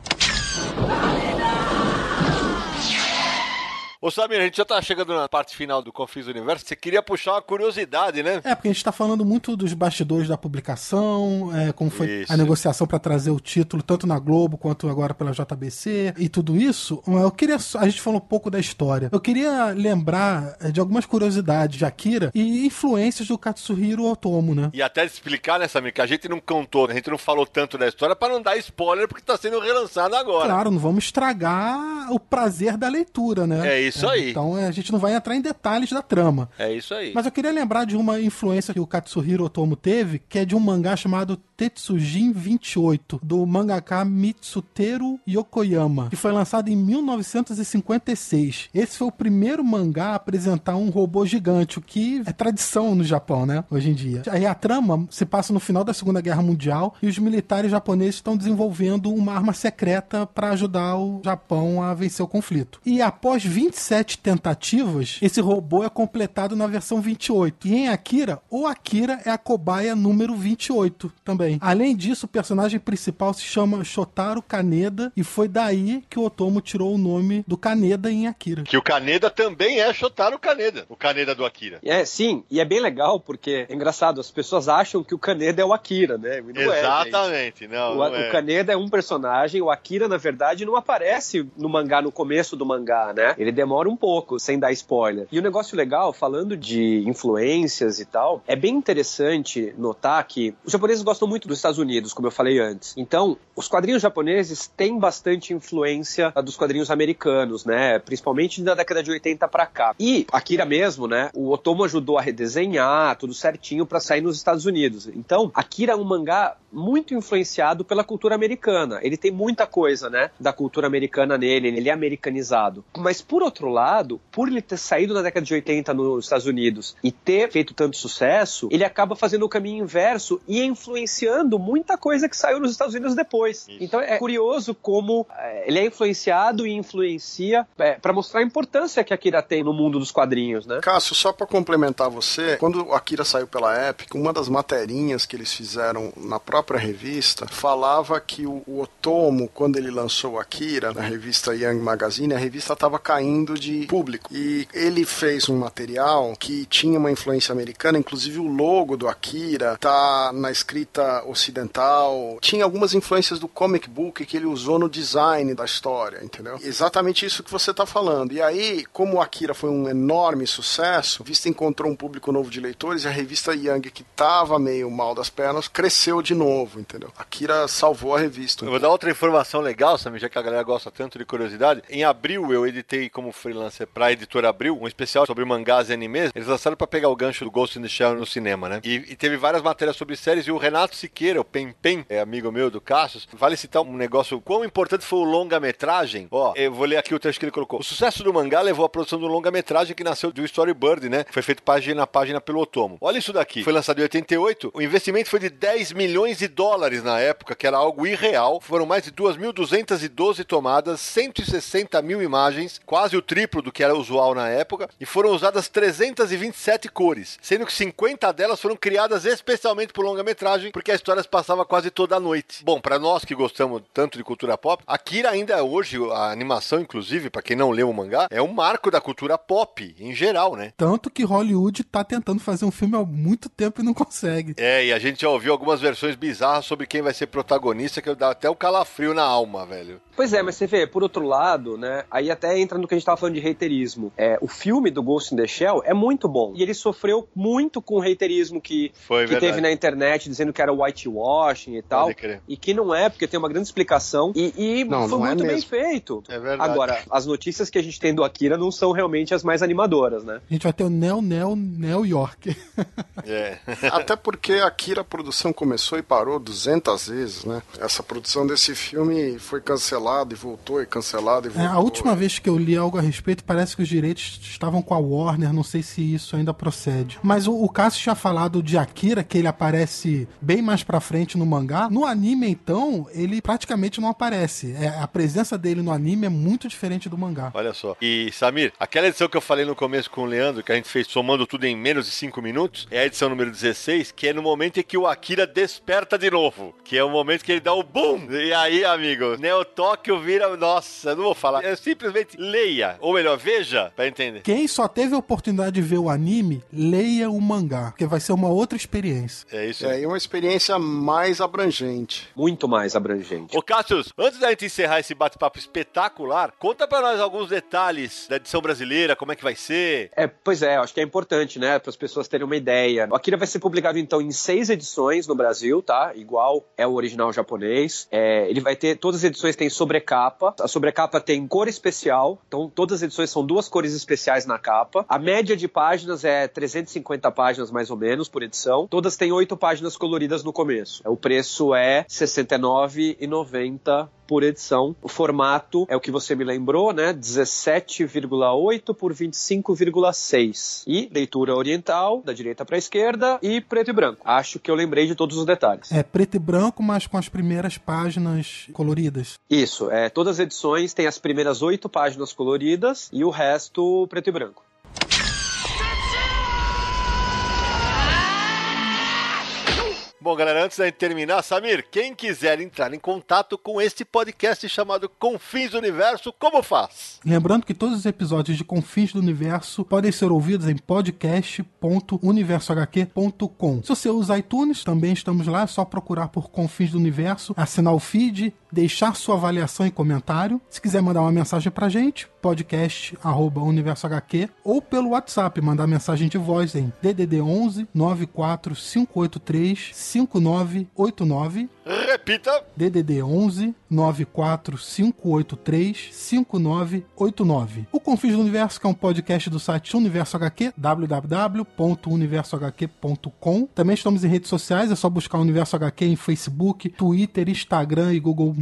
Ô Samir, a gente já tá chegando na parte final do Confis Universo. Você queria puxar uma curiosidade, né? É, porque a gente tá falando muito dos bastidores da publicação, é, como foi isso. a negociação para trazer o título, tanto na Globo quanto agora pela JBC e tudo isso. Eu queria. A gente falou um pouco da história. Eu queria lembrar é, de algumas curiosidades de Akira e influências do Katsuhiro Otomo, né? E até explicar, né, Samir, que a gente não contou, a gente não falou tanto da história para não dar spoiler, porque tá sendo relançado agora. Claro, não vamos estragar o prazer da leitura, né? É isso isso aí. Então a gente não vai entrar em detalhes da trama. É isso aí. Mas eu queria lembrar de uma influência que o Katsuhiro Otomo teve, que é de um mangá chamado Tetsujin 28, do mangaka Mitsuteru Yokoyama, que foi lançado em 1956. Esse foi o primeiro mangá a apresentar um robô gigante, o que é tradição no Japão, né? Hoje em dia. Aí a trama se passa no final da Segunda Guerra Mundial e os militares japoneses estão desenvolvendo uma arma secreta para ajudar o Japão a vencer o conflito. E após 25 27 tentativas, esse robô é completado na versão 28. E em Akira, o Akira é a cobaia número 28 também. Além disso, o personagem principal se chama Shotaro Kaneda e foi daí que o Otomo tirou o nome do Kaneda em Akira. Que o Kaneda também é Shotaro Kaneda, o Kaneda do Akira. É, sim, e é bem legal porque é engraçado, as pessoas acham que o Kaneda é o Akira, né? Não é, Exatamente, é, não. O, não é. o Kaneda é um personagem, o Akira, na verdade, não aparece no mangá no começo do mangá, né? Ele demora demora um pouco, sem dar spoiler. E o negócio legal, falando de influências e tal, é bem interessante notar que os japoneses gostam muito dos Estados Unidos, como eu falei antes. Então, os quadrinhos japoneses têm bastante influência dos quadrinhos americanos, né? Principalmente da década de 80 para cá. E Akira mesmo, né? O Otomo ajudou a redesenhar tudo certinho para sair nos Estados Unidos. Então, Akira é um mangá muito influenciado pela cultura americana. Ele tem muita coisa, né, da cultura americana nele, ele é americanizado. Mas por outro outro lado, por ele ter saído na década de 80 nos Estados Unidos e ter feito tanto sucesso, ele acaba fazendo o caminho inverso e influenciando muita coisa que saiu nos Estados Unidos depois. Isso. Então é curioso como é, ele é influenciado e influencia é, para mostrar a importância que a Akira tem no mundo dos quadrinhos, né? Cássio, só pra complementar você, quando o Akira saiu pela Epic, uma das materinhas que eles fizeram na própria revista falava que o, o Otomo, quando ele lançou o Akira na revista Young Magazine, a revista estava caindo de público. E ele fez um material que tinha uma influência americana, inclusive o logo do Akira tá na escrita ocidental. Tinha algumas influências do comic book que ele usou no design da história, entendeu? Exatamente isso que você tá falando. E aí, como o Akira foi um enorme sucesso, a revista encontrou um público novo de leitores e a revista Young, que tava meio mal das pernas, cresceu de novo, entendeu? Akira salvou a revista. Eu vou dar outra informação legal, Samir, já que a galera gosta tanto de curiosidade. Em abril, eu editei como freelancer pra editora Abril um especial sobre mangás e animes. Eles lançaram pra pegar o gancho do Ghost in the Shell no cinema, né? E, e teve várias matérias sobre séries. E o Renato Siqueira, o Pen Pen, é amigo meu do Cassius, vale citar um negócio. Quão importante foi o longa-metragem? Ó, eu vou ler aqui o texto que ele colocou. O sucesso do mangá levou à produção do longa-metragem que nasceu do Storybird, né? Foi feito página a página pelo Otomo. Olha isso daqui. Foi lançado em 88. O investimento foi de 10 milhões de dólares na época, que era algo irreal. Foram mais de 2.212 tomadas, 160 mil imagens, quase o triplo do que era usual na época, e foram usadas 327 cores, sendo que 50 delas foram criadas especialmente por longa-metragem, porque a história se passava quase toda a noite. Bom, para nós que gostamos tanto de cultura pop, Akira ainda hoje, a animação, inclusive, para quem não leu o mangá, é um marco da cultura pop, em geral, né? Tanto que Hollywood tá tentando fazer um filme há muito tempo e não consegue. É, e a gente já ouviu algumas versões bizarras sobre quem vai ser protagonista, que dá até o calafrio na alma, velho. Pois é, mas você vê, por outro lado, né, aí até entra no que a gente tava falando de reiterismo. É, o filme do Ghost in the Shell é muito bom. E ele sofreu muito com o reiterismo que, Foi que teve na internet, dizendo que era whitewashing e tal. E que não é, porque tem uma grande explicação. E, e Não, foi não é muito bem mesmo. feito. É verdade. Agora, as notícias que a gente tem do Akira não são realmente as mais animadoras, né? A gente vai ter o Neo Neo Neo York. É. Até porque a Akira produção começou e parou 200 vezes, né? Essa produção desse filme foi cancelada e voltou e cancelada e É, voltou. a última vez que eu li algo a respeito, parece que os direitos estavam com a Warner, não sei se isso ainda procede. Mas o, o Cássio tinha falado de Akira, que ele aparece bem mais pra frente no mangá. No anime, então, ele praticamente não aparece. É, a presença dele no anime é muito diferente do mangá. Olha só. E, Samir, aquela edição que eu falei no começo com o Leandro, que a gente fez somando tudo em menos de 5 minutos, é a edição número 16, que é no momento em que o Akira desperta de novo. Que é o momento que ele dá o boom. E aí, amigo, Neo Tóquio vira. Nossa, não vou falar. É simplesmente leia. Ou melhor, veja, pra entender. Quem só teve a oportunidade de ver o anime, leia o mangá, porque vai ser uma outra experiência. É isso É, aí. e uma experiência mais abrangente. Muito mais abrangente. Ô, Cassius, antes da gente encerrar esse bate-papo espetacular, conta pra nós alguns detalhes da edição brasileira, como é que vai ser. É, pois é, acho que é importante, né, para as pessoas terem uma ideia. O Akira vai ser publicado então em seis edições no Brasil, tá? Igual é o original japonês. É, ele vai ter todas as edições têm sobrecapa. A sobrecapa tem cor especial, então todas as edições são duas cores especiais na capa. A média de páginas é 350 páginas mais ou menos por edição. Todas têm oito páginas coloridas no começo. O preço é R$ 69,90 por edição. O formato é o que você me lembrou, né? 17,8 por 25,6. E leitura oriental, da direita para a esquerda, e preto e branco. Acho que eu lembrei de todos os detalhes. É preto e branco, mas com as primeiras páginas coloridas. Isso, é, todas as edições têm as primeiras oito páginas coloridas e o resto preto e branco. Bom, galera, antes gente terminar, Samir, quem quiser entrar em contato com este podcast chamado Confins do Universo, como faz? Lembrando que todos os episódios de Confins do Universo podem ser ouvidos em podcast.universohq.com. Se você usa iTunes, também estamos lá, é só procurar por Confins do Universo, assinar o feed, deixar sua avaliação e comentário. Se quiser mandar uma mensagem pra gente, podcast@universohq ou pelo WhatsApp, mandar mensagem de voz em DDD 11 94583 5989 Repita. DDD 11 94583 5989. O Confins do Universo, que é um podcast do site Universo HQ, www.universohq.com. Também estamos em redes sociais, é só buscar o Universo HQ em Facebook, Twitter, Instagram e Google+.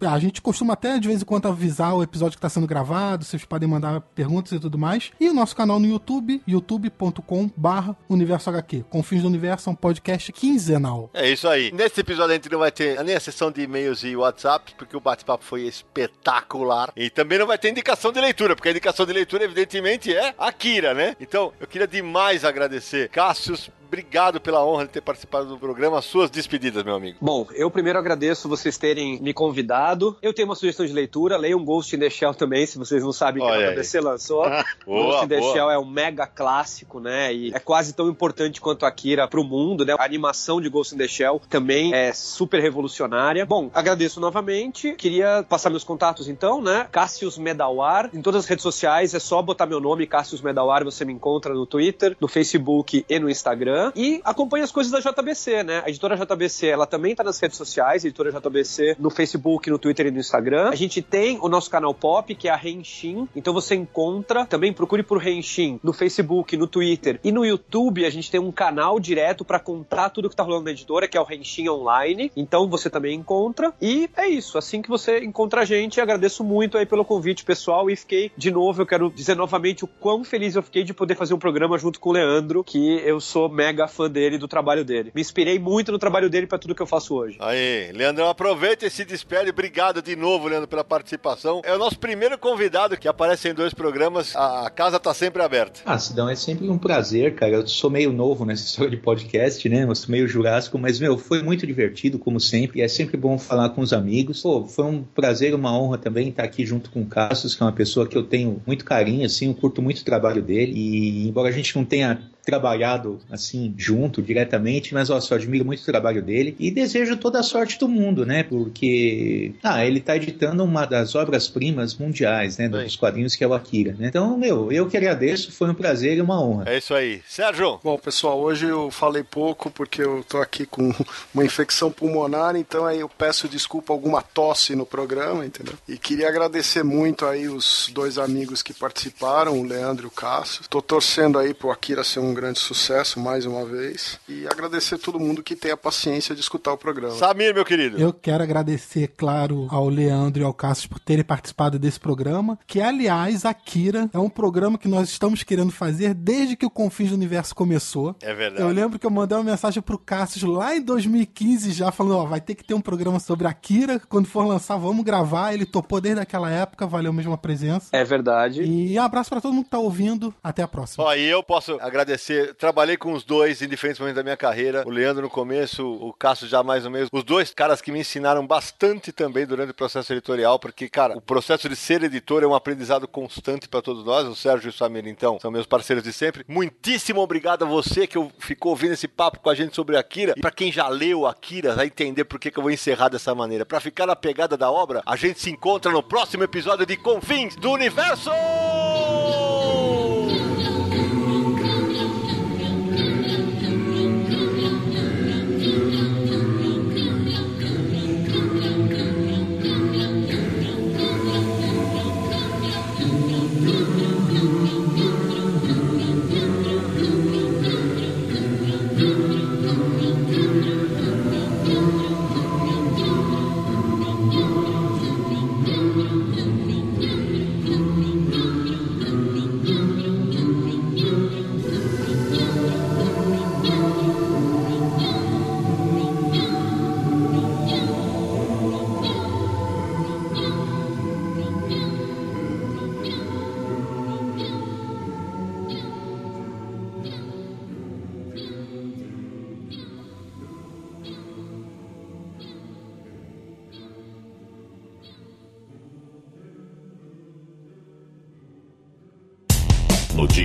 A gente costuma até de vez em quando avisar o episódio que está sendo gravado, vocês podem mandar perguntas e tudo mais. E o nosso canal no YouTube, youtube.com barra Universo HQ. Confins do Universo é um podcast quinzenal. É isso aí. Nesse episódio a gente não vai ter nem a sessão de e-mails e WhatsApp, porque o bate-papo foi espetacular. E também não vai ter indicação de leitura, porque a indicação de leitura, evidentemente, é Akira, né? Então, eu queria demais agradecer Cássius obrigado pela honra de ter participado do programa. Suas despedidas, meu amigo. Bom, eu primeiro agradeço vocês terem me convidado. Eu tenho uma sugestão de leitura. Leiam Ghost in the Shell também, se vocês não sabem que a JBC lançou. boa, Ghost in the boa. Shell é um mega clássico, né? E é quase tão importante quanto Akira pro mundo, né? A animação de Ghost in the Shell também é super revolucionária. Bom, agradeço novamente. Queria passar meus contatos então, né? Cassius Medawar. Em todas as redes sociais é só botar meu nome, Cassius Medawar. Você me encontra no Twitter, no Facebook e no Instagram. E acompanhe as coisas da JBC, né? A editora JBC, ela também tá nas redes sociais, editora JBC no Facebook, no Twitter e no Instagram. A gente tem o nosso canal Pop, que é a Renshin. Então você encontra, também procure por Renshin no Facebook, no Twitter e no YouTube. A gente tem um canal direto para contar tudo que tá rolando na editora, que é o Renshin Online. Então você também encontra. E é isso. Assim que você encontra a gente, agradeço muito aí pelo convite, pessoal. E fiquei, de novo, eu quero dizer novamente o quão feliz eu fiquei de poder fazer um programa junto com o Leandro, que eu sou mega fã dele, do trabalho dele. Me inspirei muito no trabalho dele para tudo que eu faço hoje. Aí, Leandrão, aproveita e se despede. Obrigado de novo, Leandro, pela participação. É o nosso primeiro convidado que aparece em dois programas. A a casa tá sempre aberta. Ah, Sidão, é sempre um prazer, cara. Eu sou meio novo nessa história de podcast, né? Eu sou meio jurássico, mas, meu, foi muito divertido, como sempre. É sempre bom falar com os amigos. Pô, foi um prazer, uma honra também estar aqui junto com o Cassius, que é uma pessoa que eu tenho muito carinho, assim, eu curto muito o trabalho dele. E, embora a gente não tenha trabalhado assim junto diretamente, mas ó, só admiro muito o trabalho dele e desejo toda a sorte do mundo, né? Porque ah, ele tá editando uma das obras-primas mundiais, né, dos quadrinhos que é o Akira, né? Então, meu, eu que agradeço, foi um prazer e uma honra. É isso aí. Sérgio, Bom, pessoal, hoje eu falei pouco porque eu tô aqui com uma infecção pulmonar, então aí eu peço desculpa alguma tosse no programa, entendeu? E queria agradecer muito aí os dois amigos que participaram, o Leandro e o Cássio. Tô torcendo aí pro Akira ser um grande sucesso mais uma vez e agradecer todo mundo que tem a paciência de escutar o programa. Samir, meu querido. Eu quero agradecer, claro, ao Leandro e ao Cássio por terem participado desse programa, que, aliás, Akira é um programa que nós estamos querendo fazer desde que o Confins do Universo começou. É verdade. Eu lembro que eu mandei uma mensagem pro Cássio lá em 2015 já, falando, ó, vai ter que ter um programa sobre Akira, quando for lançar, vamos gravar. Ele topou desde aquela época, valeu mesmo a presença. É verdade. E um abraço pra todo mundo que tá ouvindo. Até a próxima. Ó, e eu posso agradecer. Trabalhei com os dois em diferentes momentos da minha carreira. O Leandro no começo, o Cássio já mais ou menos. Os dois caras que me ensinaram bastante também durante o processo editorial, porque, cara, o processo de ser editor é um aprendizado constante para todos nós. O Sérgio e o Samir, então, são meus parceiros de sempre. Muitíssimo obrigado a você que ficou ouvindo esse papo com a gente sobre Akira. E pra quem já leu Akira, vai entender por que, que eu vou encerrar dessa maneira. Pra ficar na pegada da obra, a gente se encontra no próximo episódio de Confins do Universo!